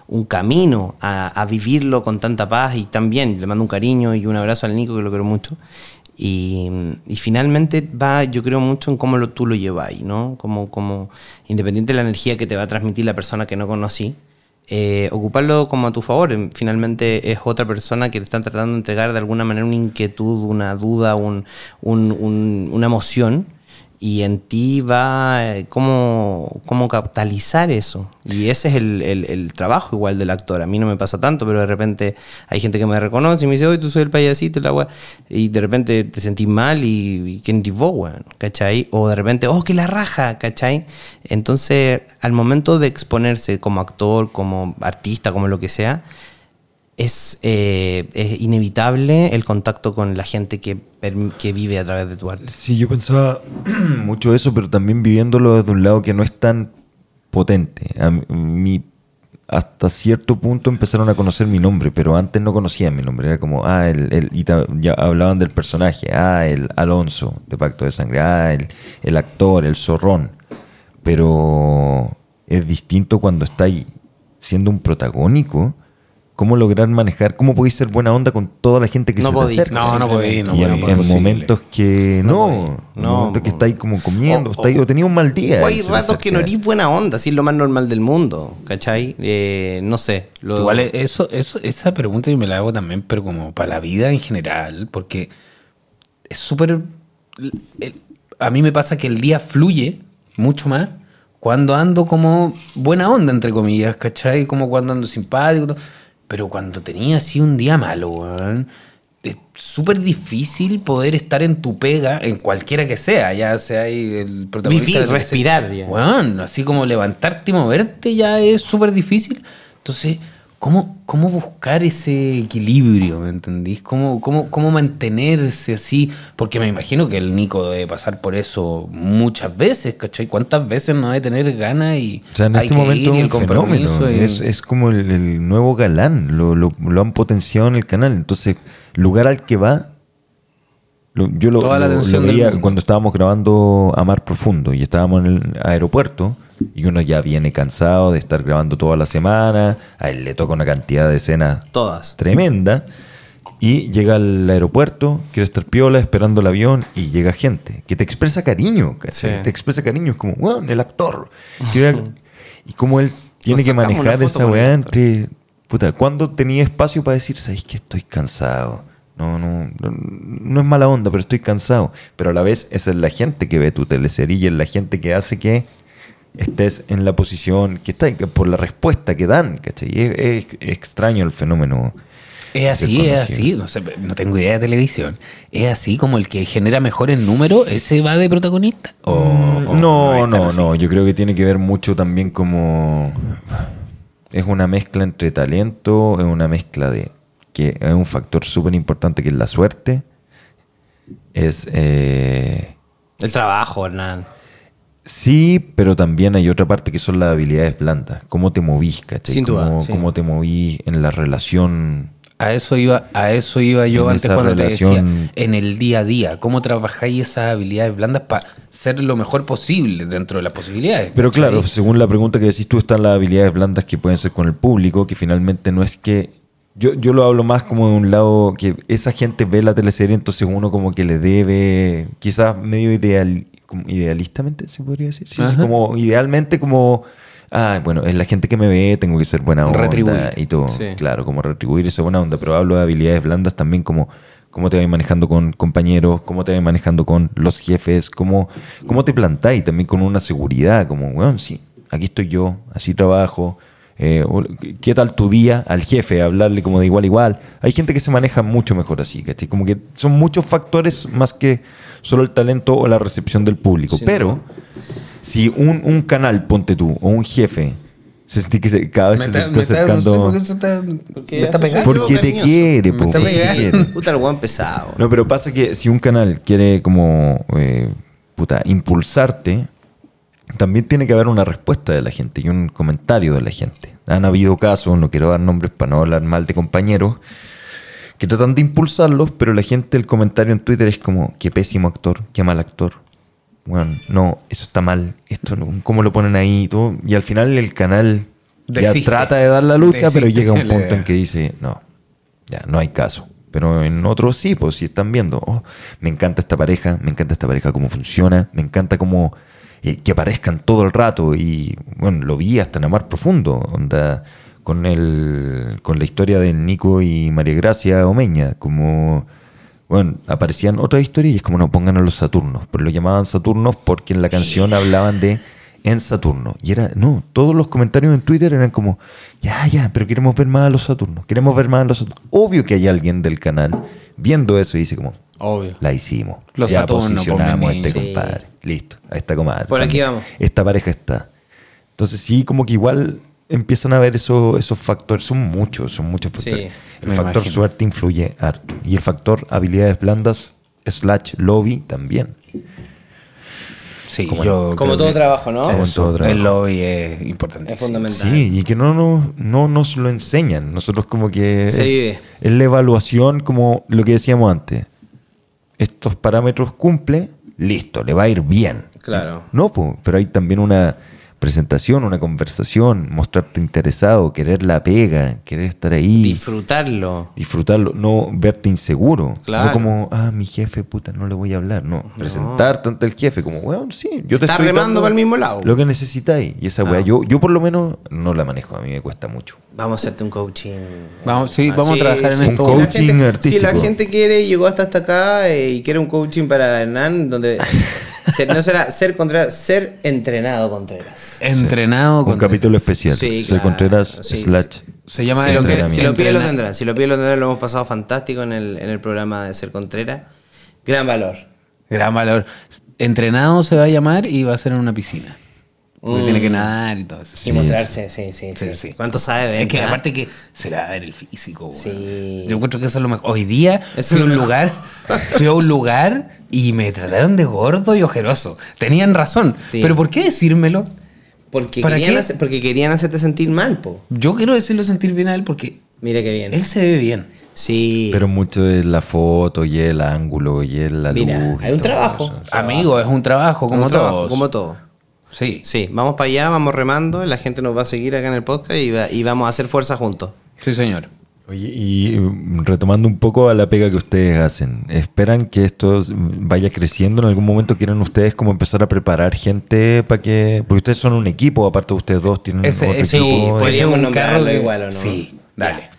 un, camino a, vivirlo con tanta paz y también le mando un cariño y un abrazo al Nico que lo quiero mucho. Y, y finalmente va, yo creo mucho en cómo lo, tú lo llevas, ¿no? Como, como, independiente de la energía que te va a transmitir la persona que no conocí, eh, ocuparlo como a tu favor. Em, Finalmente es otra persona que te está tratando de entregar de alguna manera una inquietud, una duda, un- una emoción. Y en ti va eh, cómo, cómo capitalizar eso. Y ese es el, el- el trabajo igual del actor. A mí no me pasa tanto, pero de repente hay gente que me reconoce y me dice, oye, tú soy el payasito, y la wea. Y de repente te sentís mal y, y ¿quién te vos, weón? ¿Cachai? O de repente, oh, que la raja, ¿cachai? Entonces, al momento de exponerse como actor, como artista, como lo que sea, es, eh, es inevitable el contacto con la gente que, que vive a través de tu arte. Sí, yo pensaba mucho eso, pero también viviéndolo desde un lado que no es tan potente. A mí, hasta cierto punto empezaron a conocer mi nombre, pero antes no conocían mi nombre. Era como, ah, el, el- y ya hablaban del personaje, ah, el Alonso de Pacto de Sangre, ah, el, el actor, el zorrón. Pero es distinto cuando está ahí siendo un protagónico cómo lograr manejar, cómo podéis ser buena onda con toda la gente que No se podí. te acerca. No, no podí, no y podí, en, no en momentos que No no, podí. en No. momentos que estáis como comiendo, O- estáis, o tenías un mal día. O hay ratos que no eres buena onda, así es lo más normal del mundo, ¿cachai? Eh, no sé. Lo, Igual eso, eso, esa pregunta yo me la hago también, pero como para la vida en general, porque es súper... el- A mí me pasa que el día fluye mucho más cuando ando como buena onda, entre comillas, ¿cachai? Como cuando ando simpático. todo. Pero cuando tenía así un día malo, weón, es súper difícil poder estar en tu pega, en cualquiera que sea, ya sea el protagonista. Vivir, de sea. respirar ya. Weón, así como levantarte y moverte ya es súper difícil. Entonces, ¿cómo, ¿cómo buscar ese equilibrio? ¿Me entendís? ¿Cómo, cómo, ¿Cómo mantenerse así? Porque me imagino que el Nico debe pasar por eso muchas veces, ¿cachai? ¿Cuántas veces no debe tener ganas y O sea, en hay este que momento ir es el un compromiso? fenómeno. y- Es, es como el, el nuevo galán. Lo, lo- lo han potenciado en el canal. Entonces, lugar al que va. lo- yo lo, veía cuando estábamos grabando a Mar Profundo y estábamos en el aeropuerto y uno ya viene cansado de estar grabando toda la semana. A él le toca una cantidad de escenas Todas. tremenda. Y llega al aeropuerto, quiere estar piola, esperando el avión, y llega gente que te expresa cariño. Sí. Te expresa cariño, es como, weón, el actor. Y como él tiene que manejar esa weá entre. Puta, ¿cuándo tenía espacio para decir, sabes que estoy cansado? No, no, no, no es mala onda, pero estoy cansado. Pero a la vez, esa es la gente que ve tu teleserie y es la gente que hace que estés en la posición que estás, que por la respuesta que dan, ¿cachai? Es, es extraño el fenómeno. Es así, es así, no, sé, no tengo idea de televisión. ¿Es así como el que genera mejores números, ese va de protagonista? ¿O- o Mm, no, no, no. Yo creo que tiene que ver mucho también como. Es una mezcla entre talento, es una mezcla de. que es un factor súper importante que es la suerte. Es. eh, El trabajo, Hernán. Sí, pero también hay otra parte que son las habilidades blandas. Cómo te movís, ¿cachai? Sin duda, Cómo, sí. cómo te movís en la relación. A eso iba, a eso iba yo En antes cuando relación- te decía, en el día a día, cómo trabajáis esas habilidades blandas para ser lo mejor posible dentro de las posibilidades. Pero ¿cachai? claro, según la pregunta que decís tú, están las habilidades blandas que pueden ser con el público, que finalmente no es que... Yo, yo lo hablo más como de un lado que esa gente ve la teleserie, entonces uno como que le debe, quizás medio ideal, como idealistamente, se podría decir. Sí, sí, Ajá. como idealmente como... Ah, bueno, es la gente que me ve, tengo que ser buena onda Retribuir. y todo. Sí. Claro, como retribuir esa buena onda, pero hablo de habilidades blandas también como cómo te vas manejando con compañeros, cómo te vas manejando con los jefes, cómo, cómo te plantáis también con una seguridad, como, bueno, sí, aquí estoy yo, así trabajo. Eh, ¿Qué tal tu día al jefe? Hablarle como de igual a igual. Hay gente que se maneja mucho mejor así, ¿cachai? Como que son muchos factores más que solo el talento o la recepción del público. Pero si un, un canal, ponte tú, o un jefe, se siente que se- cada vez Me se te está, está me está- no sé acercando... por qué se está, Porque me está pegando. Porque te cariñoso. quiere, Me po, está te quiere. Puta, el weón pesado. No, pero pasa que si un canal quiere como eh, puta, impulsarte, también tiene que haber una respuesta de la gente y un comentario de la gente. Han habido casos, no quiero dar nombres para no hablar mal de compañeros, que tratan de impulsarlos, pero la gente, el comentario en Twitter es como, qué pésimo actor, qué mal actor. Bueno, no, eso está mal, esto no, cómo lo ponen ahí y todo. Y al final el canal ya trata de dar la lucha, pero llega un punto en que dice, no, ya, no hay caso. Pero en otros sí, pues si están viendo, oh, me encanta esta pareja, me encanta esta pareja cómo funciona, me encanta cómo eh, que aparezcan todo el rato. Y bueno, lo vi hasta en Amar Profundo, onda, con el con la historia de Nico y María Gracia Omeña, como bueno, aparecían otras historias y es como no pongan a los Saturnos, pero lo llamaban Saturnos porque en la canción hablaban de en Saturno. Y era, no, todos los comentarios en Twitter eran como, ya, ya, pero queremos ver más a los Saturnos, queremos ver más a los Saturnos. Obvio que hay alguien del canal viendo eso y dice como, Obvio. la hicimos. Los ya Saturnos, posicionamos a pues, este sí. compadre. Listo, a esta comadre. Por aquí vamos. Esta pareja está. Entonces sí, como que igual empiezan a ver eso, esos factores. Son muchos, son muchos Sí, factores. el me factor imagino. suerte influye harto. Y el factor habilidades blandas slash lobby también. Sí, Como- yo Como todo trabajo, ¿no? Como todo trabajo. El lobby es importante. Es fundamental. Sí, y que no, no, no nos lo enseñan. Nosotros como que... Se vive. Es la evaluación como lo que decíamos antes. Estos parámetros cumple, listo, le va a ir bien. Claro. No, po, pero hay también una presentación, una conversación, mostrarte interesado, querer la pega, querer estar ahí, Disfrutarlo. disfrutarlo, no verte inseguro. Claro. No como, ah, mi jefe, puta, no le voy a hablar. No, presentarte ante el jefe, como, weón, sí, yo te Está estoy remando para el mismo lado. Lo que necesitáis. Y esa weá, yo, yo por lo menos no la manejo, a mí me cuesta mucho. Vamos a hacerte un coaching. Vamos, sí, Ah, vamos a trabajar en sí. esto. Un Si la coaching gente- artístico. Si la gente quiere, llegó hasta, hasta acá eh, y quiere un coaching para Hernán, donde ser- no será ser Contreras, ser entrenado Contreras. Entrenado Un con capítulo especial. Sí, Ser claro, Contreras sí, slash. Se llama Si el lo, entrenamiento. si lo pide, lo tendrán. Si lo pide, lo tendrán. Lo hemos pasado fantástico en el, en el programa de Ser Contreras. Gran valor. Gran valor. Entrenado se va a llamar y va a ser en una piscina. Porque tiene que nadar y todo eso. Y mostrarse, sí, sí, sí. Sí, sí. ¿Cuánto sabe de Es que aparte que se le va a ver el físico. weón. Sí. Yo encuentro que eso es lo mejor. Hoy día Eso fui a un lugar, fui a un lugar y me trataron de gordo y ojeroso. Tenían razón. Sí. Pero ¿por qué decírmelo? Porque ¿Para querían, qué? hacer- porque querían hacerte sentir mal, po. Yo quiero decirlo sentir bien a él porque Mira qué bien. él se ve bien. Sí. Pero mucho es la foto y el ángulo y el la Mira, luz. hay un todo trabajo. eso. Amigo, es un trabajo como trabajo, todos. Como todo. Sí. Sí, vamos para allá, vamos remando, la gente nos va a seguir acá en el podcast y, va- y vamos a hacer fuerza juntos. Sí, señor. Oye, y mm, retomando un poco a la pega que ustedes hacen, ¿esperan que esto vaya creciendo? ¿En algún momento quieren ustedes como empezar a preparar gente para que... Porque ustedes son un equipo, aparte de ustedes dos tienen Ese, otro ese, equipo. Podríamos nombrarlo de- igual, ¿o no? Sí, dale. Ya.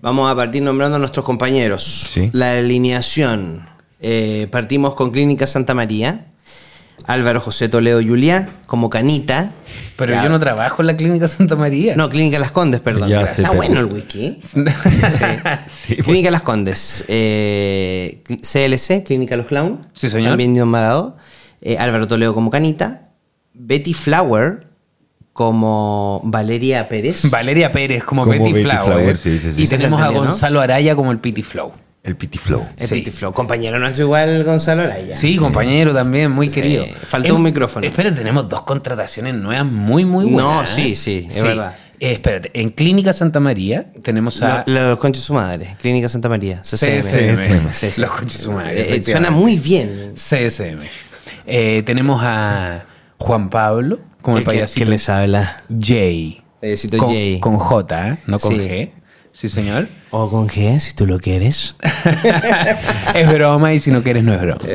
Vamos a partir nombrando a nuestros compañeros. Sí. La alineación. Eh, partimos con Clínica Santa María. Álvaro José Toledo Juliá, como Canita. Pero Ya. yo no trabajo en la clínica Santa María. No, Clínica Las Condes, perdón. Ya Está sé, pero- bueno el whisky. Sí, pues. Clínica Las Condes. eh, CLC, Clínica Los Clown. Sí, señor. También nombrado. Eh, Álvaro Toledo como Canita. Betty Flower como Valeria Pérez. Valeria Pérez como, Como Betty, Betty Flower. Flower, sí, sí, sí. Y tenemos a. Gonzalo Araya como el Pity Flow. El Pity Flow. El Sí. Betty Flow. Compañero nuestro igual, Gonzalo Araya. Sí, compañero también, muy querido. faltó un micrófono. Espera, tenemos dos contrataciones nuevas muy, muy No, buenas. sí, ¿eh? sí, es verdad. Eh, espérate, en Clínica Santa María tenemos a... Lo- Los conchos su madre. Clínica Santa María. CCM. CSM. Sí, sí. Los conchos su madre, Eh, eh, suena muy bien. CSM. Eh, tenemos a Juan Pablo como el, que, payasito que les habla. Jay. Payasito con, Jay. Con J, ¿eh? no con Sí. G. Sí, señor. O con G, si tú lo quieres. es broma y si no quieres no es broma.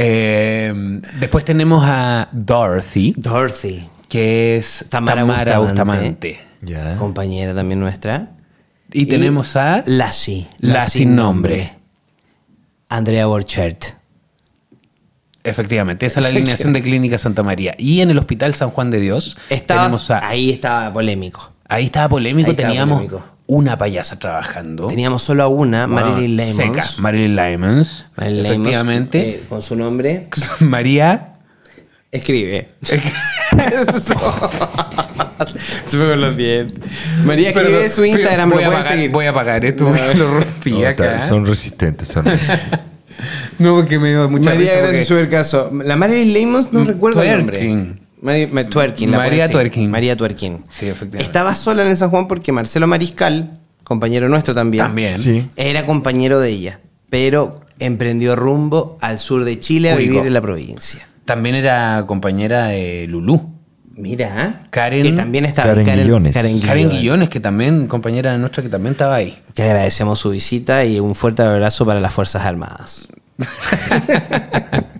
Eh, después tenemos a Dorothy, Dorothy. que es Tamara Tamara, Bustamante. Bustamante. Ya. Compañera también nuestra. Y tenemos a Lassie. La sin nombre. Andrea Borchert. Efectivamente, esa es la alineación de Clínica Santa María. Y en el Hospital San Juan de Dios Estabas- tenemos a, ahí estaba polémico. ahí estaba polémico, ahí estaba teníamos polémico. Una payasa trabajando. Teníamos solo a una, Bueno, Marilyn Lemons. Seca, Marilyn Lemons. Marilyn Lemons, Efectivamente. eh, con su nombre. María. Escribe. Se me con los dientes. María escribe su Instagram, voy lo a pueden seguir. Voy a pagar esto, No, porque lo rompí No, está- acá. son resistentes. Son No, porque me dio mucha María, risa gracias porque- por el caso. La Marilyn Lemons no Mm, recuerdo el nombre. Mari- Ma- Twerking, la María. Twerking. María Twerking. Sí, efectivamente. Estaba sola en el San Juan porque Marcelo Mariscal, compañero nuestro también, También. Sí. era compañero de ella, pero emprendió rumbo al sur de Chile a vivir en la provincia. También era compañera de Lulú. Mira, Karen- que también estaba Karen Guillones. Karen Karen Guillones. Guillones, que también, compañera nuestra, que también estaba ahí. Que agradecemos su visita y un fuerte abrazo para las Fuerzas Armadas.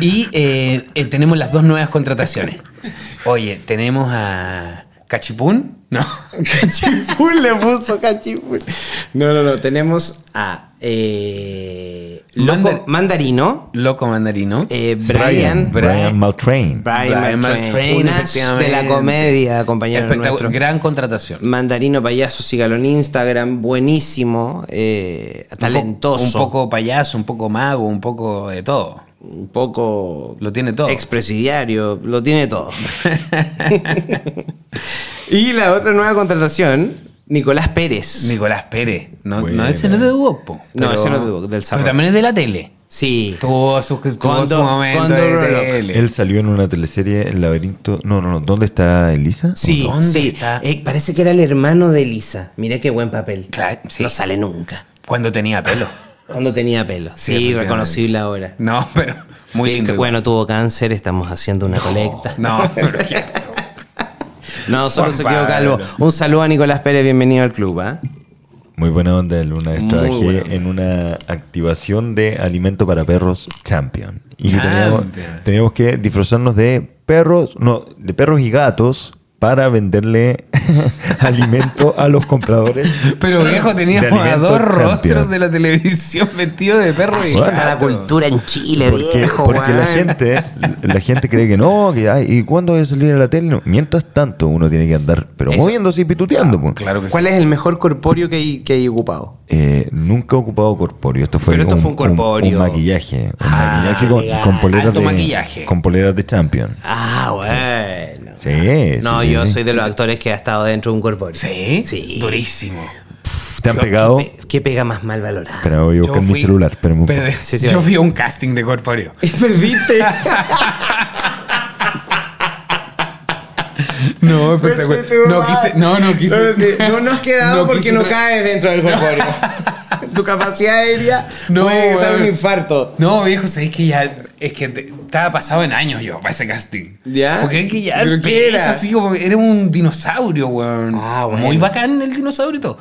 Y eh, eh, tenemos las dos nuevas contrataciones. Oye, tenemos a Cachipún, ¿no? Cachipún le puso cachipún. No, no, no. Tenemos a eh, Loco Mandar- Mandarino, Loco Mandarino. eh, Brian, Brian, Brian- Brian Maltrain. Brian, Brian Maltrain, Maltrain, un as de la comedia, compañero nuestro. Gran contratación. Mandarino Payaso, sígalo en Instagram, buenísimo, eh, talentoso, Un poco payaso, un poco mago, un poco de todo. Un poco Lo tiene todo. expresidiario, lo tiene todo. y la otra nueva contratación, Nicolás Pérez. Nicolás Pérez. No, Bueno. no ese no es de Duopo. No, ese no es de Duoc, del Pero Zarro. también es de la tele. Sí. Tuvo su, tuvo su momento de tele. Él salió en una teleserie, El laberinto. No, no, no. ¿Dónde está Elisa? Sí, ¿Dónde sí. está? Eh, parece que era el hermano de Elisa. Mira qué buen papel. Claro, sí. No sale nunca. Cuando tenía pelo. Cuando tenía pelo. Sí, reconocible ahora. No, pero muy lindo. que, bueno, tuvo cáncer, estamos haciendo una colecta. No, pero No, solo Juan se quedó Pablo. calvo. Un saludo a Nicolás Pérez, bienvenido al club, ¿ah? Muy buena onda. Una vez Muy trabajé buena onda. en una activación de alimento para perros Champion. Y que teníamos, Champion. teníamos que disfrazarnos de perros, no, de perros y gatos para venderle alimento a los compradores. Pero viejo, teníamos a dos champion. rostros de la televisión vestidos de perro y está la cultura en Chile, Porque, viejo, porque la gente la gente cree que no, que ay, ¿y cuándo voy a salir a la tele? No. Mientras tanto, uno tiene que andar, pero Eso. moviéndose y pituteando. pues. Claro que sí. ¿Cuál es el mejor corpóreo que hay, que hay ocupado? Eh, nunca he ocupado corpóreo. Esto fue, Pero esto fue un corpóreo. Un, maquillaje. Un Ah, maquillaje con, poleras Alto de, maquillaje. con poleras de Champion. Ah, bueno. Sí, No, sí, yo sí. soy de los actores que ha estado dentro de un corpóreo. ¿Sí? Sí. Durísimo. ¿Te han pegado? ¿Qué, pe- qué pega más mal valorada? Espera, voy a buscar Yo mi fui- celular. Un pero de- Sí, sí, yo vale. fui a un casting de corpóreo. Perdiste. No, espectacular. No quise, no, no quise. No nos has quedado No porque quise no caes dentro del corpóreo. Tu capacidad aérea No, puede ser un infarto. No, viejo, sabéis que ya. Es que te- estaba pasado en años yo para ese casting. ¿Ya? Porque es que ya. ¿Pero qué era? Así como, era un dinosaurio, weón. Ah, bueno. ¿Mm? Muy bacán el dinosaurio y todo.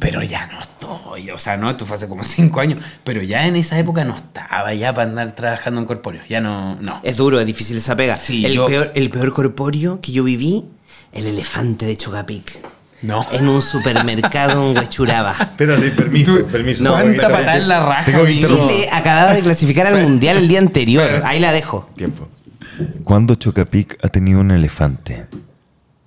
Pero ya no estoy. O sea, no, esto fue hace como cinco años. Pero ya en esa época no estaba ya para andar trabajando en corpóreo. Ya no. no. Es duro, es difícil esa pega. Sí, el, yo- peor, el peor corpóreo que yo viví, el elefante de Chocapic. No. En un supermercado en Huechuraba. Espérate, permiso, permiso. no, ¿Cuánta patada en la raja, Tengo que. Chile acababa de clasificar al mundial el día anterior. Ahí la dejo. Tiempo. ¿Cuándo Chocapic ha tenido un elefante?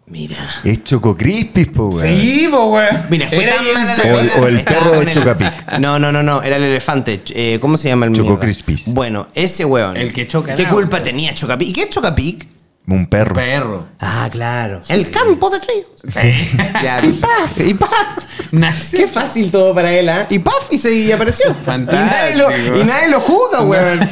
Mira. Es Choco Crispis, po, weón. Sí, po, weón. Mira, fue Era tan bien- mala la O el- o el perro de el- Chocapic. No, no, no, no, era el elefante. Eh, ¿Cómo se llama el Choco mierda? Crispis. Bueno, ese weón. El que choca ¿Qué culpa tenía Chocapic? ¿Y qué es Chocapic? Un perro. Perro. Ah, claro. El campo de trigo. Ya, y paf, y paf. Nació. Qué fácil todo para él, ¿ah? Y paf, y se y apareció. Fantástico. Y nadie lo, y nadie lo juzga, weón.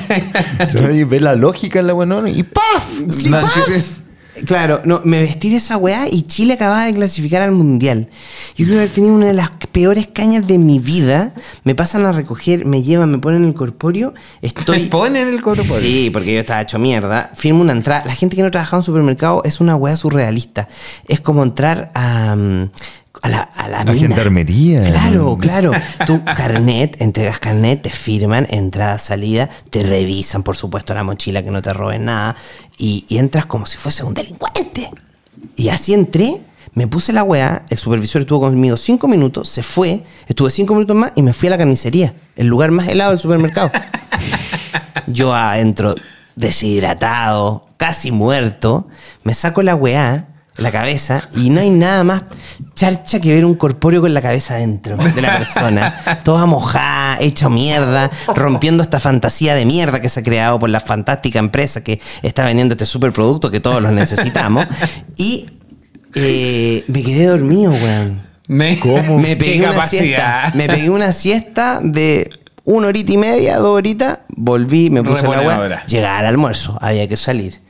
Nadie ve la lógica en la weón. Y ¡paf! Y paf. Claro, no, me vestí de esa weá y Chile acababa de clasificar al mundial. Yo creo que he tenido una de las peores cañas de mi vida. Me pasan a recoger, me llevan, me ponen el corpóreo. Te Estoy. ponen el corpóreo. Sí, porque yo estaba hecho mierda. Firmo una entrada. La gente que no trabaja en un supermercado es una weá surrealista. Es como entrar a. mm, A la, a la La mina. gendarmería. Claro, claro. Tu carnet, entregas carnet, te firman, entrada, salida, te revisan, por supuesto, la mochila que no te roben nada. Y, y entras como si fuese un delincuente. Y así entré, me puse la weá, el supervisor estuvo conmigo cinco minutos, se fue, estuve cinco minutos más y me fui a la carnicería, el lugar más helado del supermercado. Yo adentro, deshidratado, casi muerto, me saco la weá, la cabeza, y no hay nada más charcha que ver un corpóreo con la cabeza adentro de la persona. Toda mojada, hecha mierda, rompiendo esta fantasía de mierda que se ha creado por la fantástica empresa que está vendiendo este superproducto que todos los necesitamos. Y eh, me quedé dormido, weón. Me, Me pegué una capacidad. siesta. Me pegué una siesta de una horita y media, dos horitas. Volví, me puse la Reponedora. Llegar al almuerzo, había que salir.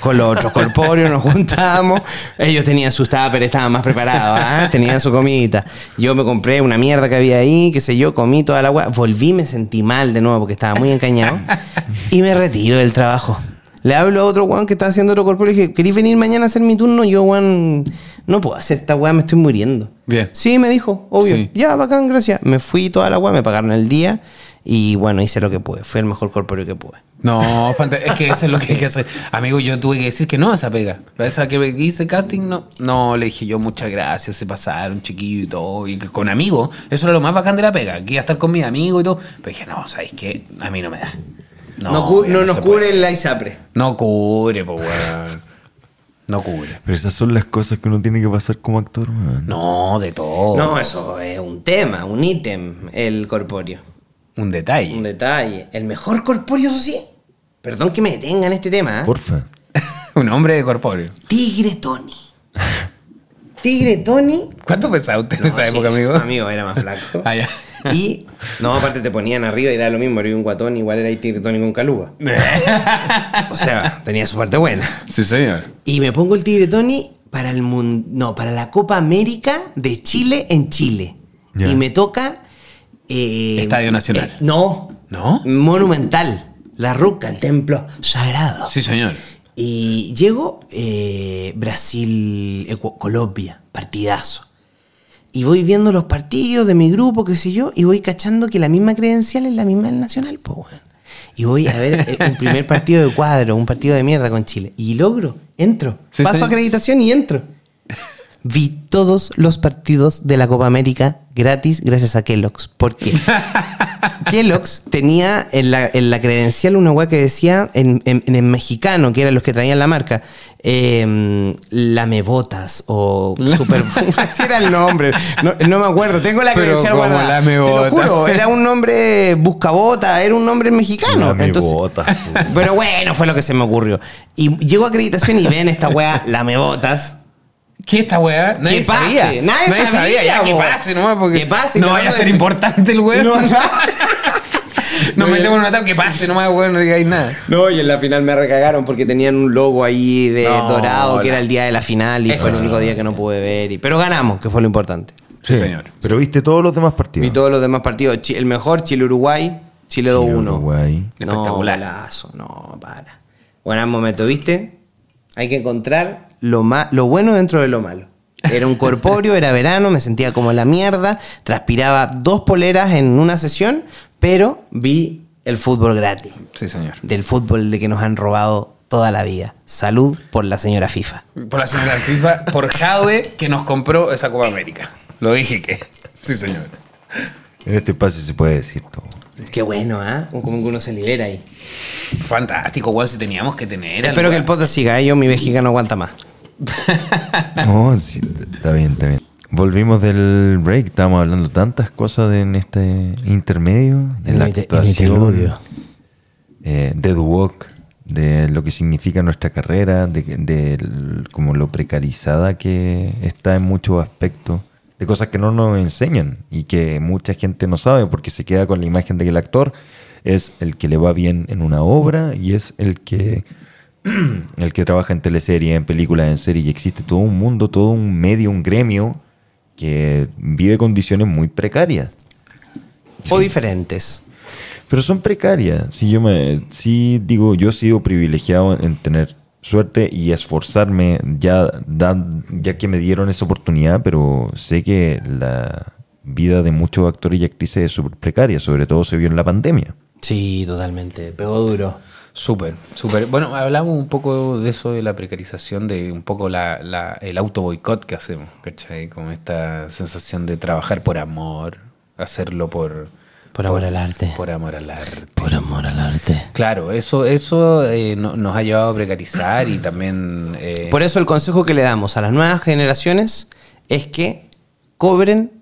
Con los otros corpóreos nos juntábamos. Ellos tenían sus tuppers, estaban más preparados. ¿ah? Tenían su comidita. Yo me compré una mierda que había ahí, qué sé yo, comí toda la agua. Volví, me sentí mal de nuevo porque estaba muy encañado. y me retiro del trabajo. Le hablo a otro weón que está haciendo otro corpóreo y dije, ¿querés venir mañana a hacer mi turno? Yo, weón, no puedo hacer esta weá, me estoy muriendo. Bien. Sí, me dijo, obvio. Sí. Ya, bacán, gracias. Me fui toda la weá, me pagaron el día y bueno, hice lo que pude. Fue el mejor corpóreo que pude. No, es que eso es lo que hay que hacer. Amigo, yo tuve que decir que no a esa pega. A esa que hice casting, no. No, le dije yo muchas gracias, se pasaron, chiquillo y todo. Y que con amigos, eso era lo más bacán de la pega. Que iba a estar con mis amigos y todo. Pero dije, no, ¿sabéis qué? A mí no me da. No, cu- no nos cubre puede. el ISAPRE. No cubre, pues, weón. No cubre. Pero esas son las cosas que uno tiene que pasar como actor, weón. No, de todo. No, eso es un tema, un ítem, el corpóreo. Un detalle. Un detalle. El mejor corpóreo, eso sí. Perdón que me detenga en este tema. ¿eh? Porfa. Un hombre de corpóreo. Tigre Tony. Tigre Tony. ¿Cuánto pesaba usted en esa sí, época, amigo? Amigo, era más flaco. Ah, ya. Y, no, aparte te ponían arriba y da lo mismo. Era un guatón, igual era ahí Tigre Tony con caluga. O sea, tenía su parte buena. sí, señor. Y me pongo el Tigre Tony para el mun- no, para la Copa América de Chile en Chile. Y me toca Eh, Estadio Nacional. eh, no. ¿No? Monumental. La Ruca, el templo sagrado. Sí, señor. Y llego eh, Brasil, Colombia, partidazo. Y voy viendo los partidos de mi grupo, qué sé yo, y voy cachando que la misma credencial es la misma del Nacional, pues. Y voy a ver un primer partido de cuadro, un partido de mierda con Chile. Y logro, entro. Sí, Paso acreditación y entro. Vi todos los partidos de la Copa América gratis gracias a Kellogg's. ¿Por qué? Kellogg's tenía en la, en la credencial una weá que decía en, en, en el mexicano, que eran los que traían la marca, eh, lamebotas o super. así era el nombre. No, no me acuerdo. Tengo la Pero credencial guardada. Te lamebotas. lo juro, era un nombre buscabota, era un nombre mexicano. Lame Entonces, botas, po. pero bueno, fue lo que se me ocurrió. Y llego a acreditación y ven esta weá, lamebotas. ¿Qué esta weá? Nadie Que pase, sabía. nadie sabía, Ya, que pase nomás porque Que pase, no vaya a ser de- importante el weón. No, Nos no. metemos en un ataque, que pase nomás, weón, no digáis nada. No, y en la final me recagaron porque tenían un logo ahí de No, dorado que era el día de la final y Eso fue el sí. único día que no pude ver. y- pero ganamos, que fue lo importante. Sí, señor. Pero viste todos los demás partidos. Y todos los demás partidos. El mejor, Chile-Uruguay, Chile 2-1. Uruguay. No, Espectacular. golazo, no, para. Buen momento, ¿viste? Hay que encontrar lo, ma- lo bueno dentro de lo malo. Era un corpóreo, era verano, me sentía como la mierda, transpiraba dos poleras en una sesión, pero vi el fútbol gratis. Sí, señor. Del fútbol de que nos han robado toda la vida. Salud por la señora FIFA. Por la señora FIFA, por Jadwe, que nos compró esa Copa América. Lo dije que. Sí, señor. En este espacio se puede decir todo. Qué bueno, ¿ah? Como que uno se libera ahí. Fantástico, weón, si teníamos que tener. Espero que el weón. podcast siga, ¿eh? yo mi vejiga no aguanta más. No, sí, está bien, está bien. Volvimos del break, estábamos hablando tantas cosas de- en este intermedio, de En la el actuación, eh, Dead Walk, de lo que significa nuestra carrera, de, de como lo precarizada que está en muchos aspectos, de cosas que no nos enseñan y que mucha gente no sabe porque se queda con la imagen de que el actor es el que le va bien en una obra y es el que el que trabaja en teleserie, en películas, en serie, y existe todo un mundo, todo un medio, un gremio que vive condiciones muy precarias. O diferentes. Pero son precarias. Si yo me, sí digo, yo he sido privilegiado en tener suerte y esforzarme ya, dan- ya que me dieron esa oportunidad, pero sé que la vida de muchos actores y actrices es súper precaria, sobre todo se vio en la pandemia. Sí, totalmente. Pegó duro. Súper, súper. Bueno, hablamos un poco de eso, de la precarización, de un poco la, la- el auto boicot que hacemos, ¿cachai? Como esta sensación de trabajar por amor, hacerlo por... Por amor al arte. Por amor al arte. Por amor al arte. Claro, eso, eso eh, no- nos ha llevado a precarizar y también... eh, Por eso el consejo que le damos a las nuevas generaciones es que cobren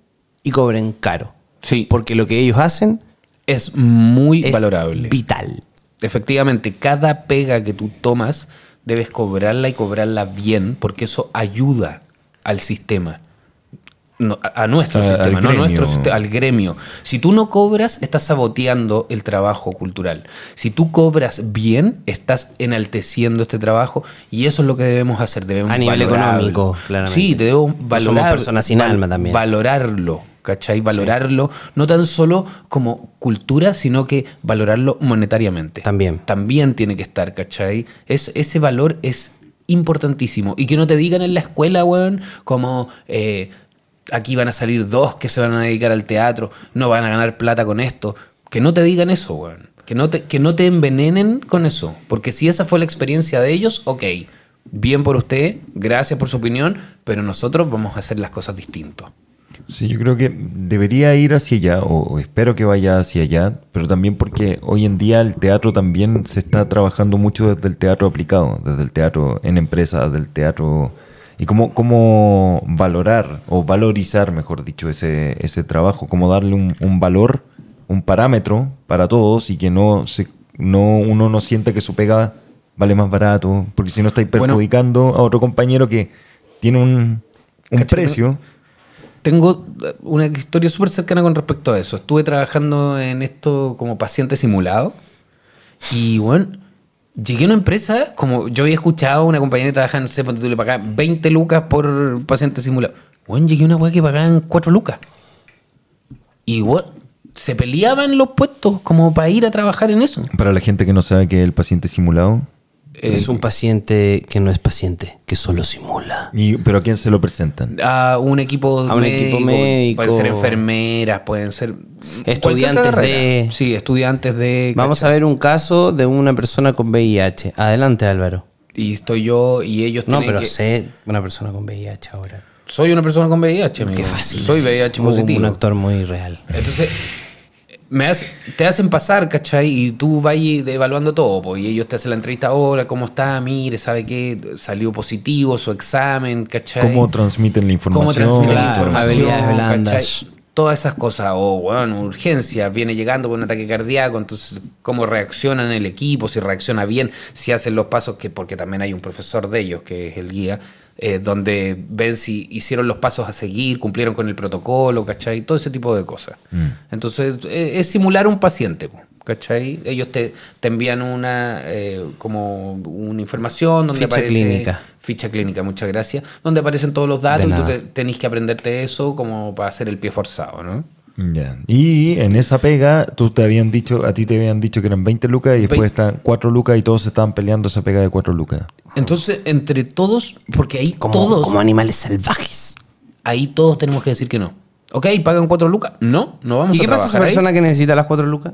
y cobren caro. Sí. Porque lo que ellos hacen es muy es valorable. vital. Efectivamente, cada pega que tú tomas debes cobrarla y cobrarla bien, porque eso ayuda al sistema. No, a, nuestro A- sistema, al no a nuestro gremio. sistema, al gremio. Si tú no cobras, estás saboteando el trabajo cultural. Si tú cobras bien, estás enalteciendo este trabajo y eso es lo que debemos hacer. Debemos A nivel valorarlo. económico, claramente. Sí, debemos No somos valorar. personas sin alma también. Valorarlo, ¿cachai? Valorarlo, no tan solo como cultura, sino que valorarlo monetariamente. También. También tiene que estar, ¿cachai? Es, ese valor es importantísimo. Y que no te digan en la escuela, weón, como eh, aquí van a salir dos que se van a dedicar al teatro, no van a ganar plata con esto. Que no te digan eso, weón. Que no te, que no te envenenen con eso. Porque si esa fue la experiencia de ellos, ok. Bien por usted, gracias por su opinión, pero nosotros vamos a hacer las cosas distintos. Sí, yo creo que debería ir hacia allá, o, o espero que vaya hacia allá, pero también porque hoy en día el teatro también se está trabajando mucho desde el teatro aplicado, desde el teatro en empresas, del teatro... Y cómo, cómo valorar, o valorizar, mejor dicho, ese, ese trabajo, cómo darle un, un valor, un parámetro para todos y que no, se, no uno no sienta que su pega vale más barato, porque si no estáis Bueno. perjudicando a otro compañero que tiene un, un precio. Tengo eh, una historia súper cercana con respecto a eso. Estuve trabajando en esto como paciente simulado. Y bueno, llegué a una empresa, como yo había escuchado una compañía que trabaja, no sé, ponte tú le pagaban 20 lucas por paciente simulado. Bueno, llegué a una weá que pagaban 4 lucas. Y bueno, se peleaban los puestos como para ir a trabajar en eso. Para la gente que no sabe que el paciente simulado. Es un paciente que no es paciente, que solo simula. Y, ¿Pero a quién se lo presentan? A un equipo A un equipo médico. Pueden ser enfermeras, pueden ser... Estudiantes de- Sí, estudiantes de... Vamos a ver un caso de una persona con VIH. Adelante, Álvaro. Y estoy yo y ellos No, tienen pero que... sé una persona con VIH ahora. Soy una persona con VIH, amigo. Qué fácil. Soy. VIH positivo. Un actor muy real. Entonces, me hace- te hacen pasar, ¿cachai? Y tú vas y- evaluando todo, pues, y ellos te hacen la entrevista, hola, ¿cómo está? Mire, ¿sabe qué? Salió positivo su examen, ¿cachai? ¿Cómo transmiten la información? ¿Cómo transmiten la información? habilidades blandas. ¿cachai? Todas esas cosas, o bueno, urgencia, viene llegando con un ataque cardíaco, entonces cómo reaccionan el equipo, si reacciona bien, si hacen los pasos, que porque también hay un profesor de ellos, que es el guía, eh, donde ven si hicieron los pasos a seguir, cumplieron con el protocolo, ¿cachai? Todo ese tipo de cosas. Mm. Entonces, eh, es simular un paciente, ¿cachai? Ellos te, te envían una, eh, como una información donde Ficha aparece- clínica. Ficha clínica, muchas gracias. Donde aparecen todos los datos y tú te- tenés que aprenderte eso como para hacer el pie forzado, ¿no? Ya. Y en esa pega, tú te habían dicho, a ti te habían dicho que eran 20 lucas y después están 4 lucas y todos se estaban peleando esa pega de 4 lucas. Entonces, entre todos, porque ahí Como, todos, como animales salvajes. ahí todos tenemos que decir que no. Ok, pagan cuatro lucas. No, no vamos ¿Y a qué pasa esa trabajar ahí. persona que necesita las cuatro lucas?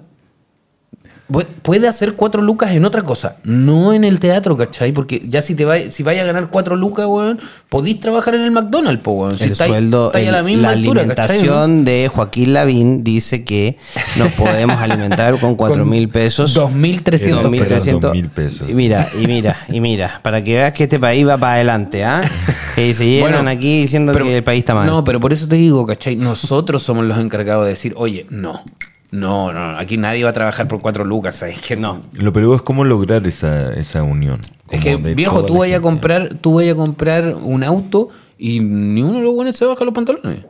Puede hacer cuatro lucas en otra cosa, no en el teatro, ¿cachai? Porque ya si te va, si vaya a ganar cuatro lucas, weón, podís trabajar en el McDonald's, po, weón. Si el estáis- sueldo, estáis a el- la, misma altura, ¿cachai, alimentación de Joaquín Lavín dice que nos podemos alimentar con cuatro mil pesos. 2.300 Dos mil pesos. 2.300 2.000 pesos. Y mira, y mira, y mira, para que veas que este país va para adelante, ¿ah? Que se llenan Bueno, aquí diciendo pero- que el país está mal. No, pero por eso te digo, ¿cachai? Nosotros somos los encargados de decir, oye, no. No, no, aquí nadie va a trabajar por cuatro lucas, ¿sabes? Que no. Lo peor es cómo lograr esa, esa unión. Es que, viejo, tú vayas a comprar, tú vayas a comprar un auto y ni uno de los buenos se baja los pantalones.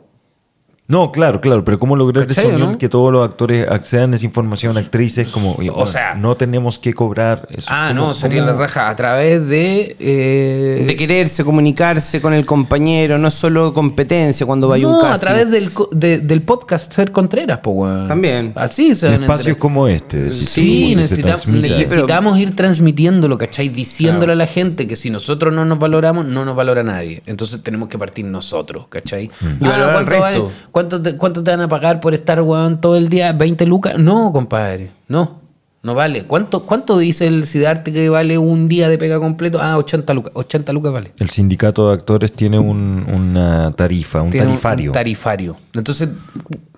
No, claro, claro, pero cómo lograr esa ¿Cachai, unión no? que todos los actores accedan a esa información, actrices, como, oye, O bueno, sea- no tenemos que cobrar eso. Ah, ¿Cómo- no, sería cómo- la raja a través de... eh, De quererse, comunicarse con el compañero, no es solo competencia cuando vaya no, un casting. a través del, co- de- del podcast Ser Contreras, po, weón. También. Así se van a Espacios como este. Sí, se necesitamos, pero- ir transmitiéndolo, ¿cachai? Diciéndole a la gente que si nosotros no nos valoramos, no nos valora nadie. Entonces tenemos que partir nosotros, ¿cachai? Mm. Y valorar al ¿cuánto, resto. vale- cuánto te, cuánto te van a pagar por estar, weón, todo el día? ¿20 lucas? No, compadre, no. No vale. ¿Cuánto, ¿Cuánto dice el Sidarte que vale un día de pega completo? Ah, 80 lucas. 80 lucas vale. El sindicato de actores tiene un- una tarifa, un Tiene un- tarifario. Un tarifario. Entonces,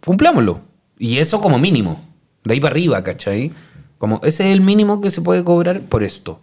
cumplámoslo. Y eso como mínimo. De ahí para arriba, ¿cachai? Como ese es el mínimo que se puede cobrar por esto.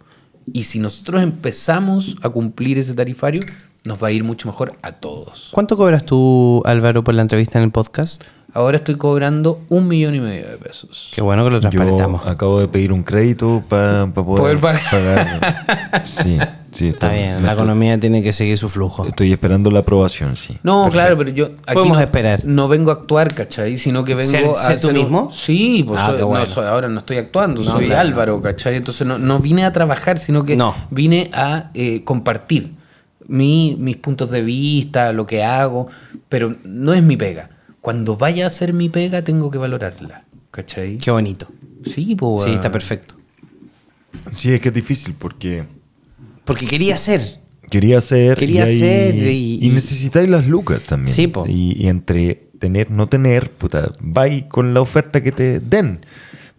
Y si nosotros empezamos a cumplir ese tarifario, nos va a ir mucho mejor a todos. ¿Cuánto cobras tú, Álvaro, por la entrevista en el podcast? Ahora estoy cobrando un millón y medio de pesos. Qué bueno que lo Yo transparentamos. acabo de pedir un crédito para Poder poder, pagar. pagar. Sí, sí. Está bien, la economía tiene que seguir su flujo. Estoy esperando la aprobación, sí. No, claro, pero yo aquí Podemos no, esperar. no vengo a actuar, ¿cachai? Sino que vengo ¿Ser- a ser tú hacer mismo? Sí, pues Ah, soy- qué bueno. no, soy- ahora no estoy actuando, No, soy claro. Álvaro, ¿cachai? Entonces no, no vine a trabajar, sino que No. vine a eh, compartir mi- mis puntos de vista, lo que hago, pero no es mi pega. Cuando vaya a ser mi pega, tengo que valorarla, ¿cachai? Qué bonito. Sí, pues. Sí, está perfecto. Sí, es que es difícil porque Porque quería ser. quería hacer. Quería y, y- y necesitáis las lucas también. Sí, po. Y, y entre tener, no tener, puta, vais con la oferta que te den.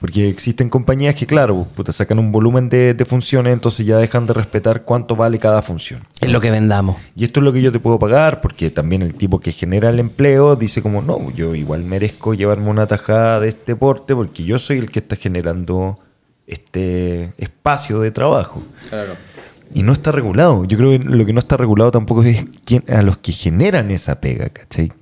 Porque existen compañías que, claro, puta, sacan un volumen de, de funciones, entonces ya dejan de respetar cuánto vale cada función. Es lo que vendamos. Y esto es lo que yo te puedo pagar, porque también el tipo que genera el empleo dice como, no, yo igual merezco llevarme una tajada de este porte porque yo soy el que está generando este espacio de trabajo. Claro. Y no está regulado. Yo creo que lo que no está regulado tampoco es quién, a los que generan esa pega, ¿cachai?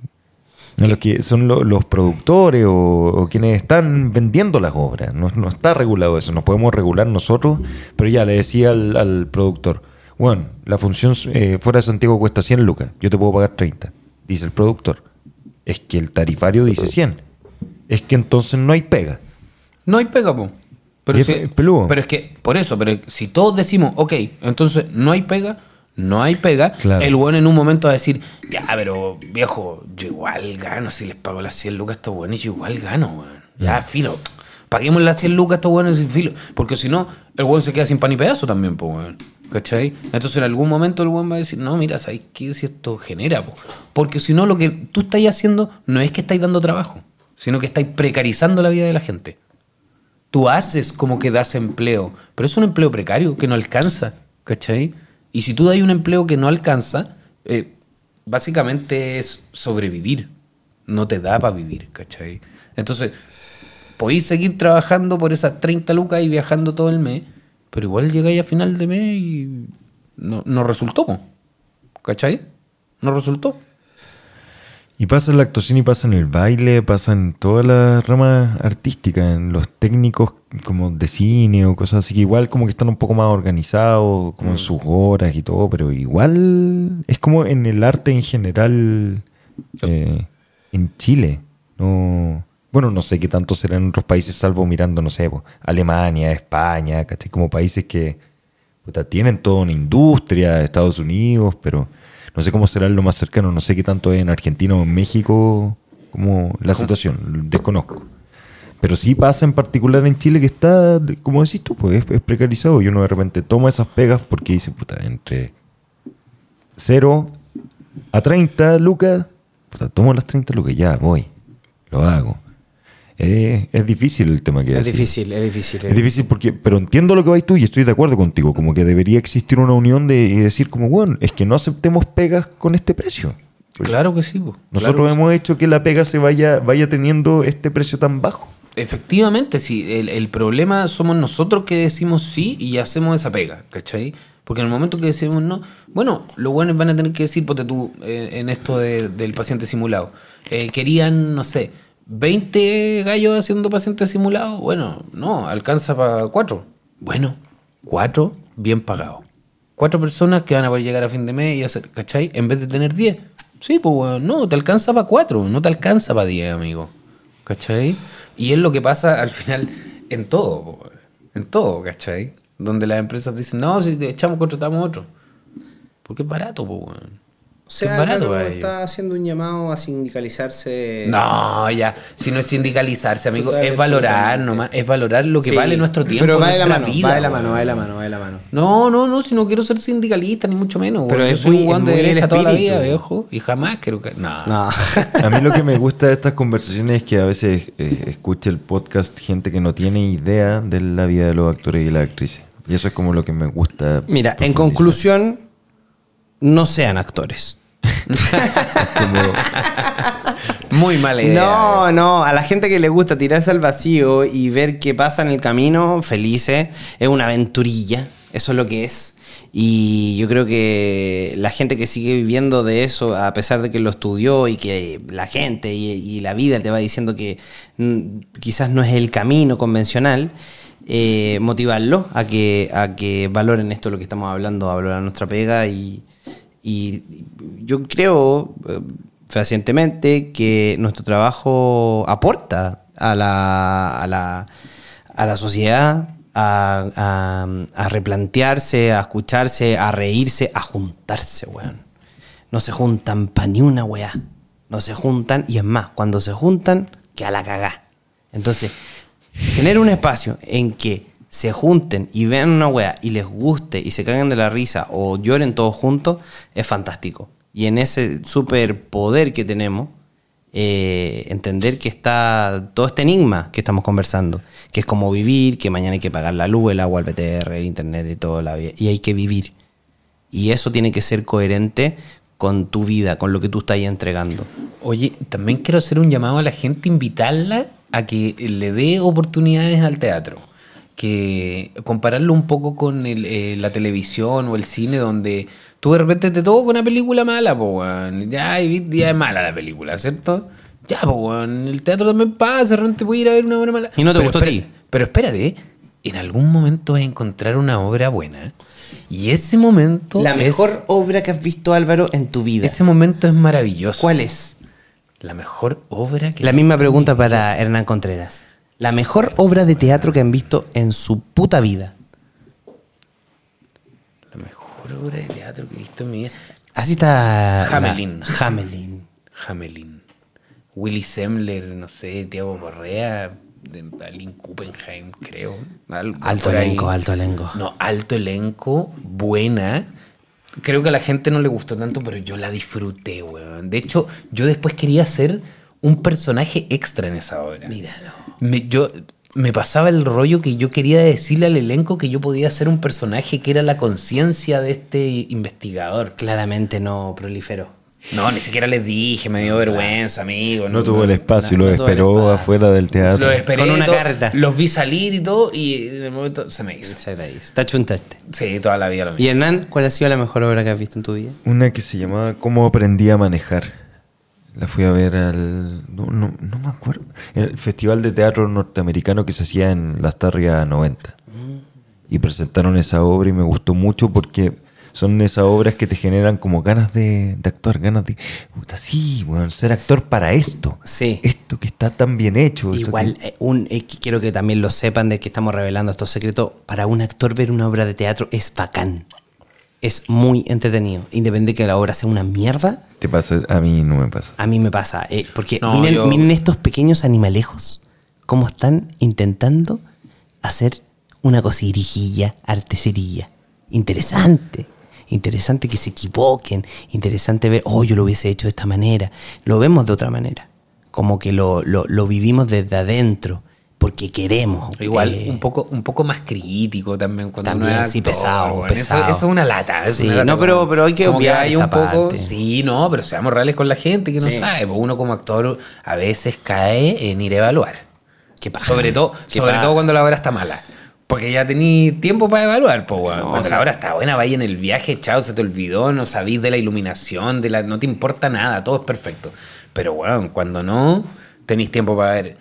Que son lo- los productores o, o quienes están vendiendo las obras. No, no está regulado eso. Nos podemos regular nosotros, pero ya le decía al, al productor, bueno, la función eh, fuera de Santiago cuesta 100 lucas, yo te puedo pagar 30. Dice el productor. Es que el tarifario dice 100. Es que entonces no hay pega. No hay pega, po. Pero, es si- pero es que, por eso, pero si todos decimos, ok, entonces no hay pega, no hay pega, Claro. el bueno en un momento va a decir, ya, pero viejo, yo igual gano, si les pago las 100 lucas a estos buenos, yo igual gano, weón. Ya, filo. Paguémosle las 100 lucas a estos weones sin filo. Porque si no, el weón se queda sin pan y pedazo también, pues, weón. ¿Cachai? Entonces en algún momento el weón va a decir, no, mira, ¿sabes qué? Si esto genera, po? Porque si no, lo que tú estáis haciendo no es que estáis dando trabajo, sino que estáis precarizando la vida de la gente. Tú haces como que das empleo, pero es un empleo precario que no alcanza, ¿cachai? Y si tú das un empleo que no alcanza, eh, básicamente es sobrevivir. No te da para vivir, ¿cachai? Entonces, podéis seguir trabajando por esas 30 lucas y viajando todo el mes, pero igual llegáis a final de mes y no, no resultó, ¿cachai? No resultó. Y pasa en la actuación y pasa en el baile, pasa en todas las ramas artísticas, en los técnicos como de cine o cosas así, que igual como que están un poco más organizados, como en sus horas y todo, pero igual es como en el arte en general eh, en Chile. No, bueno, no sé qué tanto será en otros países, salvo mirando, no sé, po, Alemania, España, ¿cachai? Como países que puta, tienen toda una industria, Estados Unidos, pero no sé cómo será lo más cercano, no sé qué tanto es en Argentina o en México, como la situación, desconozco. Pero sí pasa en particular en Chile que está, como decís tú, pues es, es precarizado y uno de repente toma esas pegas porque dice, puta, entre 0 a 30 lucas, puta, tomo las 30 lucas, ya voy, lo hago. Eh, es difícil el tema que Es decís. difícil, es difícil. Es difícil porque, pero entiendo lo que vais tú y estoy de acuerdo contigo, como que debería existir una unión de y decir como, bueno, es que no aceptemos pegas con este precio. Claro que sí, po. Nosotros Claro que hemos hecho que la pega se vaya, vaya teniendo este precio tan bajo. Efectivamente, sí. El, el problema somos nosotros que decimos sí y hacemos esa pega, ¿cachai? Porque en el momento que decimos no, bueno, los buenos van a tener que decir, ponte tú, eh, en esto de- del paciente simulado. eh, querían, no sé, 20 gallos haciendo paciente simulado. Bueno, no, alcanza para cuatro. Bueno, cuatro bien pagados. Cuatro personas que van a poder llegar a fin de mes y hacer, ¿cachai? En vez de tener 10. Sí, pues bueno, no, te alcanza para cuatro, no te alcanza para 10, amigo. ¿Cachai? Y es lo que pasa al final en todo, en todo, ¿cachai? Donde las empresas dicen, no, si te echamos, contratamos otro. Porque es barato, pues, weón. O sea, barato está haciendo un llamado a sindicalizarse. No, ya, si no es sindicalizarse, amigo, Total, es valorar nomás, es valorar lo que Sí, vale nuestro tiempo. Pero va de la mano, vida, va de la mano, va de la mano, va de la mano. No, no, no, si no quiero ser sindicalista, ni mucho menos. Pero. Yo es soy muy- un guan de derecha toda la vida, viejo. Y jamás quiero que. No. No. A mí lo que me gusta de estas conversaciones es que a veces eh, escuche el podcast gente que no tiene idea de la vida de los actores y las actrices. Y eso es como lo que me gusta. Mira, en conclusión, no sean actores. Muy mala idea. No, no, a la gente que le gusta tirarse al vacío y ver qué pasa en el camino, felices, es una aventurilla, eso es lo que es. Y yo creo que la gente que sigue viviendo de eso, a pesar de que lo estudió y que la gente y, la vida te va diciendo que quizás no es el camino convencional, eh, motivarlo a que, a que valoren esto lo que estamos hablando, a valorar nuestra pega y, y yo creo eh, fehacientemente que nuestro trabajo aporta a la, a la, a la sociedad, a, replantearse, a escucharse, a reírse, a juntarse, weón. No se juntan pa' ni una weá. No se juntan, y es más, cuando se juntan, que a la cagá. Entonces, tener un espacio en que se junten y vean una wea y les guste y se caguen de la risa o lloren todos juntos, es fantástico. Y en ese superpoder que tenemos, eh, entender que está todo este enigma que estamos conversando, que es como vivir, que mañana hay que pagar la luz, el agua, el PTR, el internet y todo la vida, y hay que vivir. Y eso tiene que ser coherente con tu vida, con lo que tú estás entregando. Oye, también quiero hacer un llamado a la gente, invitarla a que le dé oportunidades al teatro. Que compararlo un poco con el, eh, la televisión o el cine, donde tú de repente te toca una película mala, weón. Ya, ya es mala la película, ¿cierto? Ya, pues, weón. El teatro también pasa, de repente puede ir a ver una obra mala. Y no te Pero gustó a ti. Pero espérate, en algún momento vas a encontrar una obra buena. Y ese momento. La es- mejor obra que has visto, Álvaro, en tu vida. Ese momento es maravilloso. ¿Cuál es? La mejor obra que... La misma pregunta para Hernán Contreras. La mejor obra de teatro que han visto en su puta vida. La mejor obra de teatro que he visto en mi vida. Así está. la- Hamelin. Hamelin. Hamelin. Willy Semmler, no sé, Tiago Correa. de Aline Kuppenheim, creo. algo Alto ahí. elenco, alto elenco. No, alto elenco, buena. Creo que a la gente no le gustó tanto, pero yo la disfruté, weón. De hecho, yo después quería ser un personaje extra en esa obra. Míralo. Me, yo, me pasaba el rollo que yo quería decirle al elenco que yo podía ser un personaje que era la conciencia de este investigador. Claramente no proliferó. No, ni siquiera les dije, me dio vergüenza, amigo. No tuvo el espacio, no lo tuvo el esperó espacio. afuera del teatro. Lo esperé Con una todo, carta. Los vi salir y todo, y en el momento se me hizo. Está chuntaste. Sí, toda la vida lo Y mismo. Hernán, ¿cuál ha sido la mejor obra que has visto en tu vida? Una que se llamaba ¿Cómo aprendí a manejar? La fui a ver al... No, no, no me acuerdo. El festival de teatro norteamericano que se hacía en Las Tarrias 90. Y presentaron esa obra y me gustó mucho porque son esas obras que te generan como ganas de, de actuar, ganas de... Puta, sí, bueno, ser actor para esto. Sí. Esto que está tan bien hecho. Igual, que- eh, un, eh, quiero que también lo sepan de que estamos revelando estos secretos. Para un actor ver una obra de teatro es bacán. Es muy entretenido. Independiente de que la obra sea una mierda, Te pasa, a mí no me pasa. a mí me pasa. eh, porque No, miren, yo- miren estos pequeños animalejos, cómo están intentando hacer una cosirijilla, arteserilla. Interesante. Interesante que se equivoquen. Interesante ver, oh, yo lo hubiese hecho de esta manera. Lo vemos de otra manera. Como que lo, lo- lo vivimos desde adentro. Porque queremos. Igual, eh, un poco, un poco más crítico también cuando También, uno sí, actor, pesado, weón. pesado. Eso, eso es una lata. es Sí, una lata no, pero- pero hay que obviar hay esa un poco, parte. Sí, no, pero seamos reales con la gente que no Sí. sabe. pues uno como actor a veces cae en ir a evaluar. Qué paja. Sobre todo, Qué sobre todo cuando la obra está mala. Porque ya tení tiempo para evaluar, pues, weón. No, Cuando la obra está buena, vaya en el viaje, chao, se te olvidó, no sabís de la iluminación, de la, no te importa nada, todo es perfecto. Pero, weón, cuando no, tenéis tiempo para ver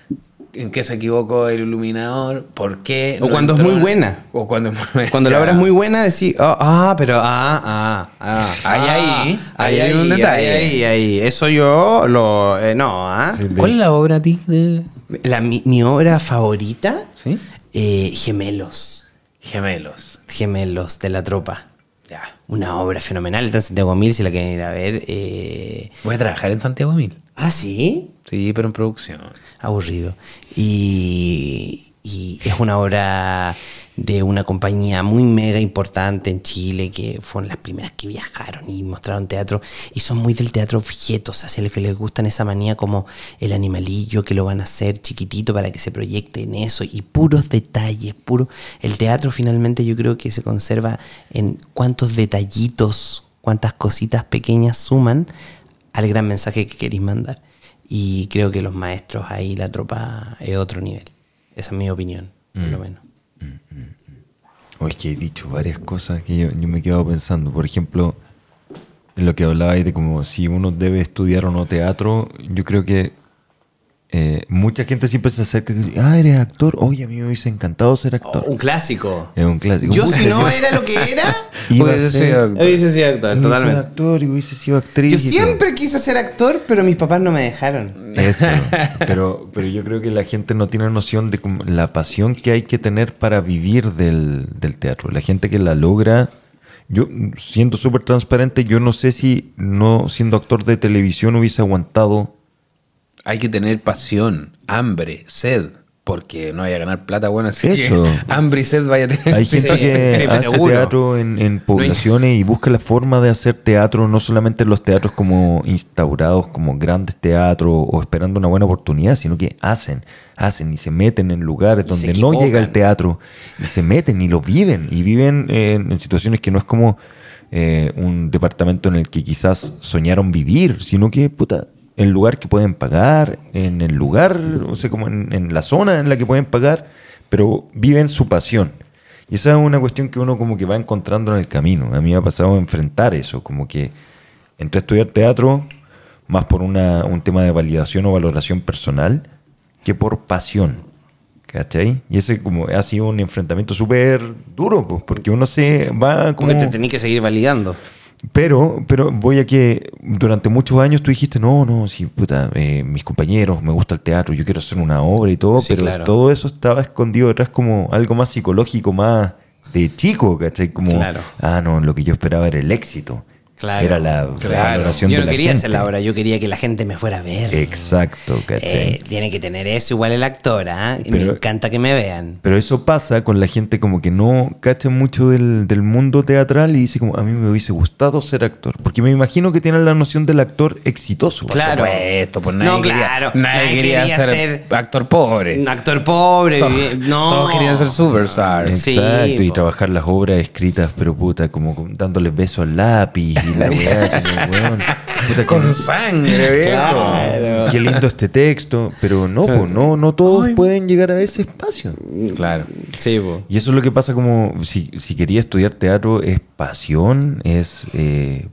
en qué se equivocó el iluminador, por qué. O no cuando es muy buena. O cuando es muy buena. Cuando la obra es muy buena, decís, oh, ah, pero ah, ah, ah. Ahí, ah, ahí, ahí, ahí hay un ahí, detalle. ahí, ahí. Eso yo lo. eh, no, ¿ah? Sí, ¿Cuál es la obra a ti? de- La, mi, mi obra favorita, ¿Sí? eh, Gemelos. Gemelos. Gemelos de la tropa. Ya. Una obra fenomenal. Está en Santiago Mil, si la quieren ir a ver. eh. Voy a trabajar en Santiago Mil. Ah, sí. Sí, pero en producción. aburrido. Y, y es una obra de una compañía muy mega importante en Chile, que fueron las primeras que viajaron y mostraron teatro, y son muy del teatro objetos, así los que les gustan esa manía como el animalillo, que lo van a hacer chiquitito para que se proyecte en eso, y puros detalles, puro... El teatro finalmente yo creo que se conserva en cuántos detallitos, cuántas cositas pequeñas suman al gran mensaje que queréis mandar. Y creo que los maestros ahí, la tropa, es otro nivel. Esa es mi opinión, por lo menos. Oye, que he dicho varias cosas que yo, yo me he quedado pensando. Por ejemplo, en lo que hablabais de como si uno debe estudiar o no teatro, yo creo que eh, mucha gente siempre se acerca y dice, ah, eres actor. Oye, a mí me hubiese encantado ser actor. un clásico. Es un clásico. Yo si no era lo que era, Hubiese ser- sido actor. hubiese sido actor, hubiese sido totalmente. actor y hubiese sido actriz. Yo siempre quise ser actor, pero mis papás no me dejaron. Eso, pero, pero yo creo que la gente no tiene noción de la pasión que hay que tener para vivir del, del teatro. La gente que la logra, yo siendo súper transparente, yo no sé si no siendo actor de televisión hubiese aguantado. Hay que tener pasión, hambre, sed, porque no vaya a ganar plata, bueno, así Eso. que hambre y sed vaya a tener. Hay gente sí, que sí, hace seguro. teatro en, en poblaciones y busca la forma de hacer teatro, no solamente en los teatros como instaurados, como grandes teatros o esperando una buena oportunidad, sino que hacen, hacen y se meten en lugares Y donde no llega el teatro y se meten y lo viven y viven eh, en, en situaciones que no es como eh, un departamento en el que quizás soñaron vivir, sino que, puta, el lugar que pueden pagar, en el lugar, o sea, como en, en la zona en la que pueden pagar, pero viven su pasión. Y esa es una cuestión que uno como que va encontrando en el camino. A mí me ha pasado enfrentar eso, como que entré a estudiar teatro más por una, un tema de validación o valoración personal que por pasión. ¿Cachai? Y ese como ha sido un enfrentamiento súper duro, pues, porque uno se va como... Porque te tenés que seguir validando. Pero, pero voy a que durante muchos años tú dijiste, no, no, sí, puta, eh, mis compañeros, me gusta el teatro, yo quiero hacer una obra y todo, Sí, pero claro. todo eso estaba escondido detrás como algo más psicológico, más de chico, ¿cachai? Como, Claro. ah, no, lo que yo esperaba era el éxito. Claro, Era la claro. valoración Yo de no la quería gente. hacer la obra, yo quería que la gente me fuera a ver. Exacto, ¿cachai? Eh, tiene que tener eso igual el actor, ¿ah? Y me encanta que me vean. Pero eso pasa con la gente como que no cacha mucho del, del mundo teatral y dice como, a mí me hubiese gustado ser actor. Porque me imagino que tienen la noción del actor exitoso. Claro. Por supuesto, pues nadie No, quería, claro, nadie nadie quería, quería ser, ser- actor pobre. Un actor pobre, Todos, vivi- no. todos querían ser superstars. Sí, Exacto, y po. trabajar las obras escritas, pero puta, como dándoles besos al lápiz y la weá, como, weón, puta, Con que- sangre, viejo. Claro. Qué lindo este texto, pero no, po, no, no todos pueden llegar a ese espacio. Claro. Sí, po. Y eso es lo que pasa como si, si quería estudiar teatro es pasión, es eh,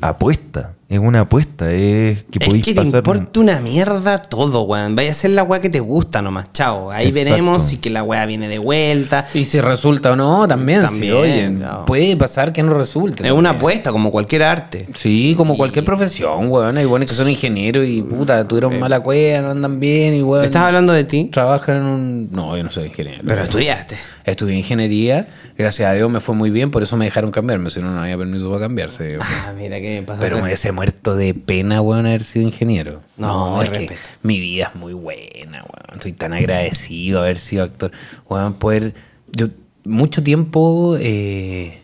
apuesta, es una apuesta, es que Es que te importa una mierda todo, weón. Vaya a hacer la weá que te gusta nomás, chao. Ahí Exacto. veremos si que la weá viene de vuelta. Y si resulta o no, también. sí, También, oye, puede pasar que no resulte. Es una apuesta, como cualquier arte. Sí, como cualquier profesión, weón. Hay buenos que son ingenieros y puta, tuvieron mala cueva, no andan bien y weón. ¿Estás hablando de ti? Trabajan en un. No, yo no soy ingeniero. Pero estudiaste. Estudié ingeniería, gracias a Dios me fue muy bien, por eso me dejaron cambiarme, si no, no había permiso para cambiarse. Ah, mira qué me pasa. Pero me muerto de pena, weón, haber sido ingeniero. No, es que mi vida es muy buena, weón. Estoy tan agradecido de haber sido actor. Weón, poder. Yo, mucho tiempo. eh,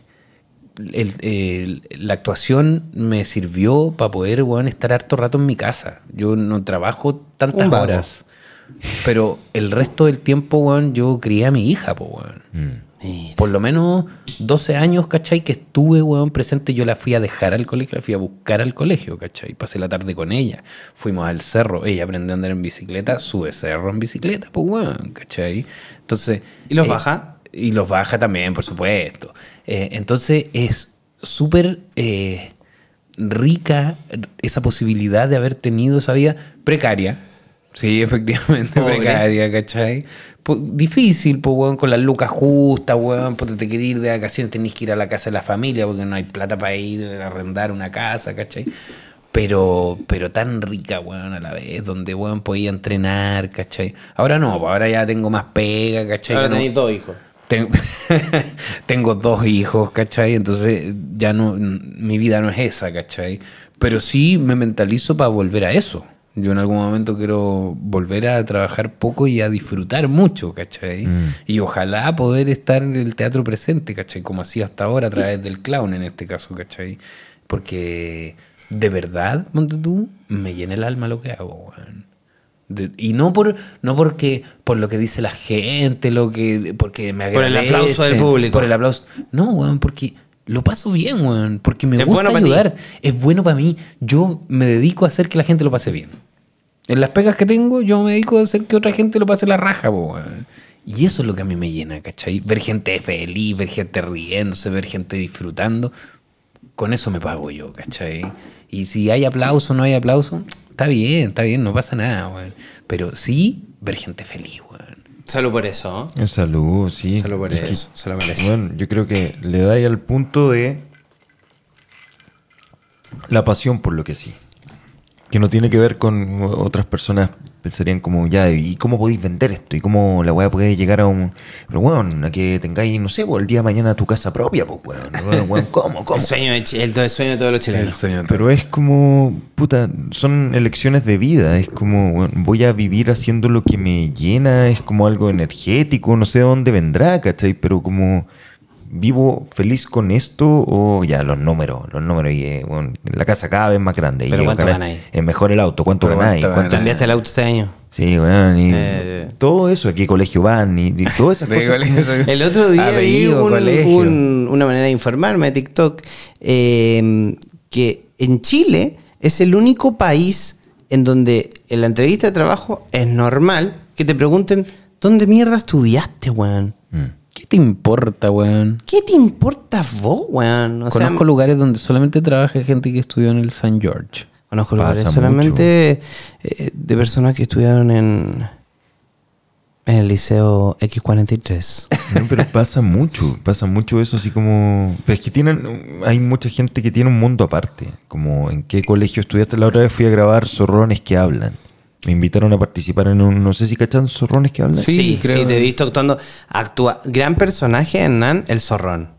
el- el- la actuación me sirvió para poder, weón, estar harto rato en mi casa. Yo no trabajo tantas horas. Pero el resto del tiempo, weón, yo crié a mi hija, po, weón. Mm. Mira. Por lo menos 12 años, ¿cachai? Que estuve, weón, presente. Yo la fui a dejar al colegio, la fui a buscar al colegio, ¿cachai? Pasé la tarde con ella. Fuimos al cerro. Ella aprendió a andar en bicicleta, sube cerro en bicicleta, pues, weón, ¿cachai? Entonces. ¿Y los eh, baja? Y los baja también, por supuesto. Eh, entonces es súper eh, rica esa posibilidad de haber tenido esa vida precaria. Sí, efectivamente, Pobre. precaria, ¿cachai? Difícil, pues, weón, con las lucas justas, weón, porque te querés ir de vacaciones, tenés que ir a la casa de la familia porque no hay plata para ir a arrendar una casa, ¿cachai? Pero, pero tan rica, weón, a la vez, donde, weón, podía entrenar, ¿cachai? Ahora no, pues, ahora ya tengo más pega, ¿cachai? Ahora no- tenéis dos hijos. tengo, tengo dos hijos, ¿cachai? Entonces ya no, mi vida no es esa, ¿cachai? Pero sí me mentalizo para volver a eso. Yo en algún momento quiero volver a trabajar poco y a disfrutar mucho, ¿cachai? Mm. Y ojalá poder estar en el teatro presente, ¿cachai? Como hacía hasta ahora a través del clown en este caso, ¿cachai? Porque de verdad, ponte tú, me llena el alma lo que hago, weón. De- y no por no porque por lo que dice la gente, lo que porque me Por el agradecen, aplauso del público. Por el aplauso. No, weón, porque lo paso bien, weón, porque me Es gusta bueno ayudar, es bueno para mí. Yo me dedico a hacer que la gente lo pase bien. En las pegas que tengo, yo me dedico a hacer que otra gente lo pase la raja, weón. Y eso es lo que a mí me llena, ¿cachai? Ver gente feliz, ver gente riéndose, ver gente disfrutando. Con eso me pago yo, ¿cachai? Y si hay aplauso o no hay aplauso, está bien, está bien, no pasa nada, weón. Pero sí, ver gente feliz, weón. Salud por eso. En salud, sí. Salud por Es que, eso, se lo merece. Bueno, yo creo que le da ahí al punto de la pasión por lo que sí. Que no tiene que ver con otras personas pensarían como, ya, ¿y cómo podéis vender esto? ¿Y cómo la weá puede llegar a un... Pero bueno, a que tengáis, no sé, pues, el día de mañana tu casa propia, pues, weón. Weón, weón, ¿Cómo? ¿Cómo? El sueño, de, el, el sueño de todos los chilenos. sueño Pero es como, puta, son elecciones de vida. Es como, bueno, voy a vivir haciendo lo que me llena. Es como algo energético. No sé de dónde vendrá, ¿cachai? Pero como, ¿vivo feliz con esto? O ya, los números, los números. Y, eh, bueno, la casa cada vez más grande. Pero y ¿cuánto ganáis? Es mejor el auto. ¿Cuánto ganáis? ¿cuánto ¿Cuánto- ¿Cambiaste el auto este año? Sí, weón. Y Eh. todo eso. ¿A qué colegio van? Y, y todas esas cosas. El otro día vi un- un- una manera de informarme de TikTok eh, que en Chile es el único país en donde en la entrevista de trabajo es normal que te pregunten ¿dónde mierda estudiaste, weón? Mm. ¿Qué te importa, weón? ¿Qué te importa vos, weón? O sea, Conozco lugares donde solamente trabaja gente que estudió en el St. George. conozco Pasa lugares solamente eh, de personas que estudiaron en, en el liceo X43. No, pero pasa mucho, pasa mucho eso así como... Pero es que tienen, hay mucha gente que tiene un mundo aparte, como en qué colegio estudiaste. La otra vez fui a grabar Zorrones que hablan. Me invitaron a participar en un, no sé si cachan Zorrones que hablan. Sí, Sí, sí, creo. te he visto actuando. Actúa. Gran personaje, Hernán, el zorrón.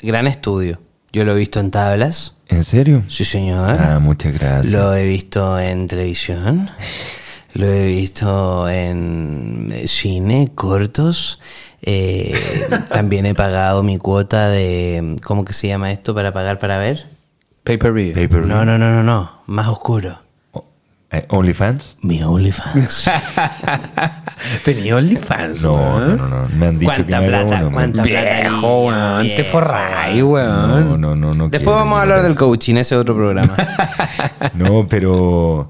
Gran estudio. Yo lo he visto en tablas. ¿En serio? Sí, señor. Ah, muchas gracias. Lo he visto en televisión. Lo he visto en cine, cortos. Eh, también he pagado mi cuota de. ¿Cómo que se llama esto para pagar para ver? Pay-per-view. Pay-per-view. No, no, no, no, no. Más oscuro. Eh, ¿OnlyFans? Mi OnlyFans. ¿Tenía OnlyFans, No, weón? no, no, no. Me han dicho que ¿Cuánta me haga plata? uno, ¿Cuánta plata? Viejo, weón. Te forráis, No, weón. no, no, no. Después quiero, vamos a no hablar del coaching, ese es otro programa. No, pero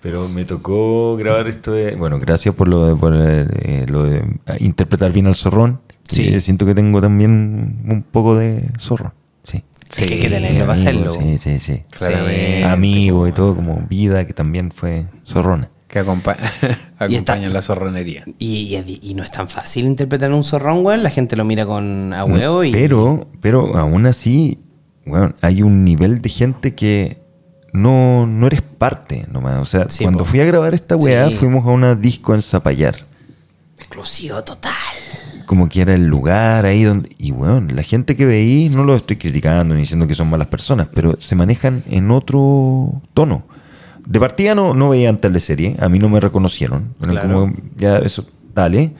pero me tocó grabar esto de bueno, gracias por lo de, por, eh, lo de interpretar bien al zorrón. Sí. Eh, siento que tengo también un poco de zorro. Sí. Es que hay que tenerlo Amigo, para hacerlo. Sí, sí, sí. Claramente, Amigo y todo como vida que también fue zorrona. Que acompa- Y está- acompaña la zorronería. Y, y- y no es tan fácil interpretar un zorrón, weón. La gente lo mira con a huevo y. Pero, pero aún así, bueno, hay un nivel de gente que no, no eres parte nomás. O sea, Sí, cuando po. fui a grabar esta weá, Sí. fuimos a una disco en Zapallar. Exclusivo total. Como que era el lugar ahí donde... Y bueno, la gente que veí, no lo estoy criticando ni diciendo que son malas personas, pero se manejan en otro tono. De partida no, no veían teleserie, a mí no me reconocieron. Claro. como, ya eso, dale.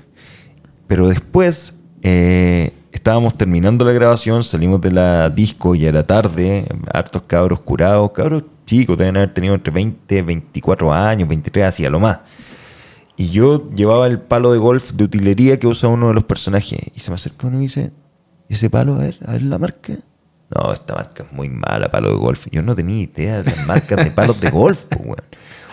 Pero después eh, estábamos terminando la grabación, salimos de la disco, ya era tarde, hartos cabros curados, cabros chicos, deben haber tenido entre 20, 24 años, 23, así a lo más. Y yo llevaba el palo de golf de utilería que usa uno de los personajes. Y se me acercó uno y me dice, ¿y ese palo? A ver, a ver la marca. No, esta marca es muy mala, palo de golf. Yo no tenía idea de las marcas de palos de golf, po, weón.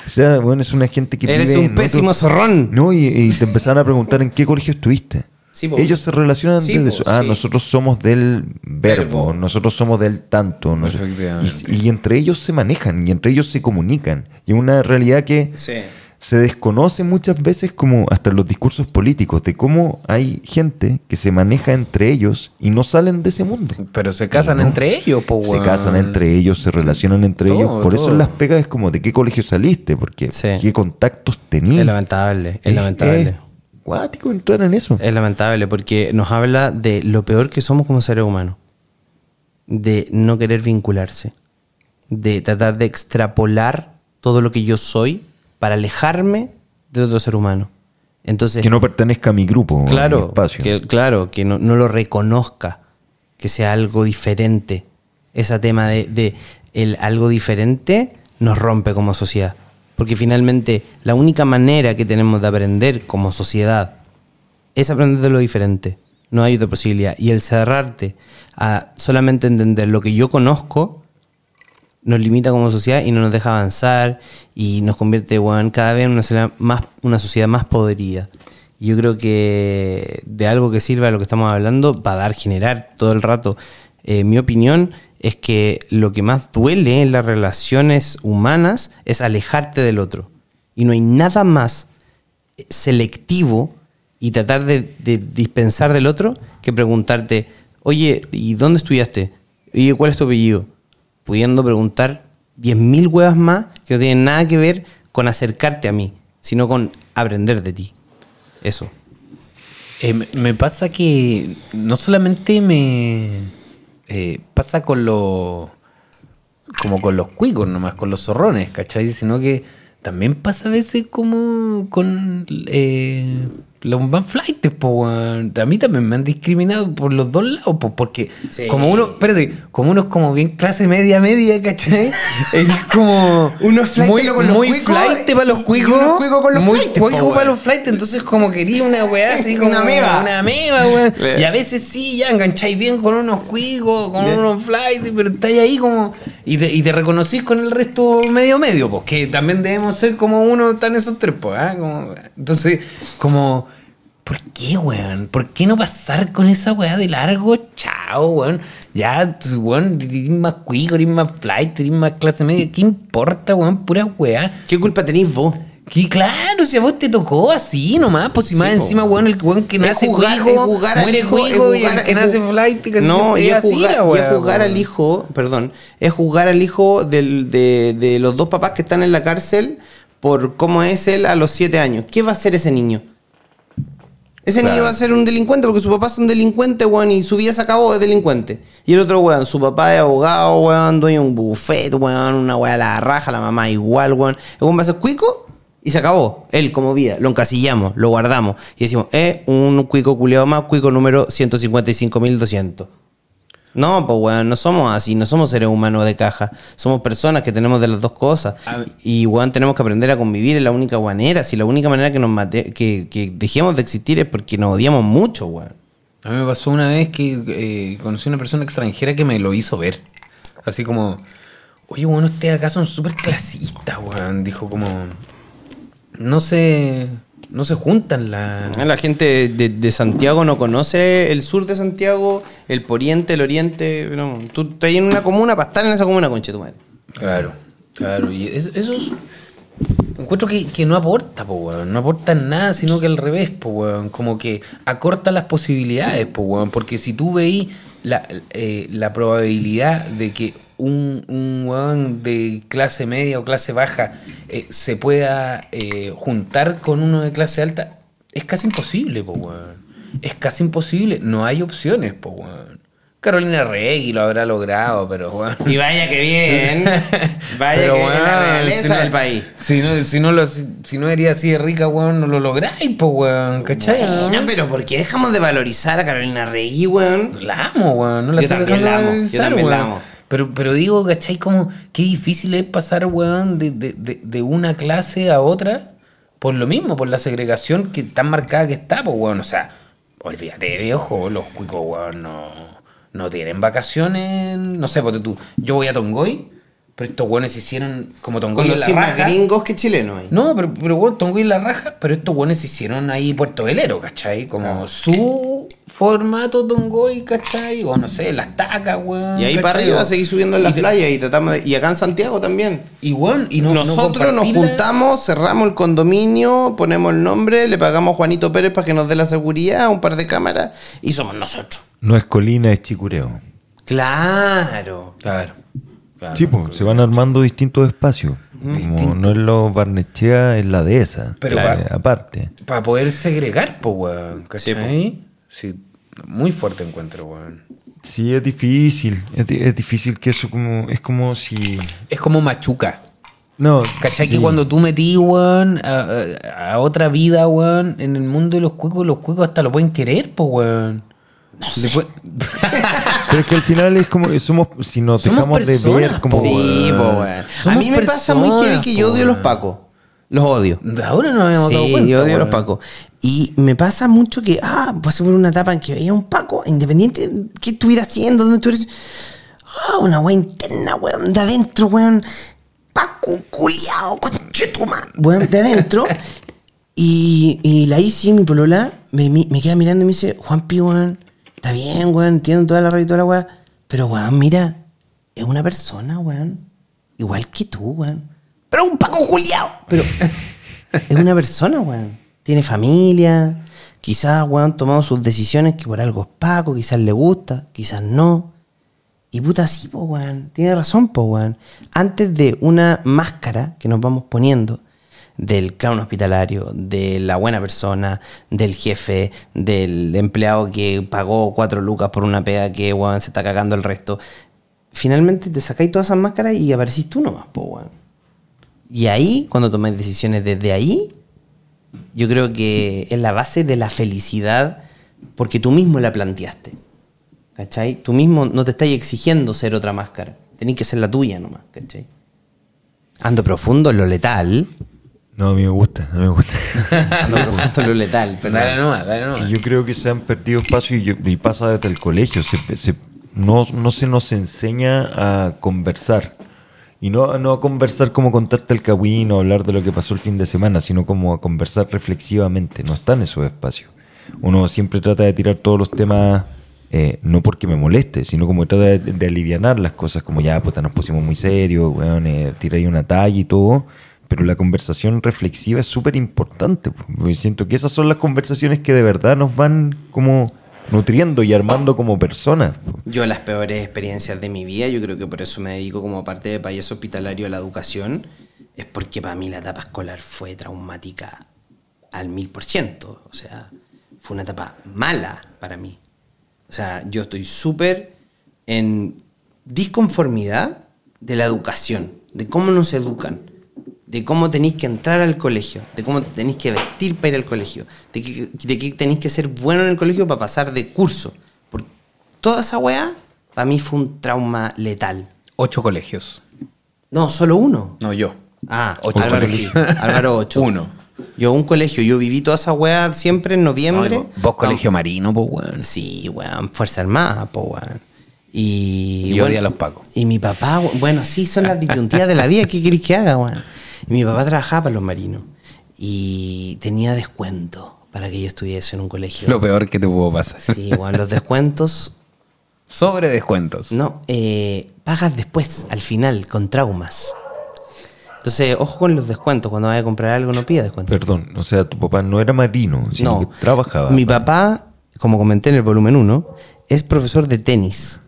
O sea, weón, es una gente que Eres vive un pésimo zorrón. No, y, y te empezaron a preguntar en qué colegio estuviste. Sí. Ellos se relacionan Sí, desde po, eso. Ah, sí. nosotros somos del verbo, Verbo. nosotros somos del tanto. nos- Efectivamente. y, y entre ellos se manejan y entre ellos se comunican. Y es una realidad que Sí. Se desconoce muchas veces como hasta en los discursos políticos de cómo hay gente que se maneja entre ellos y no salen de ese mundo. Pero se casan no. entre ellos, po, Se casan entre ellos, se relacionan entre Todo, ellos. Por eso en las pegas es como de qué colegio saliste, porque Sí. qué contactos tenías. Es lamentable, es lamentable. Es cuático entrar en eso. Es lamentable porque nos habla de lo peor que somos como seres humanos. De no querer vincularse. De tratar de extrapolar todo lo que yo soy para alejarme de otro ser humano. Entonces, que no pertenezca a mi grupo, a mi claro, espacio. que, claro, que no, no lo reconozca, que sea algo diferente. Ese tema de, de el algo diferente nos rompe como sociedad. Porque finalmente la única manera que tenemos de aprender como sociedad es aprender de lo diferente. No hay otra posibilidad. Y el cerrarte a solamente entender lo que yo conozco nos limita como sociedad y no nos deja avanzar y nos convierte cada vez en una sociedad más, una sociedad más Yo creo que de algo que sirva lo que estamos hablando va a dar, generar todo el rato. Eh, mi opinión es que lo que más duele en las relaciones humanas es alejarte del otro. Y no hay nada más selectivo y tratar de, de dispensar del otro que preguntarte, oye, ¿y dónde estudiaste? Oye, ¿cuál es tu apellido? Pudiendo preguntar 10.000 huevas más que no tienen nada que ver con acercarte a mí, sino con aprender de ti. Eso. Eh, me- pasa que no solamente me eh, pasa con los como con los cuicos nomás, con los zorrones, ¿cachai? Sino que también pasa a veces como con eh, los más flightes, po. A mí también me han discriminado por los dos lados, po, porque Sí. como uno, espérate, como uno es como bien clase media media, ¿cachai? Es como Uno es muy, con los muy cuicos, flight para los cuicos, con los muy flightes, po, para los flights, entonces como quería una weá así como Una ameba. Una ameba, weón. Y a veces sí, ya engancháis bien con unos cuicos, con unos flights, pero estáis ahí como. Y te, y te reconocís con el resto medio medio, pues que también debemos ser como uno tan esos tres, pues, ¿ah? Como- entonces, como. ¿Por qué, weón? ¿Por qué no pasar con esa weá de largo? Chao, weón. Ya, tú, weón, eres más cuico, eres más flight, eres más clase media. ¿Qué importa, weón? Pura weá. ¿Qué culpa tenéis vos? Que claro, si a vos te tocó así nomás, pues si más encima, weón, el weón que nace jugar- es jugar al hijo, y el que nace flight, que No, y es así jugar, es weá, jugar weón. al hijo, perdón, es jugar al hijo del- de, de los dos papás que están en la cárcel por cómo es él a los siete años. ¿Qué va a hacer ese niño? Ese niño va a ser un delincuente porque su papá es un delincuente, weón, y su vida se acabó de delincuente. Y el otro, weón, su papá es abogado, weón, dueño de un buffet, weón, una weá la raja, la mamá igual, weón. El weón va a ser cuico y se acabó. Él como vida, lo encasillamos, lo guardamos. Y decimos, eh, un cuico culiado más, cuico número 155.200. No, pues weón, no somos así, no somos seres humanos de caja. Somos personas que tenemos de las dos cosas. Y weón, tenemos que aprender a convivir, es la única manera. Si la única manera que nos mate, que, que dejemos de existir es porque nos odiamos mucho, weón. A mí me pasó una vez que eh, conocí a una persona extranjera que me lo hizo ver. Así como, oye, bueno, ustedes acá son súper clasistas, weón. Dijo como, no se, no se juntan la... La gente de, de Santiago no conoce el sur de Santiago, el poriente, el oriente. No, tú estás en una comuna para estar en esa comuna, conche tu madre. Claro, claro. Y eso, eso es- Encuentro que, que no aporta, po, weón. No aporta nada, sino que al revés, po, weón. Como que acorta las posibilidades, po, weón. Porque si tú veís la, eh, la probabilidad de que un, un weón de clase media o clase baja eh, se pueda eh, juntar con uno de clase alta, es casi imposible, po, weón. Es casi imposible. No hay opciones, po, weón. Carolina Regui lo habrá logrado, pero. Y vaya que bien. Vaya Pero, que bien la realeza si no- del país. Si no, si no, lo, si, si no eres así de rica, weón, no lo lográis, po, weón, ¿cachai? Bueno, pero ¿por qué dejamos de valorizar a Carolina Regui, weón? La amo, weón. No la Yo también la amo, yo también la amo. Pero, pero digo, ¿cachai? Como qué difícil es pasar, weón, de, de, de, de una clase a otra por lo mismo, por la segregación que tan marcada que está, pues, weón. O sea, olvídate, viejo, los cuicos, weón, no, no tienen vacaciones. No sé, porque tú, yo voy a Tongoy, pero estos weones hicieron como Tongoy en la Conocí más raja. gringos que chilenos ahí. No, pero, pero bueno, Tongo y la raja, pero estos buenos se hicieron ahí Puerto Velero, ¿cachai? Como su formato Tongoy, ¿cachai? O no sé, las tacas, weón. Y ahí para arriba seguir subiendo en las te- playas y tratamos de- Y acá en Santiago también. Y weón, y no, no Nosotros nos juntamos, cerramos el condominio, ponemos el nombre, le pagamos a Juanito Pérez para que nos dé la seguridad, un par de cámaras, y somos nosotros. No es colina, es chicureo. Claro. Claro. Claro. Sí, pues, se van armando distintos espacios. Como Distinto. no es lo Barnechea, es la dehesa. Pero Claro, va- aparte. Para poder segregar, pues, weón, ¿cachai? Sí, muy fuerte encuentro, weón. Sí, es difícil. Es, di- es difícil que eso como... Es como si... Es como machuca. No, ¿Cachai? sí. Que cuando tú metí, weón, a, a- a otra vida, weón, en el mundo de los cuicos, los cuicos hasta lo pueden querer, pues, weón. Después- Pero es que al final es como... Somos, si nos Somos dejamos de ver como... sí, po. A mí me pasa muy heavy que yo odio a los pacos. Los odio. Ahora no habíamos dado Sí, cuenta. yo odio a los pacos. Y me pasa mucho que, ah, pasé por una etapa en que veía un paco, independiente de qué estuviera haciendo, dónde estuviera. Ah, una wea interna, weón, de adentro, weón. Paco, culiao, conchetuman. Weón, de adentro. y, y la Isi, mi polola, me, me queda mirando y me dice, Juanpi, weón, está bien, weón, entiendo toda la rabia y toda la weá. Pero, weón, mira, es una persona, weón. Igual que tú, weón. Pero un Paco culiao. Pero es una persona, weón. Tiene familia. Quizás, weón, tomado sus decisiones que por algo es Paco. Quizás le gusta, quizás no. Y puta, sí, po, weón. Tiene razón, po, weón. Antes de una máscara que nos vamos poniendo del clown hospitalario, de la buena persona, del jefe, del empleado que pagó cuatro lucas por una pega que, weón, se está cagando el resto. Finalmente te sacáis todas esas máscaras y aparecís tú nomás, po. Y ahí, cuando tomáis decisiones desde ahí, yo creo que es la base de la felicidad porque tú mismo la planteaste. ¿Cachai? Tú mismo no te estás exigiendo ser otra máscara. Tenés que ser la tuya nomás, ¿cachai? Ando profundo en lo letal. No, a mí me gusta, a mí me gusta. Profundo en lo letal, perdón. Dale nomás, dale nomás. Que yo creo que se han perdido espacios y, yo- y pasa desde el colegio. Se- se- no, no se nos enseña a conversar. Y no, no a conversar como contarte el cagüín o hablar de lo que pasó el fin de semana, sino como a conversar reflexivamente. No están esos espacios. Uno siempre trata de tirar todos los temas, eh, no porque me moleste, sino como trata de, de alivianar las cosas, como ya, puta, nos pusimos muy serios, weón, eh, tira ahí una talla y todo. Pero la conversación reflexiva es súper importante. siento que esas son las conversaciones que de verdad nos van como nutriendo y armando como personas. Yo las peores experiencias de mi vida, yo creo que por eso me dedico como parte de payaso hospitalario a la educación, es porque para mí la etapa escolar fue traumática al mil por ciento. O sea, fue una etapa mala para mí. O sea, yo estoy súper en disconformidad de la educación, de cómo nos educan, de cómo tenéis que entrar al colegio, de cómo te tenéis que vestir para ir al colegio, de que, de que tenéis que ser bueno en el colegio para pasar de curso. Por toda esa weá, para mí fue un trauma letal. Ocho colegios. No, solo uno. No, yo. Ah, Ocho Álvaro sí. colegios. Álvaro 8. Uno. Yo un colegio, yo viví toda esa weá siempre en noviembre. No, vos colegio marino, pues, weón. Sí, weón, Fuerza Armada, po, weón. Y, Y odia a los pacos. Y mi papá, bueno, sí, son las disyuntivas de la vida, ¿qué querés que haga, weón? Y mi papá trabajaba para los marinos y tenía descuento para que yo estuviese en un colegio. Lo peor que te pudo pasar. Sí, weón, los descuentos, Sobre descuentos. no, eh, pagas después, al final, con traumas. Entonces, ojo con los descuentos, cuando vayas a comprar algo no pidas descuento. Perdón, o sea, tu papá no era marino, sino No, que trabajaba. Mi papá, como comenté en el volumen 1, es profesor de tenis.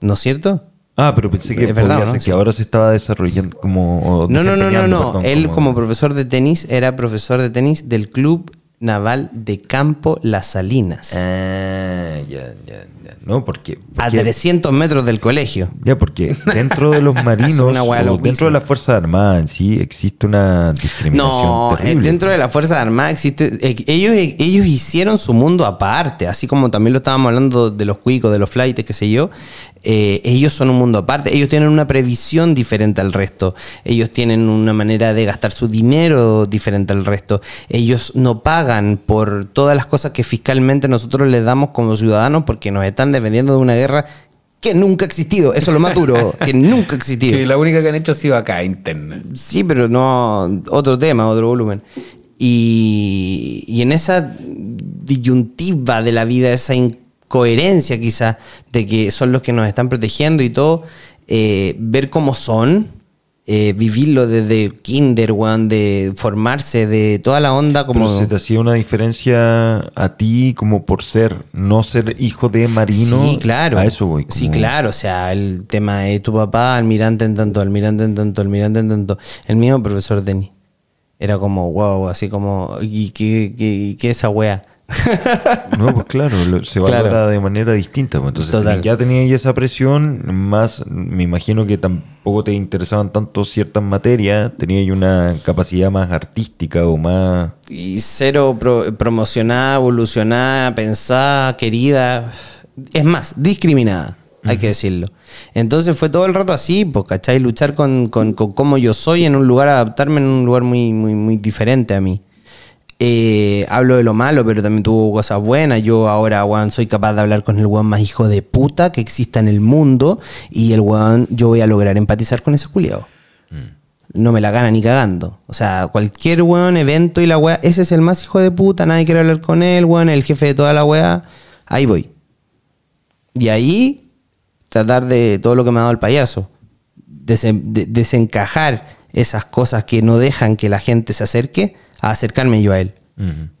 ¿No es cierto? Ah, pero pensé que Es verdad, podía ¿no? ser Sí. que ahora se estaba desarrollando como... No, no, no, no, no. perdón, Él como profesor de tenis era profesor de tenis del Club Naval de Campo Las Salinas. Ah, ya, ya, ya. No, porque... a porque- 300 metros del colegio. Ya, porque dentro de los marinos, o dentro de las Fuerzas Armadas en sí, existe una discriminación No, eh, terrible. dentro de la Fuerza Armada existe. eh, ellos, ellos hicieron su mundo aparte, así como también lo estábamos hablando de los cuicos, de los flights, qué sé yo. Eh, ellos son un mundo aparte. Ellos tienen una previsión diferente al resto. Ellos tienen una manera de gastar su dinero diferente al resto. Ellos no pagan por todas las cosas que fiscalmente nosotros les damos como ciudadanos porque nos están defendiendo de una guerra que nunca ha existido. Eso es lo más duro, que nunca ha existido. Que la única que han hecho ha sido acá, interna. Sí, pero no. Otro tema, otro volumen. Y, y en esa disyuntiva de la vida, esa incoherencia quizá de que son los que nos están protegiendo y todo, eh, ver cómo son, eh, vivirlo desde kinder, weón, de formarse, de toda la onda como... Pero se te hacía una diferencia a ti como por ser, no ser hijo de marino. Sí, claro. A eso voy. Sí, claro. O sea, el tema de tu papá, almirante en tanto, almirante en tanto, almirante en tanto. El mío, profesor Denis. Era como, wow, así como, ¿y qué, qué, qué esa wea? No, pues claro, lo- se Claro. valora de manera distinta. pues. Entonces, Total. ya tenías esa presión, más me imagino que tampoco te interesaban tanto ciertas materias, tenías una capacidad más artística o más... y cero pro- promocionada, evolucionada, pensada, querida. Es más, discriminada, hay que decirlo. Entonces fue todo el rato así, pues, ¿cachai? Luchar con, con, con cómo yo soy en un lugar, adaptarme en un lugar muy, muy, muy diferente a mí. Eh, hablo de lo malo, pero también tuvo cosas buenas. Yo ahora, weón, soy capaz de hablar con el weón más hijo de puta que exista en el mundo. Y el weón, yo voy a lograr empatizar con ese culiado. No me la gana ni cagando. O sea, cualquier weón, evento y la weá, ese es el más hijo de puta, nadie quiere hablar con él, weón, el jefe de toda la weá. Ahí voy. Y ahí, tratar de todo lo que me ha dado el payaso. Desen- de- desencajar esas cosas que no dejan que la gente se acerque, a acercarme yo a él.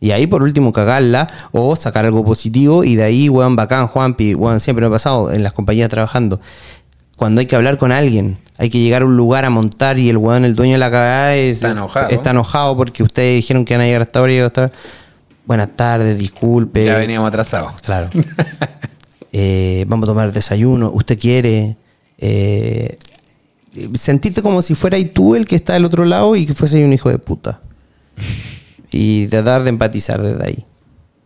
Y ahí por último cagarla o sacar algo positivo y de ahí, weón, bacán, Juanpi, weón, siempre me ha pasado en las compañías trabajando. Cuando hay que hablar con alguien, hay que llegar a un lugar a montar y el weón, el dueño de la cagada es- Está enojado. está enojado porque ustedes dijeron que van a llegar hasta ahora y hasta. Buenas tardes, disculpe. Ya veníamos atrasados. Claro. Eh, vamos a tomar desayuno. ¿Usted quiere? Eh, sentirte como si fuera tú el que está del otro lado y que fuese un hijo de puta. Y tratar de empatizar desde ahí.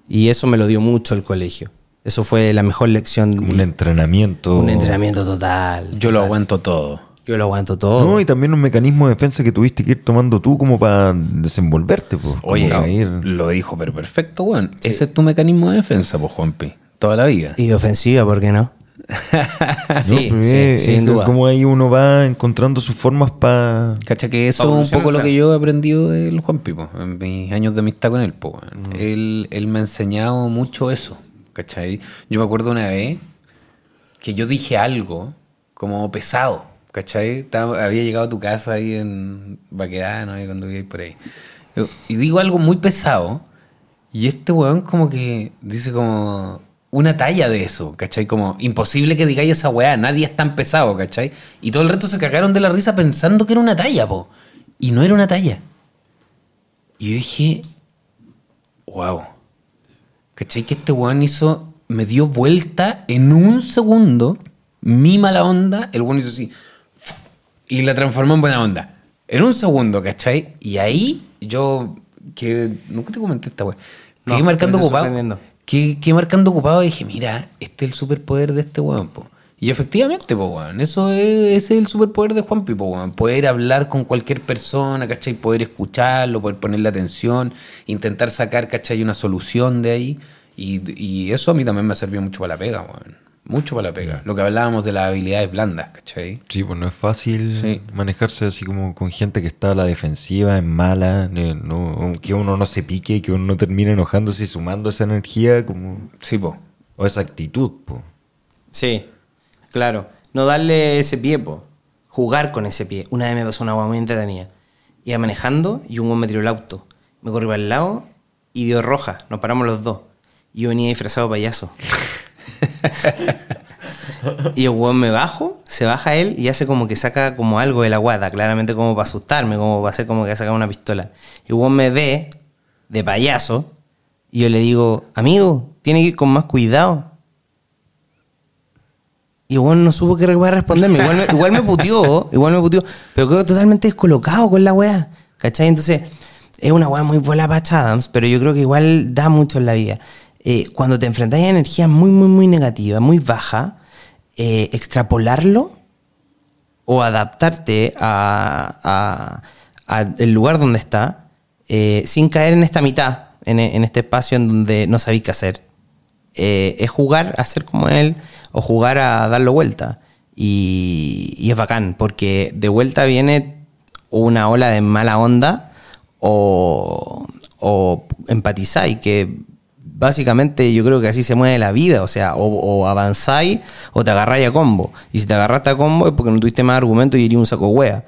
Y eso me lo dio mucho el colegio. Eso fue la mejor lección. un entrenamiento. Un entrenamiento total. Yo lo aguanto todo. Yo lo aguanto todo. No, y también un mecanismo de defensa que tuviste que ir tomando tú como para desenvolverte. Pues, Oye, ir- lo dijo, pero perfecto, weón. Ese es tu mecanismo de defensa, pues, Juanpi. Toda la vida. Y ofensiva, ¿por qué no? ¿no? sí, Pero sí, es- sin duda. Como ahí uno va encontrando sus formas para... Cacha que eso es un poco lo que yo he aprendido del Juanpi, po, en mis años de amistad con él. po, weón. él. Él me ha enseñado mucho eso, ¿cachai? Yo me acuerdo una vez que yo dije algo como pesado, ¿cachai? Estaba- había llegado a tu casa ahí en Baquedano, ahí cuando vivíais por ahí. Y digo algo muy pesado y este weón como que dice como una talla de eso, ¿cachai? Como imposible que digáis esa weá, nadie es tan pesado, ¿cachai? Y todo el resto se cagaron de la risa pensando que era una talla, po. Y no era una talla. Y yo dije, wow. ¿Cachai? Que este weón hizo, me dio vuelta en un segundo, mi mala onda, el weón hizo así, y la transformó en buena onda. En un segundo, ¿cachai? Y ahí yo, que nunca te comenté esta weón, No, quedé marcando ocupado. Que, que marcando ocupado dije, mira, este es el superpoder de este weón. Y efectivamente, po, weón, eso es, ese es el superpoder de Juan Pipo, weón. Poder hablar con cualquier persona, ¿cachai? Poder escucharlo, poder ponerle atención, intentar sacar, ¿cachai? Una solución de ahí. Y, y eso a mí también me ha servido mucho para la pega, weón. Mucho para la pega. Lo que hablábamos de las habilidades blandas, ¿cachai? Sí, pues no es fácil Sí. manejarse así como con gente que está a la defensiva, en mala, no- que uno no se pique, que uno no termine enojándose y sumando esa energía como Sí, po. o esa actitud. po. Sí, claro. No darle ese pie, po. Jugar con ese pie. Una vez me pasó una agua muy entretenida. Iba manejando y un güey me tiró el auto. Me corrió para el lado y dio roja. Nos paramos los dos. Y yo venía disfrazado de payaso. y el weón me bajo, se baja él y hace como que saca como algo de la guada, claramente como para asustarme, como para hacer como que va a sacar una pistola. Y el weón me ve de payaso y yo le digo, amigo, tiene que ir con más cuidado. Y igual no supo qué re- responderme. Igual me, igual me puteó, igual me puteó. Pero quedó totalmente descolocado con la weá. ¿Cachai? Entonces, es una weá muy buena para Adams, pero yo creo que igual da mucho en la vida. Eh, cuando te enfrentas a energía muy, muy, muy negativa, muy baja, eh, extrapolarlo o adaptarte a, el lugar donde está, eh, sin caer en esta mitad, en, este espacio en donde no sabéis qué hacer. Es jugar a ser como él o jugar a darlo vuelta. Y, y es bacán, porque de vuelta viene una ola de mala onda o, o empatizáis, que básicamente yo creo que así se mueve la vida, o sea, o, o avanzáis o te agarráis a combo. Y si te agarraste a combo es porque no tuviste más argumento y iría un saco wea.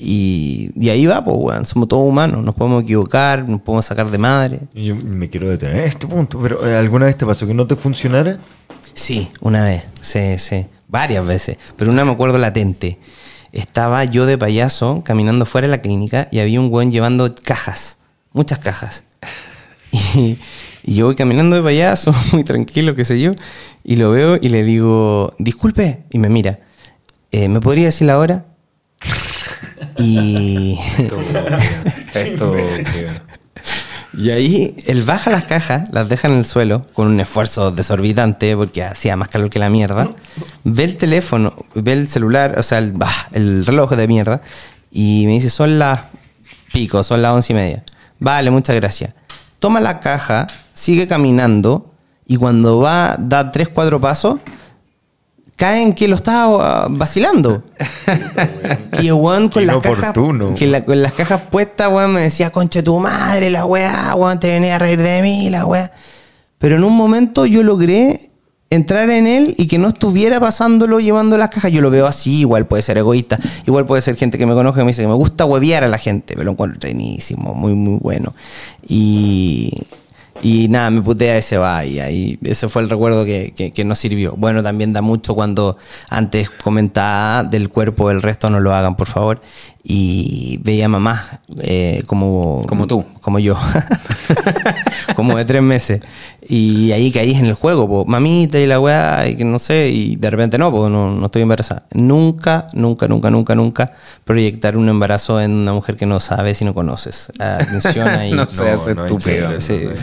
Y, y ahí va, pues, weón. Somos todos humanos. Nos podemos equivocar, nos podemos sacar de madre. Y Yo me quiero detener en este punto, pero eh, ¿alguna vez te pasó que no te funcionara? Sí, una vez, sí, sí, varias veces, pero una me acuerdo latente. Estaba yo de payaso caminando fuera de la clínica y había un buen llevando cajas, muchas cajas. Y, y yo voy caminando de payaso, muy tranquilo, qué sé yo, y lo veo y le digo, disculpe, y me mira, "Eh, ¿me podría decir la hora? Y... Esto, Y ahí él baja las cajas, las deja en el suelo con un esfuerzo desorbitante porque hacía más calor que la mierda. Ve el teléfono, ve el celular, o sea, el, bah, el reloj de mierda y me dice, son las pico, son las once y media. Vale, muchas gracias. Toma la caja, sigue caminando y cuando va, da tres, cuatro pasos, cae en que lo estaba ah, vacilando. y el weón con las cajas, que la- con las cajas puestas, weón, me decía, concha tu madre, la weá, weón, te venía a reír de mí, la weá. Pero en un momento yo logré entrar en él y que no estuviera pasándolo llevando las cajas. Yo lo veo así, igual puede ser egoísta, igual puede ser gente que me conoce que me dice que me gusta huevear a la gente, pero lo encuentro trenísimo, muy, muy bueno. Y, y nada, me putea ese va y ahí ese fue el recuerdo que, que, que nos sirvió. Bueno, también da mucho cuando antes comentaba del cuerpo, del resto no lo hagan, por favor. Y veía mamá eh, como... Como tú. Como yo. como de tres meses. Y ahí caí en el juego, po. mamita y la weá, y que no sé, y de repente no, porque no, no estoy embarazada. Nunca, nunca, nunca, nunca, nunca proyectar un embarazo en una mujer que no sabes y no conoces. Atención ahí. No seas no estúpido. Sí, o que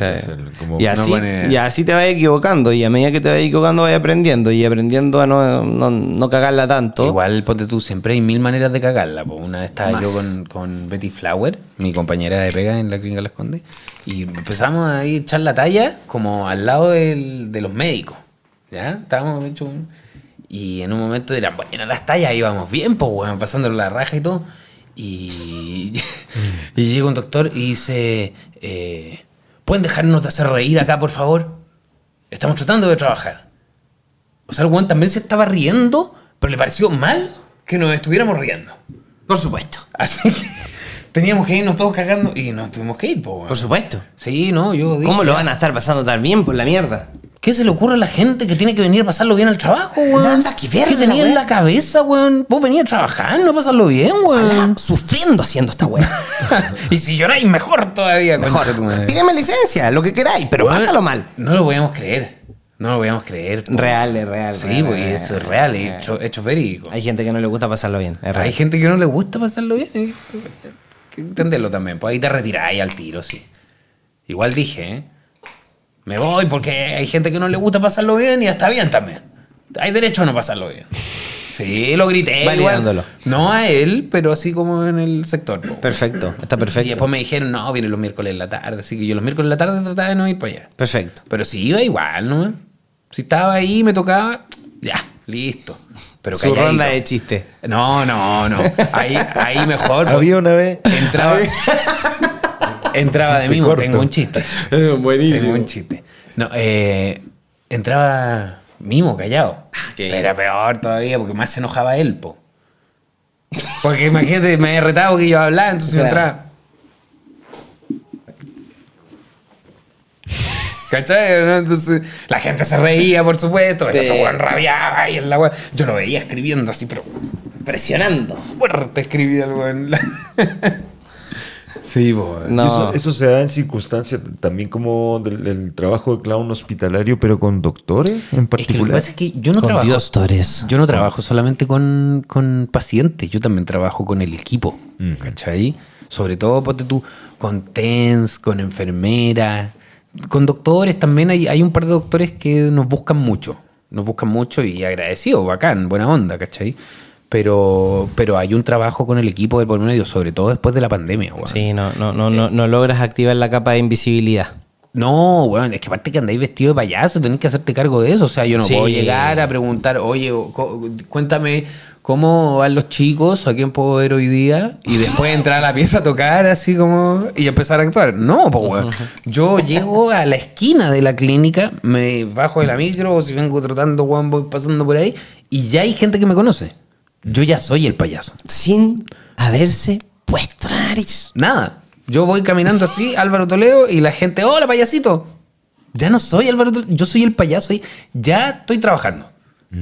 como- y, así, y así te vas equivocando. Y a medida que te vas equivocando, vas aprendiendo. Y aprendiendo a no, no, no cagarla tanto. Igual, ponte tú, siempre hay mil maneras de cagarla. Una vez estaba Más. yo con, con Betty Flower, mi compañera de pega en la clínica Las Condes, y empezamos a echar la talla como al lado del- de los médicos. ¿Ya? Estábamos hecho un- Y en un momento eran buenas las tallas, íbamos bien, pues, weón, pasándole la raja y todo. Y, y llega un doctor y dice: eh, ¿Pueden dejarnos de hacer reír acá, por favor? Estamos tratando de trabajar. O sea, el weón también se estaba riendo, pero le pareció mal que nos estuviéramos riendo. Por supuesto. Así que teníamos que irnos todos cagando y nos tuvimos que ir, po, weón. Por supuesto. Sí, no, yo dije, ¿Cómo lo van a estar pasando tan bien por la mierda? ¿Qué se le ocurre a la gente que tiene que venir a pasarlo bien al trabajo, weón? Nada que ver ¿Qué tenía en la cabeza, weón? Vos venías a trabajar, no pasarlo bien, weón. sufriendo haciendo esta weá. y si lloráis, mejor todavía, Mejor. Pídeme licencia, lo que queráis, pero Weón, pásalo mal. No lo podíamos creer. No lo podíamos creer. po. Real, es real. Sí, real, real, eso es real. real, hecho, hecho verídico. Hay gente que no le gusta pasarlo bien. Es real. Hay gente que no le gusta pasarlo bien. Hay que entenderlo también. Pues ahí te retiráis al tiro, sí. Igual dije, ¿eh? Me voy porque hay gente que no le gusta pasarlo bien y está bien también. Hay derecho a no pasarlo bien. Sí, lo grité. igual. Validándolo. No a él, pero así como en el sector. po. Perfecto, está Y perfecto. después me dijeron, no, viene los miércoles en la tarde. Así que yo los miércoles en la tarde trataba de no ir para allá. Perfecto. Pero si iba igual, ¿no? Si estaba ahí, me tocaba, ya, listo. Pero Su calladito. ronda de chiste. No, no, no. Ahí, ahí mejor. Había una vez. Entraba, entraba de mismo, corto. tengo un chiste. Tengo un chiste. No, eh, entraba mimo, callado. Ah, qué bien. Era peor todavía porque más se enojaba él, po. Porque imagínate, me había retado que yo hablaba, entonces yo Claro. entraba. ¿Cachai? no? Entonces la gente se reía, por supuesto. Sí. El otro weón rabiaba ahí en la weá. Yo lo veía escribiendo así, pero Presionando. fuerte escribía el weón. sí, po. Y No. Eso, eso se da en circunstancias también como del, del trabajo de clown hospitalario, pero con doctores en Es que lo que particular. pasa es que yo no Con trabajo. Dios Torres. Yo no trabajo solamente con, con pacientes, yo también trabajo con el equipo, Ujú. ¿cachai? Sobre todo, ponte tú, con TENS, con enfermeras, con doctores también. Hay, hay un par de doctores que nos buscan mucho, nos buscan mucho y agradecido, bacán, buena onda, ¿cachai? Pero, pero hay un trabajo con el equipo de por medio, sobre todo después de la pandemia, weón. Sí, no, no, no, no, no logras activar la capa de invisibilidad. No, weón, es que aparte que andáis vestido de payaso, tenés que hacerte cargo de eso. O sea, yo no Sí. puedo llegar a preguntar, oye, cuéntame cómo van los chicos, a quién puedo ver hoy día, y después entrar a la pieza a tocar así como y empezar a actuar. No, pues weón. Yo llego a la esquina de la clínica, me bajo de la micro, o si vengo trotando, voy pasando por ahí, y ya hay gente que me conoce. Yo ya soy el payaso. Sin haberse puesto nariz. Nada. Yo voy caminando así, Álvaro Toledo, y la gente, hola payasito. Ya no soy Álvaro Toledo, yo soy el payaso y ya estoy trabajando.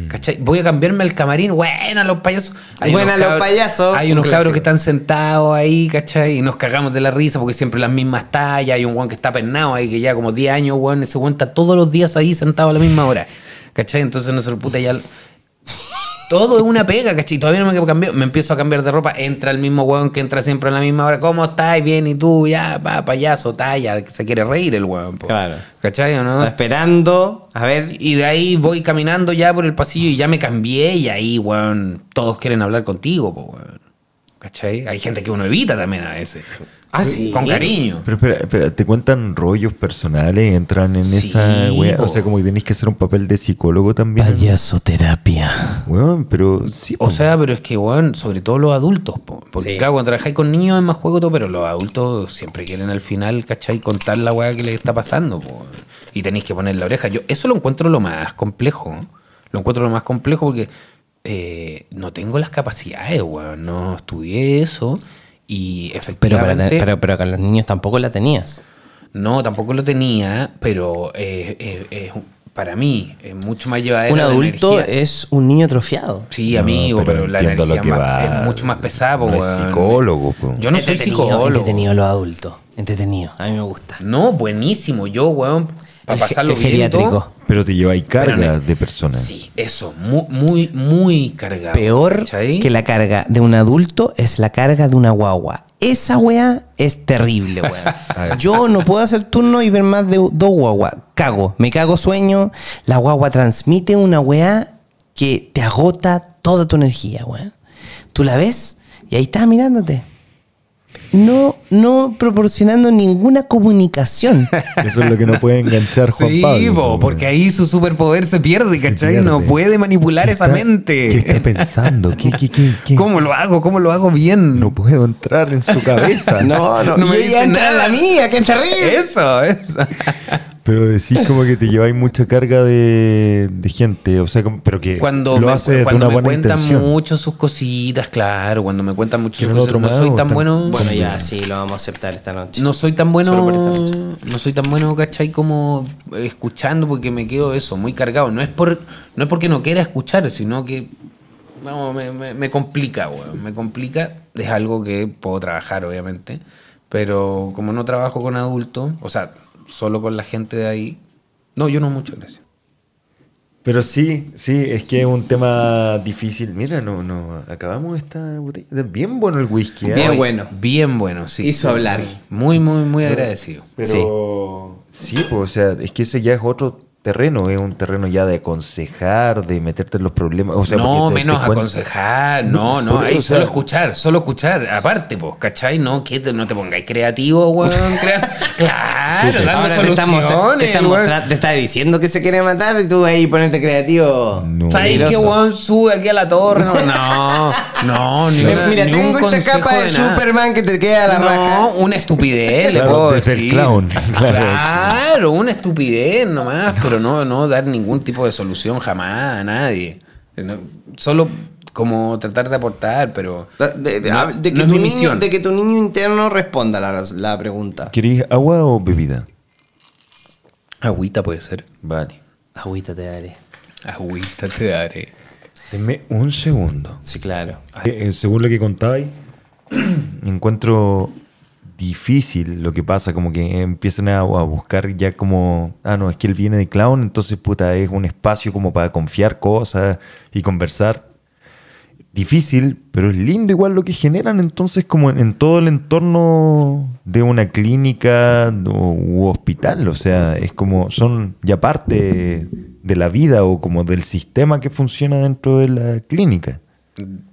¿Cachai? Voy a cambiarme al camarín. Buena los payasos. Buena unos los payasos. Hay Un unos cabros que están sentados ahí, ¿cachai? Y nos cagamos de la risa porque siempre las mismas tallas. Hay un guan que está pernado ahí que ya como 10 años, weón. Ese guan está todos los días ahí sentado a la misma hora. ¿Cachai? Entonces nosotros, puta, ya. Todo es una pega, ¿cachai? Todavía no me cambiado. Me empiezo a cambiar de ropa. Entra el mismo weón que entra siempre a la misma hora. ¿Cómo estás? Bien, ¿y tú? Ya, va, payaso, talla. Se quiere reír el weón. po. Claro. ¿Cachai o no? Está esperando. A ver. Y de ahí voy caminando ya por el pasillo y ya me cambié y ahí, weón, todos quieren hablar contigo, po, weón. ¿Cachai? Hay gente que uno evita también a veces. Ah, sí. Con cariño. Pero espera, espera, te cuentan rollos personales, entran en Sí, esa wea. O sea, como que tenés que hacer un papel de psicólogo también. Payasoterapia. Weón, pero sí. O po. sea, pero es que, weón, sobre todo los adultos, po. porque Sí. claro, cuando trabajáis con niños es más juego todo, pero los adultos siempre quieren al final, ¿cachai? Contar la weá que les está pasando, po. y tenéis que poner la oreja. Yo eso lo encuentro lo más complejo, lo encuentro lo más complejo porque eh, no tengo las capacidades, weón, no estudié eso y Pero, efectivamente... para, pero, pero con los niños tampoco la tenías. No, tampoco lo tenía, pero eh, eh, eh, para mí es mucho más llevadero. Un adulto es un niño atrofiado. Sí, No, amigo, pero pero, la entiendo energía lo que más- va. es mucho más pesada. No es psicólogo, po. Yo no soy psicólogo. entretenido los adultos. Entretenido. A mí me gusta. No, buenísimo. Yo, weón, para pasarlo bien geriátrico. todo. Pero te lleváis carga Pero de personas. Sí, eso, muy, muy, muy cargado. Peor ¿cachai? que la carga de un adulto es la carga de una guagua. Esa weá es terrible, weá. Yo no puedo hacer turno y ver más de dos guaguas. Cago, me cago sueño. La guagua transmite una weá que te agota toda tu energía, weá. Tú la ves y ahí está mirándote. No, no proporcionando ninguna comunicación. Eso es lo que no puede enganchar Juan Sí, Pablo. po, po, porque ahí su superpoder se pierde, Se ¿cachai? pierde. No puede manipular ¿Qué esa está- mente. ¿Qué está pensando? ¿Qué, qué, qué, qué? ¿Cómo lo hago? ¿Cómo lo hago bien? No puedo entrar en su cabeza. No, no, No me y dice ella entra en nada. la mía, que es terrible. Eso, eso. Pero decís como que te lleváis mucha carga de, de gente, o sea, como- pero que Cuando lo me, hace de cuando una me buena cuentan intención. mucho sus cositas, claro, cuando me cuentan mucho sus ¿Quieren cositas, otro no soy tan bueno. Bueno, ya sí, lo vamos a aceptar esta noche. No soy tan Solo por esta bueno, noche. no soy tan bueno, ¿cachai? Como escuchando porque me quedo eso, muy cargado. No es por no es porque no quiera escuchar, sino que no, me, me- me complica, weón. Me complica. Es algo que puedo trabajar, obviamente. Pero como no trabajo con adultos, o sea, solo con la gente de ahí. No, yo no mucho, gracias. Pero sí, sí, es que es un tema difícil. Mira, no, no, acabamos esta botella. Bien bueno el whisky. ¿eh? Bien bueno. Bien bueno, sí. Hizo hablar. Sí. Muy, muy, muy agradecido. Pero sí, pues, o sea, es que ese ya es otro terreno, es un terreno ya de aconsejar, de meterte en los problemas. O sea, no, te- menos te aconsejar, no, no, ahí o sea, solo escuchar, solo escuchar, aparte, pues, ¿cachai? No, que te- no te pongáis creativo, weón, crea- claro, dando Ahora te está, mostra- soluciones, te, está te está diciendo que se quiere matar y tú ahí ponerte creativo. No. ¿Sabes Peligroso. weón? Sube aquí a la torre. No, no, no ni, Eh, una- Mira, ni un tengo esta capa de. Superman que te queda a la no, raja. una estupidez, le Claro, puedo decir. clown, claro. Claro, una estupidez nomás, pero no, no dar ningún tipo de solución jamás a nadie. No, solo como tratar de aportar, pero... De, de- No, de que no tu niño, de que tu niño interno responda la, la pregunta. ¿Queréis agua o bebida? Agüita puede ser. Vale. Agüita te daré. Agüita te daré. Denme un segundo. Sí, claro. Eh, eh, según lo que contabais, encuentro difícil lo que pasa, como que empiezan a, buscar ya como, ah, no, es que él viene de clown, entonces puta, es un espacio como para confiar cosas y conversar. Difícil, pero es lindo igual lo que generan entonces como en, en todo el entorno de una clínica o, u hospital, o sea, es como son ya parte de la vida o como del sistema que funciona dentro de la clínica.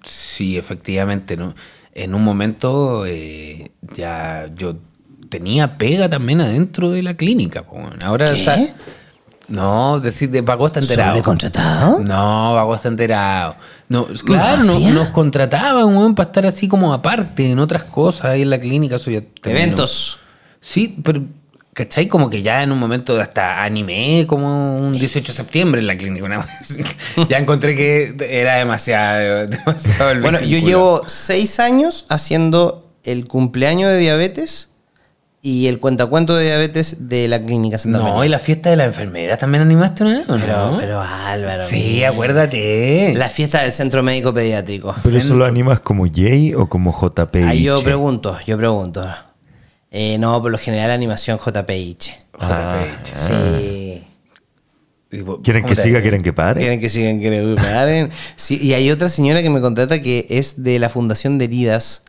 Sí, efectivamente. ¿no? En un momento eh, ya yo tenía pega también adentro de la clínica. Ahora ¿Qué? está... No, decir, de Paco está enterado. ¿Sobrecontratado? No, Paco está enterado. No, claro, no- nos contrataban, weón, para estar así como aparte en otras cosas ahí en la clínica. Eso ya. Eventos. Sí, pero ¿cachai? Como que ya en un momento hasta animé como un 18 de septiembre en la clínica. una vez ya encontré que era demasiado, demasiado el Bueno, yo llevo seis años haciendo el cumpleaños de diabetes y el cuentacuento de diabetes de la clínica Santa No, María. y la fiesta de la enfermera también animaste una vez, ¿o Pero, no? pero Álvaro. sí, mira. acuérdate. La fiesta del Centro Médico Pediátrico. ¿Pero eso lo animas como Jay o como JP? Ahí yo pregunto, yo pregunto. Eh, no, por lo general animación JPH. Ah, Sí. Y vos- ¿Quieren ¿cómo que siga? ¿Quieren que pare? Quieren que sigan, quieren que paren. Sí, y hay otra señora que me contrata que es de la Fundación de Heridas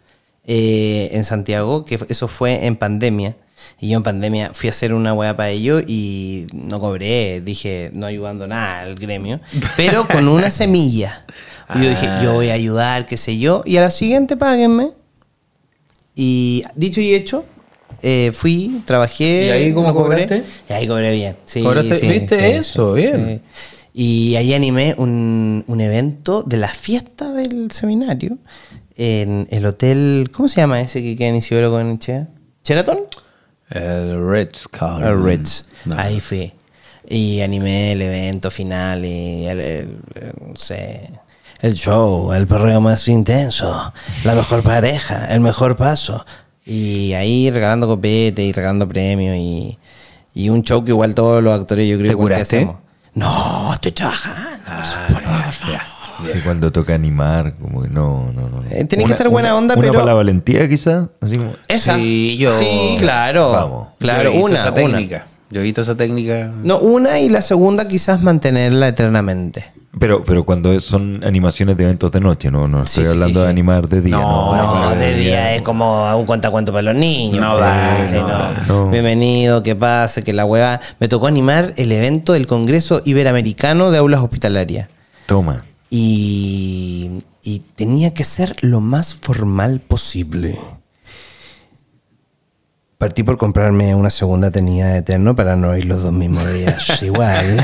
eh, en Santiago, que eso fue en pandemia. Y yo en pandemia fui a hacer una hueá para ello y no cobré, dije, no ayudando nada al gremio, pero con una semilla. Y yo dije, Ah. yo voy a ayudar, qué sé yo, y a la siguiente páguenme. Y dicho y hecho, eh, fui, trabajé. ¿Y ahí cómo cobré. cobraste? Y ahí cobré bien. Sí, ¿Viste sí, eso? Bien. Y ahí animé un, un evento de la fiesta del seminario en el hotel. ¿Cómo se llama ese que queda en Isidoro con Chea? ¿Sheraton? El Ritz Carlton. El Ritz. No. Ahí fui. Y animé el evento final y el, el- el- no sé, el show, el perreo más intenso, la mejor pareja, el mejor paso. Y ahí regalando copete y regalando premios y, y un show que igual todos los actores yo creo ¿Te que curaste? hacemos. No, estoy trabajando. Ah, ya. Sí, cuando toca animar, como que no, no, no. Eh, que estar buena onda, una pero- para la valentía, quizás. Así como, Esa. Sí, yo- Sí, claro. Vamos. Claro, Yo he visto una, esa una. técnica. Yo he visto esa técnica. No, una y la segunda quizás mantenerla eternamente. Pero, pero cuando son animaciones de eventos de noche, no, no estoy Sí, hablando sí, de animar de día. No, No, No, de día es como un cuentacuento para los niños. No Sí, da, sí, no, no. Bienvenido, que pase, que la hueva. Me tocó animar el evento del Congreso Iberoamericano de Aulas Hospitalarias. Toma. Y, y tenía que ser lo más formal posible. Partí por comprarme una segunda tenida de Eterno para no ir los dos mismos días igual.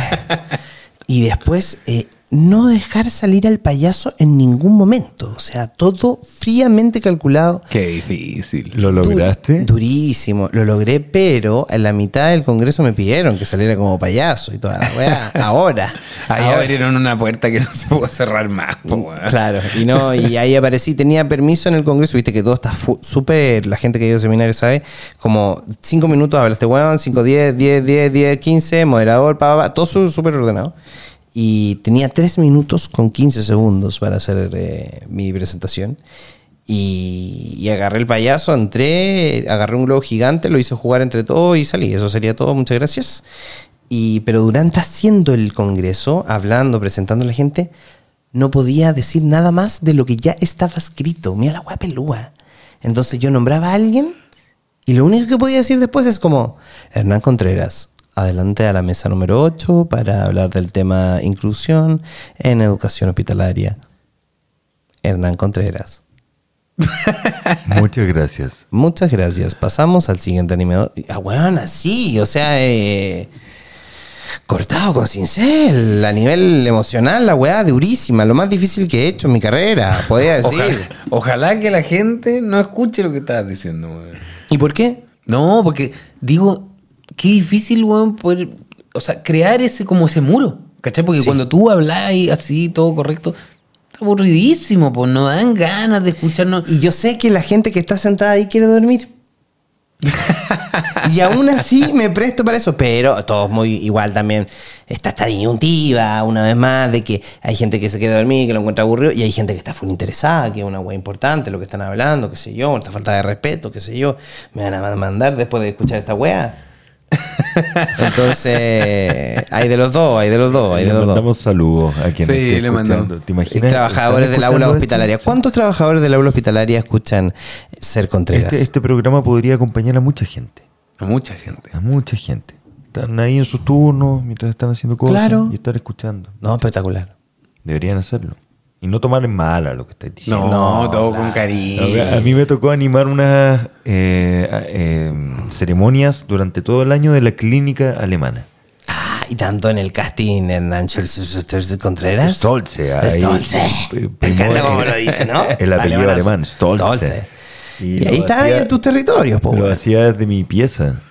Y después, eh, no dejar salir al payaso en ningún momento. O sea, todo fríamente calculado. Qué difícil. ¿Lo lograste? Dur- durísimo. Lo logré, pero en la mitad del congreso me pidieron que saliera como payaso y toda la weá. Ahora. Ahí Ahora. abrieron una puerta que no se puede cerrar más. po, weón. Claro, y no, y ahí aparecí, tenía permiso en el congreso, viste que todo está súper, la gente que ha ido al seminario sabe, como 5 minutos hablaste weón, 5, 10, 10, 10, 10, 15, moderador, pa, pa, pa, todo su- súper ordenado. Y tenía 3 minutos con 15 segundos para hacer eh, mi presentación. Y, agarré el payaso, entré, agarré un globo gigante, lo hice jugar entre todos y salí. Eso sería todo, muchas gracias. Y, pero durante haciendo el congreso, hablando, presentando a la gente, no podía decir nada más de lo que ya estaba escrito. Mira la weá pelúa. Entonces yo nombraba a alguien y lo único que podía decir después es como, Hernán Contreras, adelante a la mesa número 8 para hablar del tema inclusión en educación hospitalaria. Hernán Contreras. Muchas gracias. Muchas gracias. Pasamos al siguiente animador. Ah, weón, así, o sea, eh, cortado con cincel. A nivel emocional, la weá durísima. Lo más difícil que he hecho en mi carrera, podría decir. Ojalá, ojalá que la gente no escuche lo que estás diciendo. ¿Y por qué? No, porque digo, qué difícil, weón, poder, o sea, crear ese como ese muro, ¿cachai? Porque Sí. cuando tú hablas así, todo correcto, está aburridísimo, pues no dan ganas de escucharnos. Y yo sé que la gente que está sentada ahí quiere dormir. y aún así me presto para eso, pero todo muy igual también. Está esta disyuntiva, una vez más, de que hay gente que se queda dormir, que lo encuentra aburrido, y hay gente que está full interesada, que es una wea importante, lo que están hablando, qué sé yo, esta falta de respeto, qué sé yo. Me van a mandar después de escuchar esta wea. Entonces, hay de los dos, hay de los dos, hay Le de los dos. mandamos saludos a quien Sí, esté le mandamos. escuchando. ¿Te imaginas? Trabajadores ¿Están del aula escuchando hospitalaria. esto? ¿Cuántos trabajadores del aula hospitalaria escuchan Ser Contreras? Este, este programa podría acompañar a mucha gente. A mucha gente. A mucha gente. Están ahí en sus turnos mientras están haciendo cosas Claro. y estar escuchando. No, espectacular. Deberían hacerlo. Y no tomar en mala lo que estáis diciendo. No, No, todo con cariño. A, mí me tocó animar unas eh, eh, ceremonias durante todo el año de la clínica alemana. Ah, y tanto en el casting Hernán Schulze Contreras. Stolze. ahí, Stolze. Me encanta cómo el- lo dice, ¿no? El apellido Alemanazo. alemán, Stolze. Stolze. Y, lo ahí está hacía- en tus territorios, po. Lo weón. hacía desde mi pieza.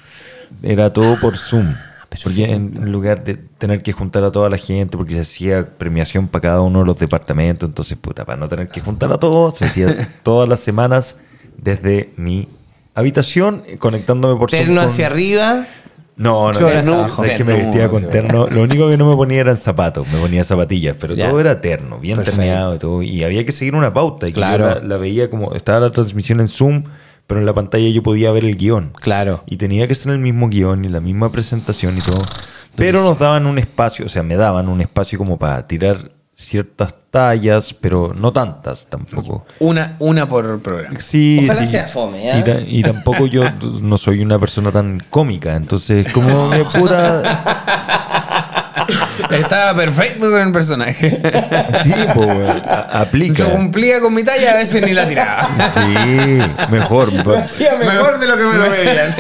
Era todo por Zoom. Porque en lugar de tener que juntar a toda la gente, porque se hacía premiación para cada uno de los departamentos, entonces, puta, para no tener que juntar a todos, se hacía todas las semanas desde mi habitación, conectándome por Terno con- hacia arriba. No, no, no, abajo. sabes que me vestía con terno. Lo único que no me ponía eran zapatos, me ponía zapatillas, pero Ya. todo era terno, bien Perfecto. terneado y todo. Y había que seguir una pauta. Y que yo Claro. la, la veía como, estaba la transmisión en Zoom, pero en la pantalla yo podía ver el guion. Claro. Y tenía que ser el mismo guion y la misma presentación y todo. Pero nos daban un espacio, o sea, me daban un espacio como para tirar ciertas tallas, pero no tantas tampoco. Una, una por programa. Sí, Ojalá sí. sea fome, ¿ya? Y, ta- y tampoco yo no soy una persona tan cómica, entonces como que puta... Estaba perfecto con el personaje. Sí, pues, aplica. Yo cumplía con mi talla, a veces ni la tiraba. Sí, mejor. ¿Para mejor de lo que me lo pedían.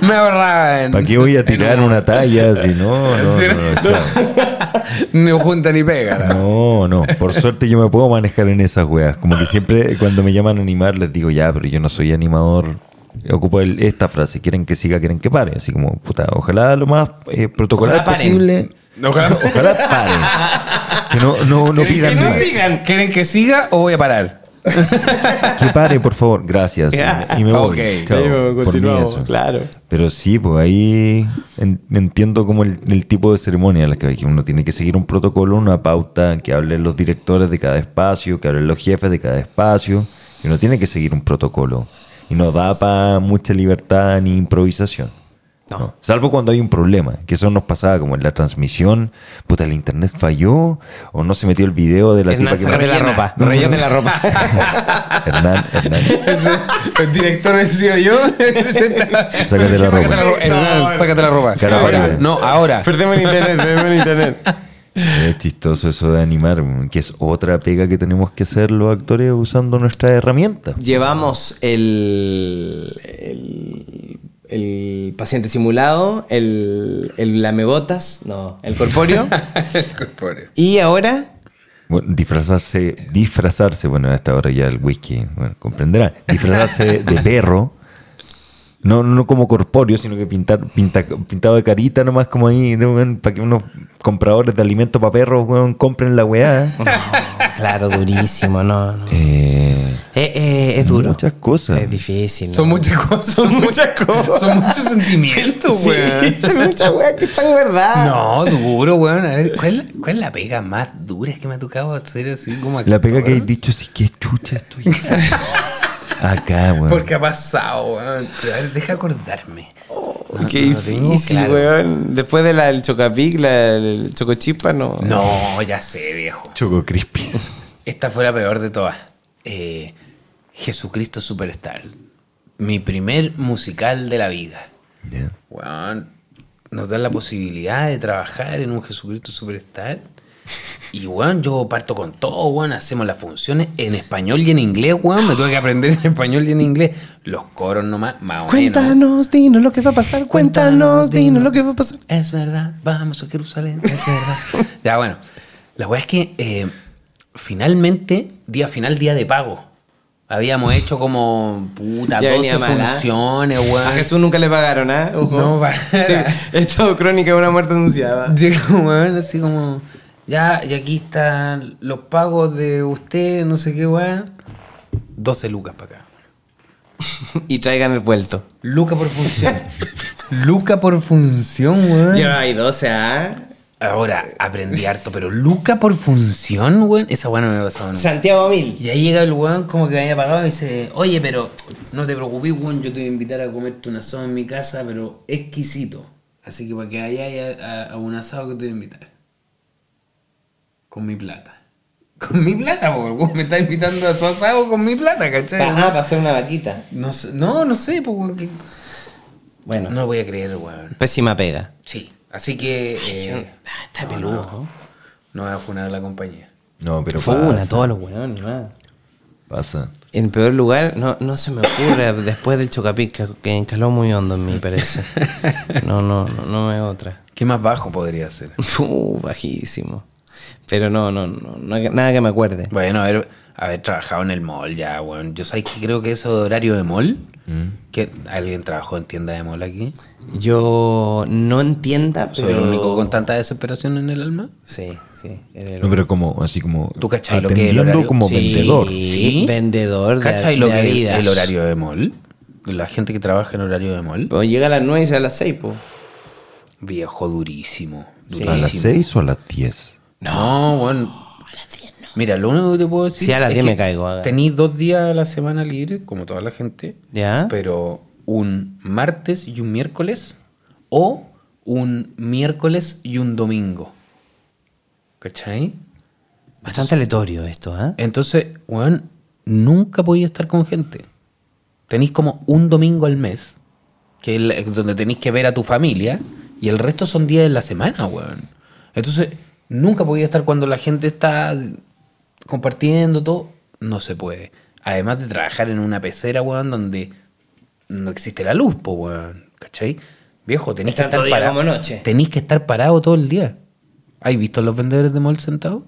Me ahorraba en. qué voy a tirar en una talla si no? No, Sí, no, no, no. junta ni pega. no, no. Por suerte yo me puedo manejar en esas weas. Como que siempre cuando me llaman a animar les digo, ya, pero yo no soy animador. Ocupo el- esta frase, quieren que siga, quieren que pare. Así como, puta, ojalá lo más eh, protocolar Ojalá posible. Ojalá- Ojalá paren. Que no, no, no pidan que no más. sigan. ¿Quieren que siga o voy a parar? Que pare, por favor. Gracias. Y me voy. Ok. Chao. Por mí eso. claro. Pero sí, pues ahí en- entiendo como el, el tipo de ceremonia a la que hay, que uno tiene que seguir un protocolo, una pauta, que hablen los directores de cada espacio, que hablen los jefes de cada espacio, y uno tiene que seguir un protocolo. Y no da para mucha libertad ni improvisación. No. Salvo cuando hay un problema, que eso nos pasaba como en la transmisión, puta, el internet falló, o no se metió el video de la Hernán, tipa que la ropa. No, Rellena no. la ropa. Hernán, Hernán. El director he sido yo. Sácate la ropa. Hernán, sácate la ropa. Ahora. No, ahora. Perdemos el internet, perdemos el internet. Es chistoso eso de animar, que es otra pega que tenemos que hacer los actores usando nuestra herramienta. Llevamos el, el, el paciente simulado, el, el lamebotas, no, el corpóreo. y ahora Bueno, disfrazarse, disfrazarse, bueno, a esta hora ya el whisky, bueno, comprenderá. Disfrazarse de perro. No, no como corpóreo, sino que pintar, pinta, pintado de carita nomás como ahí, para que unos compradores de alimentos para perros, weón, compren la weá. claro, durísimo, no, no. Eh, Eh, eh, es duro. Muchas cosas. Es difícil. ¿no? Son muchas cosas. Son muchas cosas. Son muchos sentimientos, Sí, weón. son muchas weas que están verdad. No, duro, weón. A ver, ¿cuál, ¿cuál es la pega más dura que me ha tocado hacer así como La pega que he dicho, sí, que chucha estoy haciendo? Acá, weón. Porque ha pasado, weón. A ver, deja acordarme. No, Qué no difícil, claro. weón. Después de la del chocapic, la del chocochipa, no. No, ya sé, viejo. Choco Crispis. Esta fue la peor de todas. Eh, Jesucristo Superstar. Mi primer musical de la vida. Ya. Weón, nos dan la posibilidad de trabajar en un Jesucristo Superstar. Y weón, yo parto con todo, weón. Hacemos las funciones en español y en inglés, weón. Me tuve que aprender en español y en inglés. Los coros nomás, más o menos. Cuéntanos, dinos lo que va a pasar. Cuéntanos, dinos lo que va a pasar. Es verdad, vamos a Jerusalén, es verdad. ya, bueno. La weá es que eh, finalmente, día final, día de pago. Habíamos hecho como puta, Ya 12 venía mal, funciones, weón. A Jesús nunca le pagaron, ¿ah? No, va- Sí, es todo crónica de una muerte anunciada. Llega, weón, así como. Ya, y aquí están los pagos de usted, no sé qué, weón. 12 lucas para acá. y traigan el vuelto. Luca por función. Luca por función, weón. Lleva ahí 12, ¿ah? Ahora, aprendí harto, pero Luca por función, weón. Esa weón no me ha pasado nunca. Santiago Mil. Y ahí llega el weón como que me había pagado y dice, oye, pero no te preocupes, weón, yo te voy a invitar a comerte un asado en mi casa, pero exquisito. Así que para que vayáis a, a- a un asado que te voy a invitar. Con mi plata. Con mi plata, po, el weón me está invitando a su asado con mi plata, ¿cachai? Ah, para hacer una vaquita. No, sé- no, no sé, pues, weón, que- Bueno, No lo voy a creer, weón. pésima pega. Sí, así que... eh, Ah, está no, peludo. no, no voy a funar la compañía. No, pero Fue pasa, una, todos los weones, nada. pasa. En peor lugar, no, no se me ocurre después del chocapic que, que encaló muy hondo en mí, parece. No, no, no, no me otra. ¿Qué más bajo podría ser? Uh, bajísimo. Pero no, no, no, no, nada que me acuerde. Bueno, haber, haber trabajado en el mall ya, weón. Yo sabes que creo que eso de horario de mall, Mm. que alguien trabajó en tienda de mall aquí. Yo no entienda, Soy pero... el único con tanta desesperación en el alma. Sí, sí. No, pero como, así como. ¿Tú cachai lo que es el horario? como Sí, vendedor. ¿Sí? vendedor de, ¿Cachai lo de que el horario de mall? La gente que trabaja en horario de mall. Pero llega a las 9 y sale a las 6, pues. Viejo durísimo. Sí. ¿A las durísimo. 6 o a las 10? No, bueno. Mira, lo único que te puedo decir. Sí, a las es 10 me que caigo, haga. Dos días a la semana libre, como toda la gente. ¿Ya? Pero un martes y un miércoles. O un miércoles y un domingo. ¿Cachai? Bastante aleatorio esto, ¿eh? Entonces, weón, nunca podía estar con gente. Tenéis como un domingo al mes, que es donde tenéis que ver a tu familia, y el resto son días de la semana, weón. Entonces, nunca podía estar cuando la gente está compartiendo todo. No se puede. Además de trabajar en una pecera, weón, donde no existe la luz, po, weón. ¿Cachai? Viejo, tenéis que estar parado. noche. Que estar parado todo el día. ¿Has visto a los vendedores de mall sentados?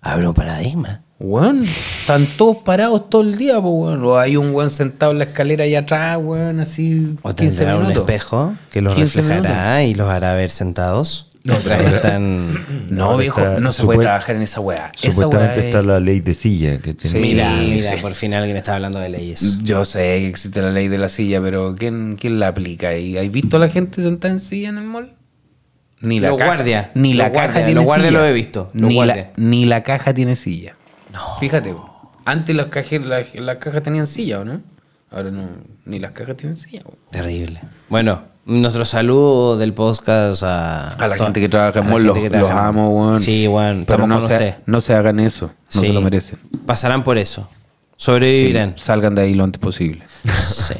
Abre un paradigma. Weón, están todos parados todo el día, pues, weón. O hay un weón sentado en la escalera allá atrás, weón, así. O 15 tendrá un espejo que los 15 reflejará y los hará ver sentados. Mientras están... No, Ahora viejo, está- no se puede trabajar en esa weá. Esa Supuestamente weá está es- la ley de silla que tiene. Sí. Mira, mira, sí. por fin alguien está hablando de leyes. Yo sé que existe la ley de la silla, pero ¿quién, quién la aplica? ¿Y ¿Has visto a la gente sentada en silla en el mall? Ni la caja, guardias, Ni la los caja guardias, tiene los guardias silla. los he visto, Ni la, ni la caja tiene silla. Fíjate, po. antes las cajas, las, las cajas tenían silla, ¿o no? Ahora no, ni las cajas tienen silla. Terrible. Bueno, nuestro saludo del podcast a... A la gente que trabaja en los, que los amo, weón. Sí, weón, Pero estamos no con se, usted. no se hagan eso, no Sí. se lo merecen. Pasarán por eso. Sobrevivirán. Salgan de ahí lo antes posible. Sí.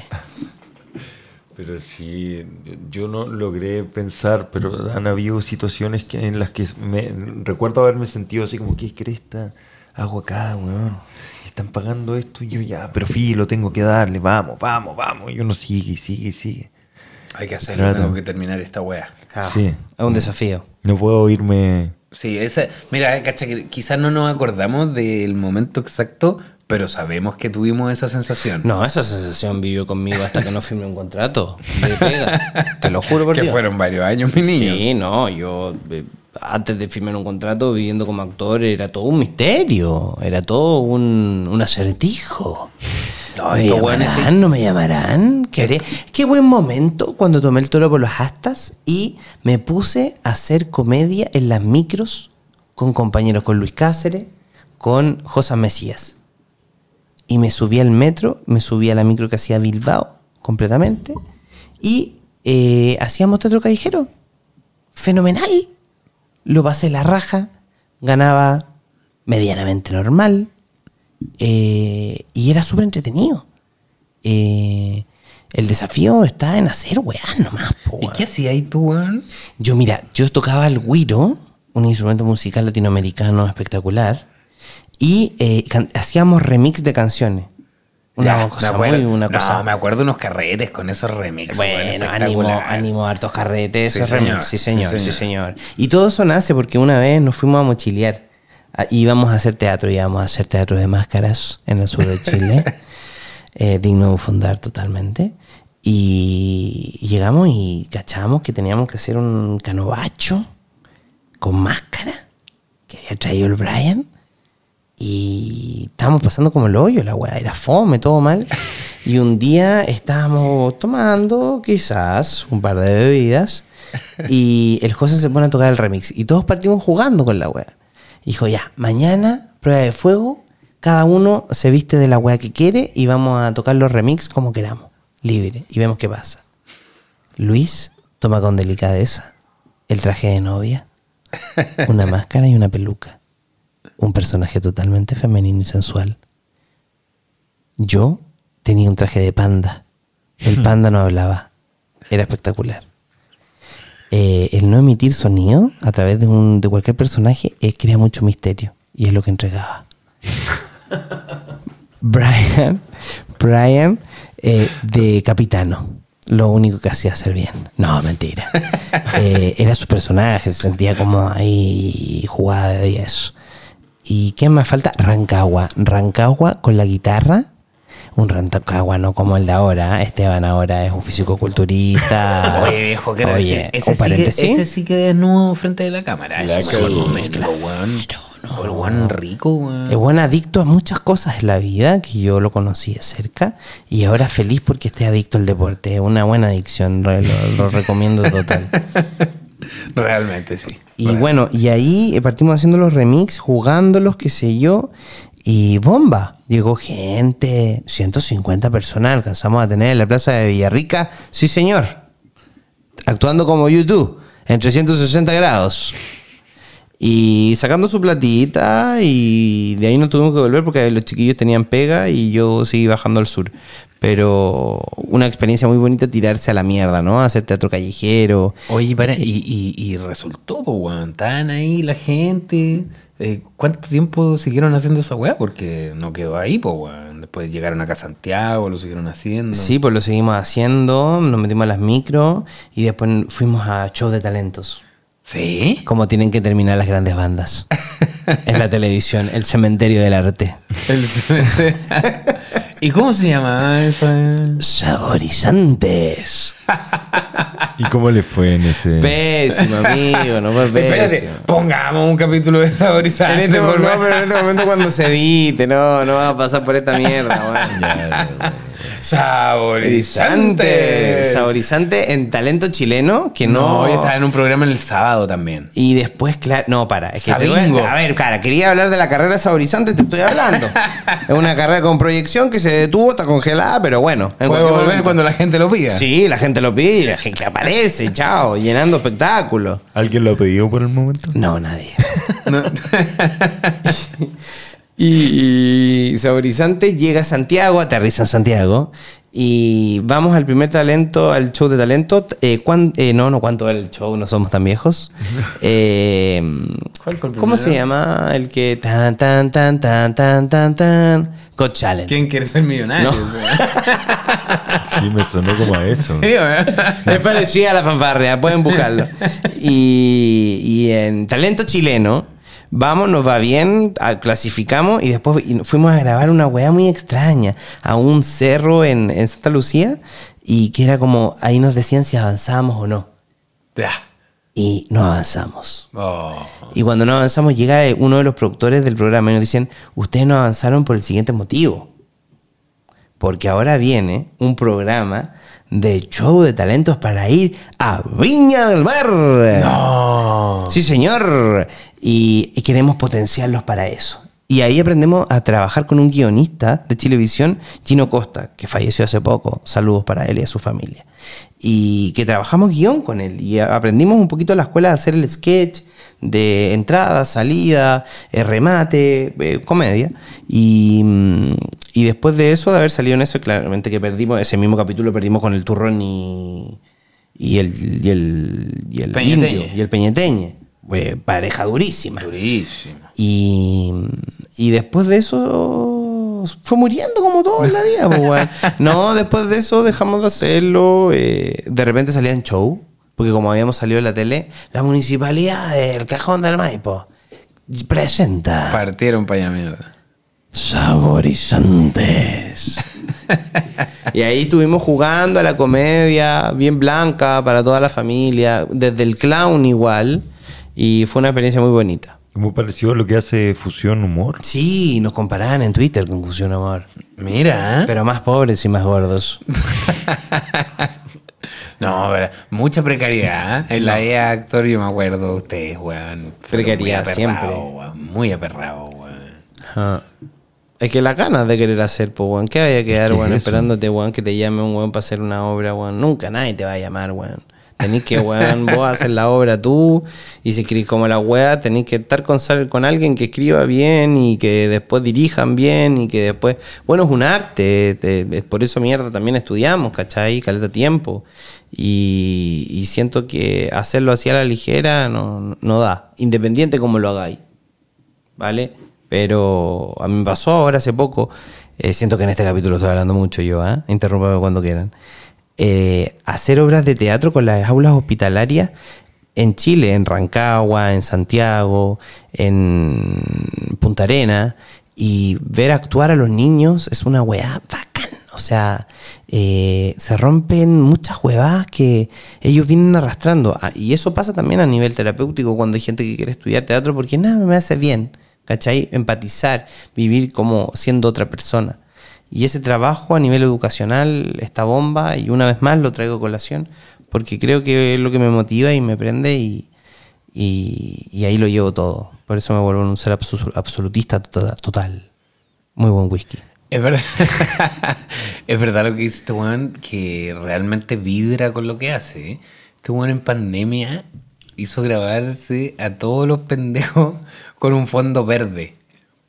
Pero sí, yo no logré pensar, pero han habido situaciones que, en las que me recuerdo haberme sentido así como, ¿qué cresta? hago acá, weón? Están pagando esto y yo ya, pero filo, tengo que darle, vamos, vamos, vamos. Y uno sigue y sigue y sigue. Hay que hacerlo, Trato. tengo que terminar esta wea. Sí. Es un desafío. No puedo irme. Sí, esa, mira, cacha, que quizás no nos acordamos del momento exacto, pero sabemos que tuvimos esa sensación. No, esa sensación vivió conmigo hasta que no firmé un contrato de pega. Te lo juro por que Dios. fueron varios años, mi niño. Sí, no, yo eh, antes de firmar un contrato viviendo como actor era todo un misterio, era todo un, un acertijo. No, ¿Me llamarán? ¿No me llamarán? ¿Qué haré? Qué buen momento cuando tomé el toro por los astas y me puse a hacer comedia en las micros con compañeros, con Luis Cáceres, con José Mesías. Y me subí al metro, me subí a la micro que hacía Bilbao completamente y eh, hacíamos teatro callejero. Fenomenal. Lo pasé la raja, ganaba medianamente normal eh, y era súper entretenido. Eh, el desafío está en hacer weá nomás. po, ¿Y qué hacía ahí tú, weón? Yo, mira, yo tocaba el güiro, un instrumento musical latinoamericano espectacular, y eh, hacíamos remix de canciones. Una Ya, cosa muy, una No, cosa. me acuerdo unos carretes con esos remixes. Bueno, ánimo, espectacular. ánimo, hartos carretes, Sí, esos señor. remix. Sí, señor, Sí, sí, señor. señor. Y todo eso nace porque una vez nos fuimos a mochilear. Ah, Íbamos a hacer teatro, íbamos a hacer teatro de máscaras en el sur de Chile. eh, digno de fundar totalmente. Y llegamos y cachamos que teníamos que hacer un canovacho con máscara que había traído el Brian. Y estábamos pasando como el hoyo, la weá, era fome, todo mal. Y un día estábamos tomando quizás un par de bebidas y el José se pone a tocar el remix y todos partimos jugando con la weá. Dijo, ya, mañana, prueba de fuego, cada uno se viste de la weá que quiere y vamos a tocar los remix como queramos, libre, y vemos qué pasa. Luis toma con delicadeza el traje de novia, una máscara y una peluca un personaje totalmente femenino y sensual. Yo tenía un traje de panda. El panda no hablaba. Era espectacular. Eh, el no emitir sonido a través de, un, de cualquier personaje eh, crea mucho misterio y es lo que entregaba. Brian, Brian eh, de capitano. Lo único que hacía hacer bien. No, mentira. Era su personaje, se sentía como ahí jugada y eso. ¿Y qué más falta? Rancagua. Rancagua con la guitarra. Un Rancagua no como el de ahora. Esteban ahora es un físico-culturista. Oye, viejo, quiero Oye, ese, un sí que, ese sí que desnudo frente de la cámara. La Ese fue el. El weón rico, weón. Es buen adicto a muchas cosas en la vida que yo lo conocí de cerca y ahora feliz porque esté adicto al deporte. Es una buena adicción, lo, lo- lo recomiendo total. Realmente sí. Y bueno, y ahí eh, partimos haciendo los remix, jugándolos, qué sé yo, y bomba. Llegó gente, 150 personas alcanzamos a tener en la plaza de Villarrica, sí señor, actuando como YouTube, en 360 grados. Y sacando su platita y de ahí no tuvimos que volver porque los chiquillos tenían pega y yo seguí bajando al sur. Pero una experiencia muy bonita tirarse a la mierda, ¿no? Hacer teatro callejero. Oye, para, y, y, y resultó, pues, weón. Estaban ahí la gente. Eh, ¿Cuánto tiempo siguieron haciendo esa weá? Porque no quedó ahí, pues, weón. Después llegaron acá a Santiago, lo siguieron haciendo. Sí, pues lo seguimos haciendo, nos metimos a las micros y después fuimos a show de talentos. ¿Sí? Como tienen que terminar las grandes bandas. en la televisión, el cementerio del arte. El- ¿Y cómo se llama eso? Saborizantes. ¿Y cómo le fue en ese.? Pésimo, amigo, no fue Espérate, pésimo. pongamos un capítulo de saborizante. En este, por momento, no, pero en este momento cuando se edite, no, no va a pasar por esta mierda, weón. Ya, ya, ya. Saborizante. Saborizante en talento chileno que no. No, yo estaba en un programa en el sábado también. Y después, claro, no, para. Es que te voy a- ver, cara, quería hablar de la carrera saborizante, te estoy hablando. es una carrera con proyección que se detuvo, está congelada, pero bueno. cualquier volver momento. cuando la gente lo pida. Sí, la gente lo pide, la gente aparece, chao, llenando espectáculos. ¿Alguien lo ha pedido por el momento? No, nadie. No. Y, y Saborizante llega a Santiago, aterriza en Santiago. Y vamos al primer talento, al show de talento. Eh, cuán- eh, no, no, ¿cuánto era el show? No somos tan viejos. Eh, ¿Cuál fue el ¿Cómo se llama? El que tan, tan, tan, tan, tan, tan, tan. Got Challenge. ¿Quién quiere ser millonario? No. Sí, me sonó como a eso. Sí, ¿verdad? Es parecida a la fanfarria, pueden buscarlo. Y, y en talento chileno, vamos, nos va bien, a- clasificamos y después fuimos a grabar una weá muy extraña a un cerro en, en Santa Lucía y que era como, ahí nos decían si avanzábamos o no. Ya. Y no avanzamos. Oh. Y cuando no avanzamos llega uno de los productores del programa y nos dicen, ustedes no avanzaron por el siguiente motivo. Porque ahora viene un programa de show de talentos para ir a Viña del Mar. No. Sí, señor. Y, y queremos potenciarlos para eso. Y ahí aprendemos a trabajar con un guionista de televisión, Gino Costa, que falleció hace poco. Saludos para él y a su familia. Y que trabajamos guion con él. Y aprendimos un poquito en la escuela a hacer el sketch de entrada, salida, eh, remate, eh, comedia. Y, y después de eso, de haber salido en eso, claramente que perdimos, ese mismo capítulo perdimos con el turrón y, y el, y el, y el indio y el peñeteñe. Fue pareja durísima. Durísimo. Y, y después de eso fue muriendo como todo en la vida. pues. No, después de eso dejamos de hacerlo. eh, de repente salía en show, porque como habíamos salido en la tele, la municipalidad del Cajón del Maipo presenta Partieron para allá mierda. Saborizantes. y ahí estuvimos jugando a la comedia, bien blanca para toda la familia, desde el clown igual. Y fue una experiencia muy bonita. Muy parecido a lo que hace Fusión Humor. Sí, nos comparaban en Twitter con Fusión Amor. Mira. ¿eh? Pero más pobres y más gordos. No, pero mucha precariedad. ¿eh? En la EA Actor yo me acuerdo de ustedes, weón. Precariedad Muy aperrado, siempre. weón, Muy aperrado, weón. Ajá. Es que las ganas de querer hacer, pues, weón. ¿Qué vaya a quedar, que weón, eso. esperándote, weón, que te llame un weón para hacer una obra, weón? Nunca nadie te va a llamar, weón. Tenés que, weón, vos hacer la obra tú. Y si escribís como la weá, tenés que estar con, con alguien que escriba bien y que después dirijan bien y que después. Bueno, es un arte. te- es por eso, mierda, también estudiamos, ¿cachai? Caleta tiempo. Y, y siento que hacerlo así a la ligera no, no da. Independiente como lo hagáis. ¿vale? Pero a mí me pasó ahora hace poco, eh, siento que en este capítulo estoy hablando mucho yo, ¿eh? Interrúmpame cuando quieran. Eh, hacer obras de teatro con las aulas hospitalarias en Chile, en Rancagua, en Santiago, en Punta Arena, y ver actuar a los niños es una weá bacán. O sea, eh, se rompen muchas huevadas que ellos vienen arrastrando. Ah, Y eso pasa también a nivel terapéutico cuando hay gente que quiere estudiar teatro porque nada me hace bien. ¿Cachai? Empatizar, vivir como siendo otra persona. Y ese trabajo a nivel educacional está bomba y una vez más lo traigo a colación porque creo que es lo que me motiva y me prende y, y, ahí lo llevo todo. Por eso me vuelvo un ser absolutista tota- total. Muy buen whisky. Es verdad. es verdad lo que dice este weón, que realmente vibra con lo que hace. Este weón en pandemia hizo grabarse a todos los pendejos con un fondo verde.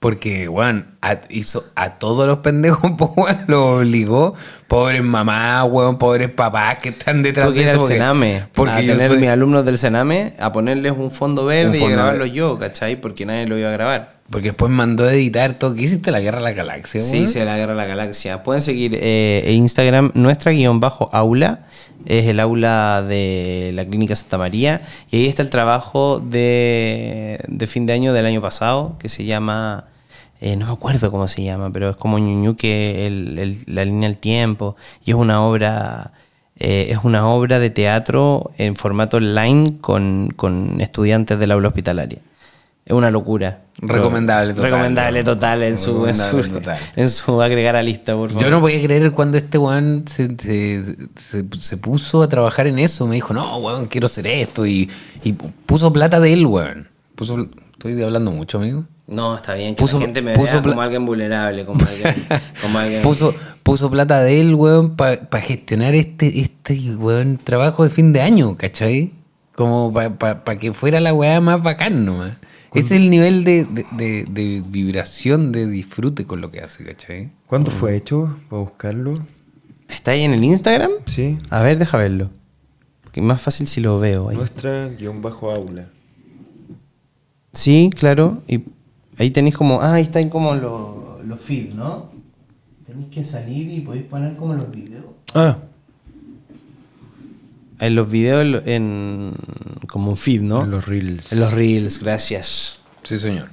Porque, weón, a- hizo a todos los pendejos, pues, weón, lo obligó. Pobres mamás, weón, pobres papás que están detrás de eso. Sename, Porque a tener soy- mis alumnos del Sename, a ponerles un fondo verde Un y a grabarlo verde. yo, ¿cachai? Porque nadie lo iba a grabar. Porque después mandó a editar todo. ¿Qué hiciste? La Guerra de la Galaxia, Sí, weón? se la guerra de la galaxia. Pueden seguir eh, Instagram nuestra guion bajo aula. Es el aula de la Clínica Santa María. Y ahí está el trabajo de, de fin de año del año pasado, que se llama. Eh, no me acuerdo cómo se llama, pero es como Ñuñuque, el, el- la línea del tiempo. Y es una obra. eh, es una obra de teatro en formato online con, con estudiantes del aula hospitalaria. Es una locura. Recomendable total. Recomendable total en su, en su, Recomendable total. en su agregar a lista, por favor. Yo no podía creer cuando este weón se, se, se- se puso a trabajar en eso. Me dijo, no, weón, quiero hacer esto. Y, y puso plata de él, weón. Puso, estoy hablando mucho, amigo. No, está bien que Puso- la gente me puso vea como alguien vulnerable, como alguien, como alguien- Puso, puso plata de él, weón, para gestionar este, este, weón, trabajo de fin de año, ¿cachai? Como para que fuera la weá más bacán nomás. Ese es el nivel de, de, de- de vibración, de disfrute con lo que hace, ¿cachai? ¿Cuándo fue hecho? Para buscarlo. ¿Está ahí en el Instagram? Sí. A ver, deja verlo. Porque es más fácil si lo veo ahí. Nuestra guion bajo aula. Sí, claro. Y ahí tenéis como. Ah, ahí están como los, los feeds, ¿no? Tenéis que salir y podéis poner como los videos. Ah, En los videos en. como un feed, ¿no? en los reels. En los reels, gracias. Sí, señor.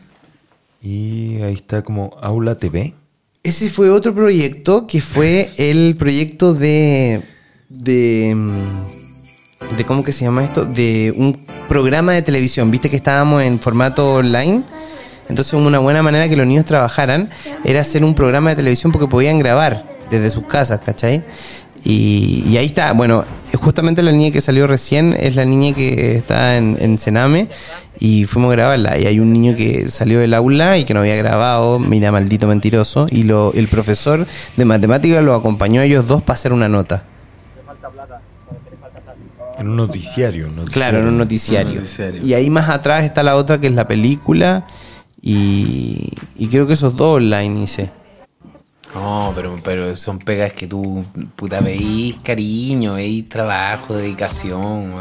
Y ahí está como Aula TV. Ese fue otro proyecto que fue el proyecto de. de. mm, de ¿Cómo que se llama esto? De un programa de televisión. Viste que estábamos en formato online. Entonces, una buena manera que los niños trabajaran era hacer un programa de televisión porque podían grabar desde sus casas, ¿cachai? Y, y ahí está, bueno, justamente la niña que salió recién es la niña que está en, en Sename y fuimos a grabarla. Y hay un niño que salió del aula y que no había grabado, mira, maldito mentiroso. Y lo, el profesor de matemáticas lo acompañó a ellos dos para hacer una nota. En un noticiario. noticiario. Claro, en un noticiario. Un noticiario. Y ahí más atrás está la otra que es la película. Y, y creo que esos dos online hice. No, pero, pero son pegas que tú, puta, veís cariño, veís trabajo, dedicación.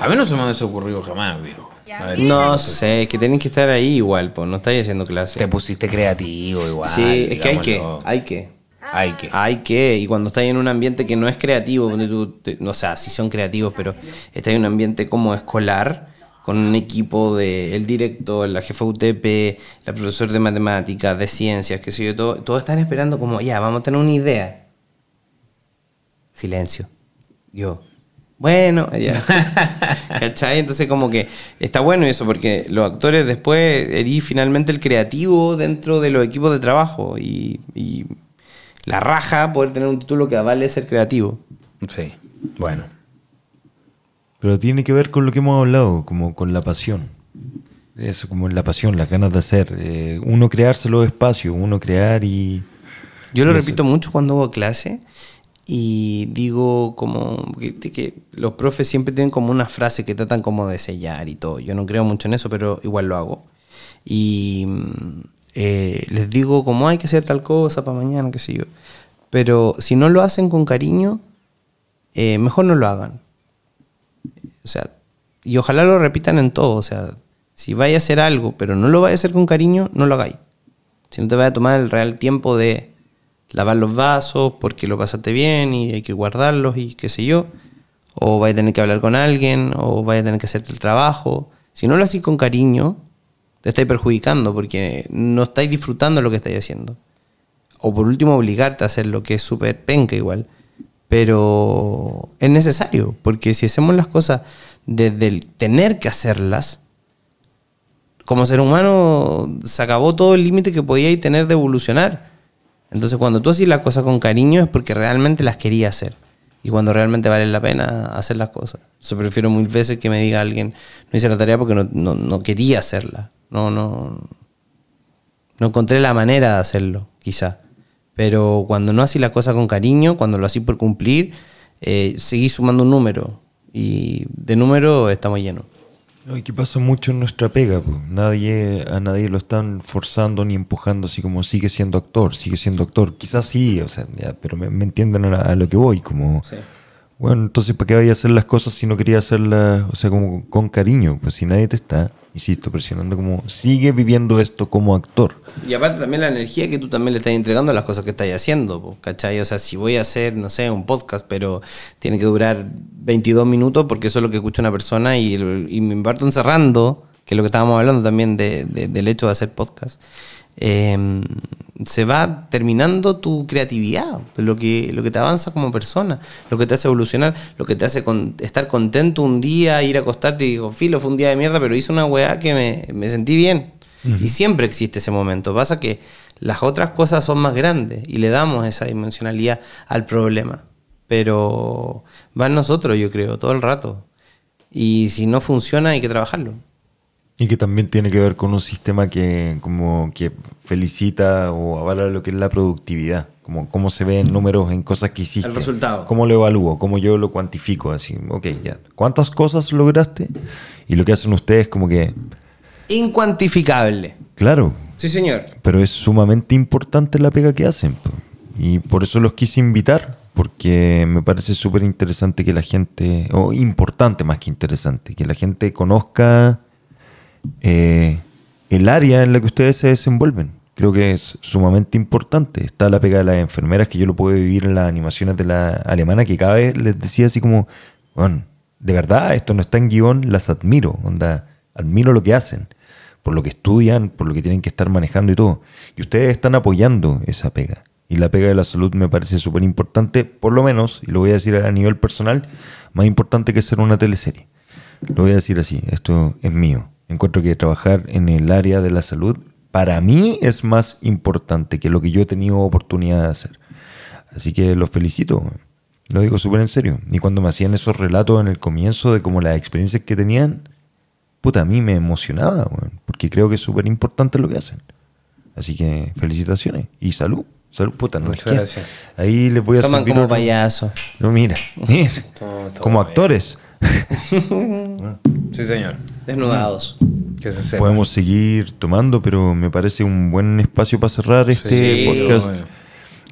A mí no se me hubiese ocurrido jamás, viejo. Ver, No sé, es que tienen que estar ahí igual, pues no estáis haciendo clase. Te pusiste creativo igual. sí, es que hay que, hay que. Hay que. Hay que, y cuando estás en un ambiente que no es creativo, donde tú, te- o sea, sí son creativos, pero estás en un ambiente como escolar, con un equipo de el director, la jefa UTP, la profesora de matemáticas, de ciencias, qué sé yo, todo, todos están esperando como, ya, vamos a tener una idea. Silencio. Yo. Bueno, ya. ¿Cachai? Entonces como que está bueno eso, porque los actores después eres finalmente el creativo dentro de los equipos de trabajo y, y la raja poder tener un título que avale ser creativo. Sí, bueno. Pero tiene que ver con lo que hemos hablado, como con la pasión. Eso, como la pasión, las ganas de hacer. Eh, uno crearse los espacios, uno crear y... Yo lo repito mucho cuando hago clase y digo como que los profes siempre tienen como una frase que tratan como de sellar y todo. Yo no creo mucho en eso, pero igual lo hago. Y mm, eh, les digo como hay que hacer tal cosa para mañana, qué sé yo. Pero si no lo hacen con cariño, eh, mejor no lo hagan. O sea, y ojalá lo repitan en todo. O sea, si vaya a hacer algo, pero no lo vaya a hacer con cariño, no lo hagáis. Si no te vaya a tomar el real tiempo de lavar los vasos porque lo pasaste bien y hay que guardarlos y qué sé yo. O vaya a tener que hablar con alguien, o vaya a tener que hacerte el trabajo. Si no lo haces con cariño, te estáis perjudicando porque no estáis disfrutando lo que estáis haciendo. O por último, obligarte a hacer lo que es súper penca igual. Pero es necesario, porque si hacemos las cosas desde el tener que hacerlas, como ser humano se acabó todo el límite que podíais tener de evolucionar. Entonces cuando tú haces las cosas con cariño es porque realmente las querías hacer. Y cuando realmente vale la pena hacer las cosas. Yo prefiero mil veces que me diga alguien, no hice la tarea porque no, no- no quería hacerla. No, no, no encontré la manera de hacerlo, quizá. Pero cuando no haces la cosa con cariño, cuando lo haces por cumplir, eh, seguís sumando un número. Y de número estamos llenos. No, y que pasa mucho en nuestra pega, pues. nadie a nadie lo están forzando ni empujando así como sigue siendo actor, sigue siendo actor. Quizás sí, o sea, ya, pero me, me entienden a, a lo que voy, como bueno, entonces ¿para qué vaya a hacer las cosas si no quería hacerlas, o sea, como con cariño? Pues si nadie te está, insisto, presionando como sigue viviendo esto como actor. Y aparte también la energía que tú también le estás entregando a las cosas que estás haciendo, ¿cachai? O sea, si voy a hacer, no sé, un podcast, pero tiene que durar 22 minutos porque eso es lo que escucha una persona y, me parto encerrando, que es lo que estábamos hablando también de- del hecho de hacer podcast, eh, se va terminando tu creatividad, lo que, lo que te avanza como persona, lo que te hace evolucionar, lo que te hace con- estar contento un día, ir a acostarte y digo, filo, fue un día de mierda, pero hice una weá que me, me sentí bien. Y siempre existe ese momento. Pasa que las otras cosas son más grandes y le damos esa dimensionalidad al problema. Pero va en nosotros, yo creo, todo el rato. Y si no funciona, hay que trabajarlo. Y que también tiene que ver con un sistema que como que felicita o avala lo que es la productividad, como cómo se ven números en cosas que hiciste. El resultado. Cómo lo evalúo, cómo yo lo cuantifico, así, ok, ya. ¿Cuántas cosas lograste? Y lo que hacen ustedes como que, Incuantificable. claro, Sí, señor. pero es sumamente importante la pega que hacen. Y por eso los quise invitar, porque me parece súper interesante que la gente, o importante más que interesante, que la gente conozca eh, el área en la que ustedes se desenvuelven. Creo que es sumamente importante. Está la pega de las enfermeras, que yo lo puedo vivir en las animaciones de la alemana, que cada vez les decía así como, bueno, de verdad, esto no está en guion, las admiro, onda, admiro lo que hacen, por lo que estudian, por lo que tienen que estar manejando y todo. Y ustedes están apoyando esa pega. Y la pega de la salud me parece súper importante, por lo menos, y lo voy a decir a nivel personal, más importante que ser una teleserie. Lo voy a decir así, esto es mío. Encuentro que trabajar en el área de la salud para mí es más importante que lo que yo he tenido oportunidad de hacer. Así que los felicito, lo digo súper en serio. Y cuando me hacían esos relatos en el comienzo de como las experiencias que tenían, puta, a mí me emocionaba, porque creo que es súper importante lo que hacen. Así que felicitaciones y salud. Salud, puta, no Muchas gracias. Ahí les voy a Toman como otro- payaso. No, mira, mira. Todo- todo como bien. actores. Sí, señor. Desnudados. Que se sepa. Podemos seguir tomando, pero me parece un buen espacio para cerrar este Sí, podcast. bueno.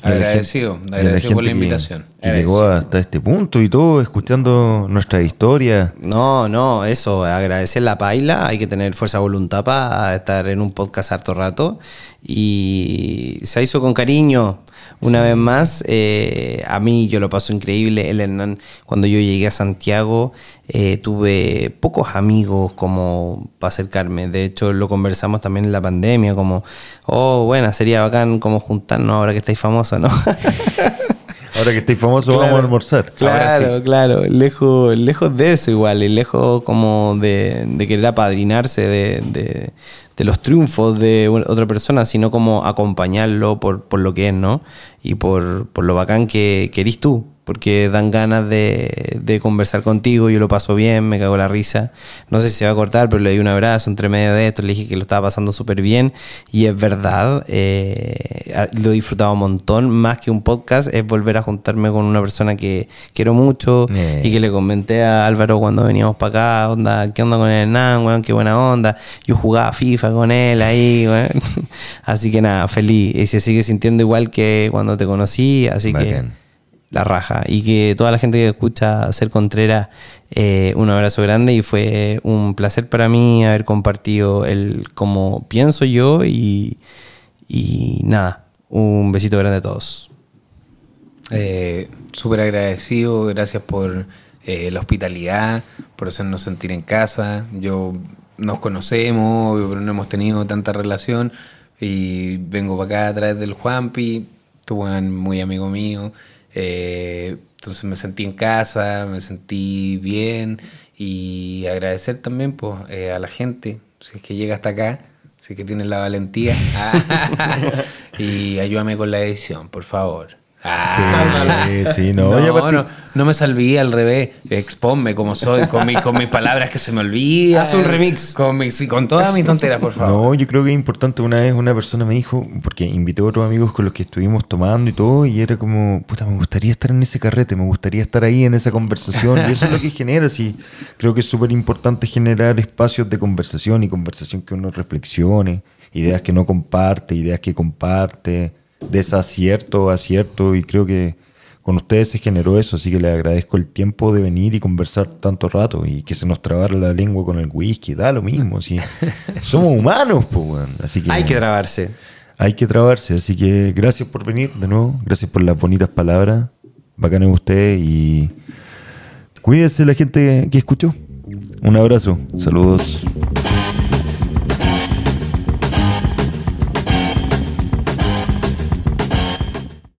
La Agradecido, gente- agradecido por la gente que- invitación. Que, llegó hasta este punto y todo, escuchando nuestra historia. No, no, eso, agradecer la paila, hay que tener fuerza de voluntad para estar en un podcast harto rato y se hizo con cariño. Una vez más, eh, a mí yo lo paso increíble. El Hernán, cuando yo llegué a Santiago, eh, tuve pocos amigos como para acercarme. De hecho, lo conversamos también en la pandemia, como, oh, bueno, sería bacán como juntarnos ahora que estáis famosos, ¿no? Ahora que estáis famosos, vamos a almorzar. Sí. Claro, claro, lejos, lejos de eso igual, y lejos como de, de querer apadrinarse de, de- de los triunfos de otra persona, sino como acompañarlo por, por lo que es, ¿no? Y por, por lo bacán que, que eres tú, porque dan ganas de, de conversar contigo, yo lo paso bien, me cago la risa. No sé si se va a cortar, pero le di un abrazo entre medio de esto, le dije que lo estaba pasando súper bien, y es verdad, eh, lo he disfrutado un montón, más que un podcast, es volver a juntarme con una persona que quiero mucho Eh. y que le comenté a Álvaro cuando veníamos para acá, onda, ¿qué onda con el Hernán, weón? Qué buena onda. Yo jugaba FIFA con él ahí, weón. Así que nada, feliz. Y se sigue sintiendo igual que cuando te conocí, así que. La raja. Y que toda la gente que escucha Ser Contreras, eh, un abrazo grande y fue un placer para mí haber compartido el cómo pienso yo y, y nada, un besito grande a todos. Eh, Súper agradecido, gracias por eh, la hospitalidad, por hacernos sentir en casa. Yo nos conocemos, pero no hemos tenido tanta relación. Y vengo para acá a través del Juanpi, tu buen muy amigo mío. Eh, entonces me sentí en casa, me sentí bien. Y agradecer también pues, eh, a la gente, si es que llega hasta acá, si es que tienes la valentía. y ayúdame con la edición, por favor. Ah. Sí, sí, no. No, no, no me salví al revés. Exponme como soy, con, mi- con mis palabras que se me olvidan. Haz un remix. Con, mis, sí, con todas mis tonteras, por favor. No, yo creo que es importante. Una vez una persona me dijo, porque invité a otros amigos con los que estuvimos tomando y todo, y era como, puta, me gustaría estar en ese carrete, me gustaría estar ahí en esa conversación. Y eso es lo que genera, sí. Creo que es súper importante generar espacios de conversación y conversación que uno reflexione, ideas que no comparte, ideas que comparte, desacierto, acierto, y creo que con ustedes se generó eso, así que les agradezco el tiempo de venir y conversar tanto rato y que se nos trabara la lengua con el whisky, da lo mismo, sí. Somos humanos, pues, weón. Así que Hay que trabarse. hay que trabarse, así que gracias por venir de nuevo, gracias por las bonitas palabras, bacán es usted y cuídese la gente que escuchó. Un abrazo, saludos.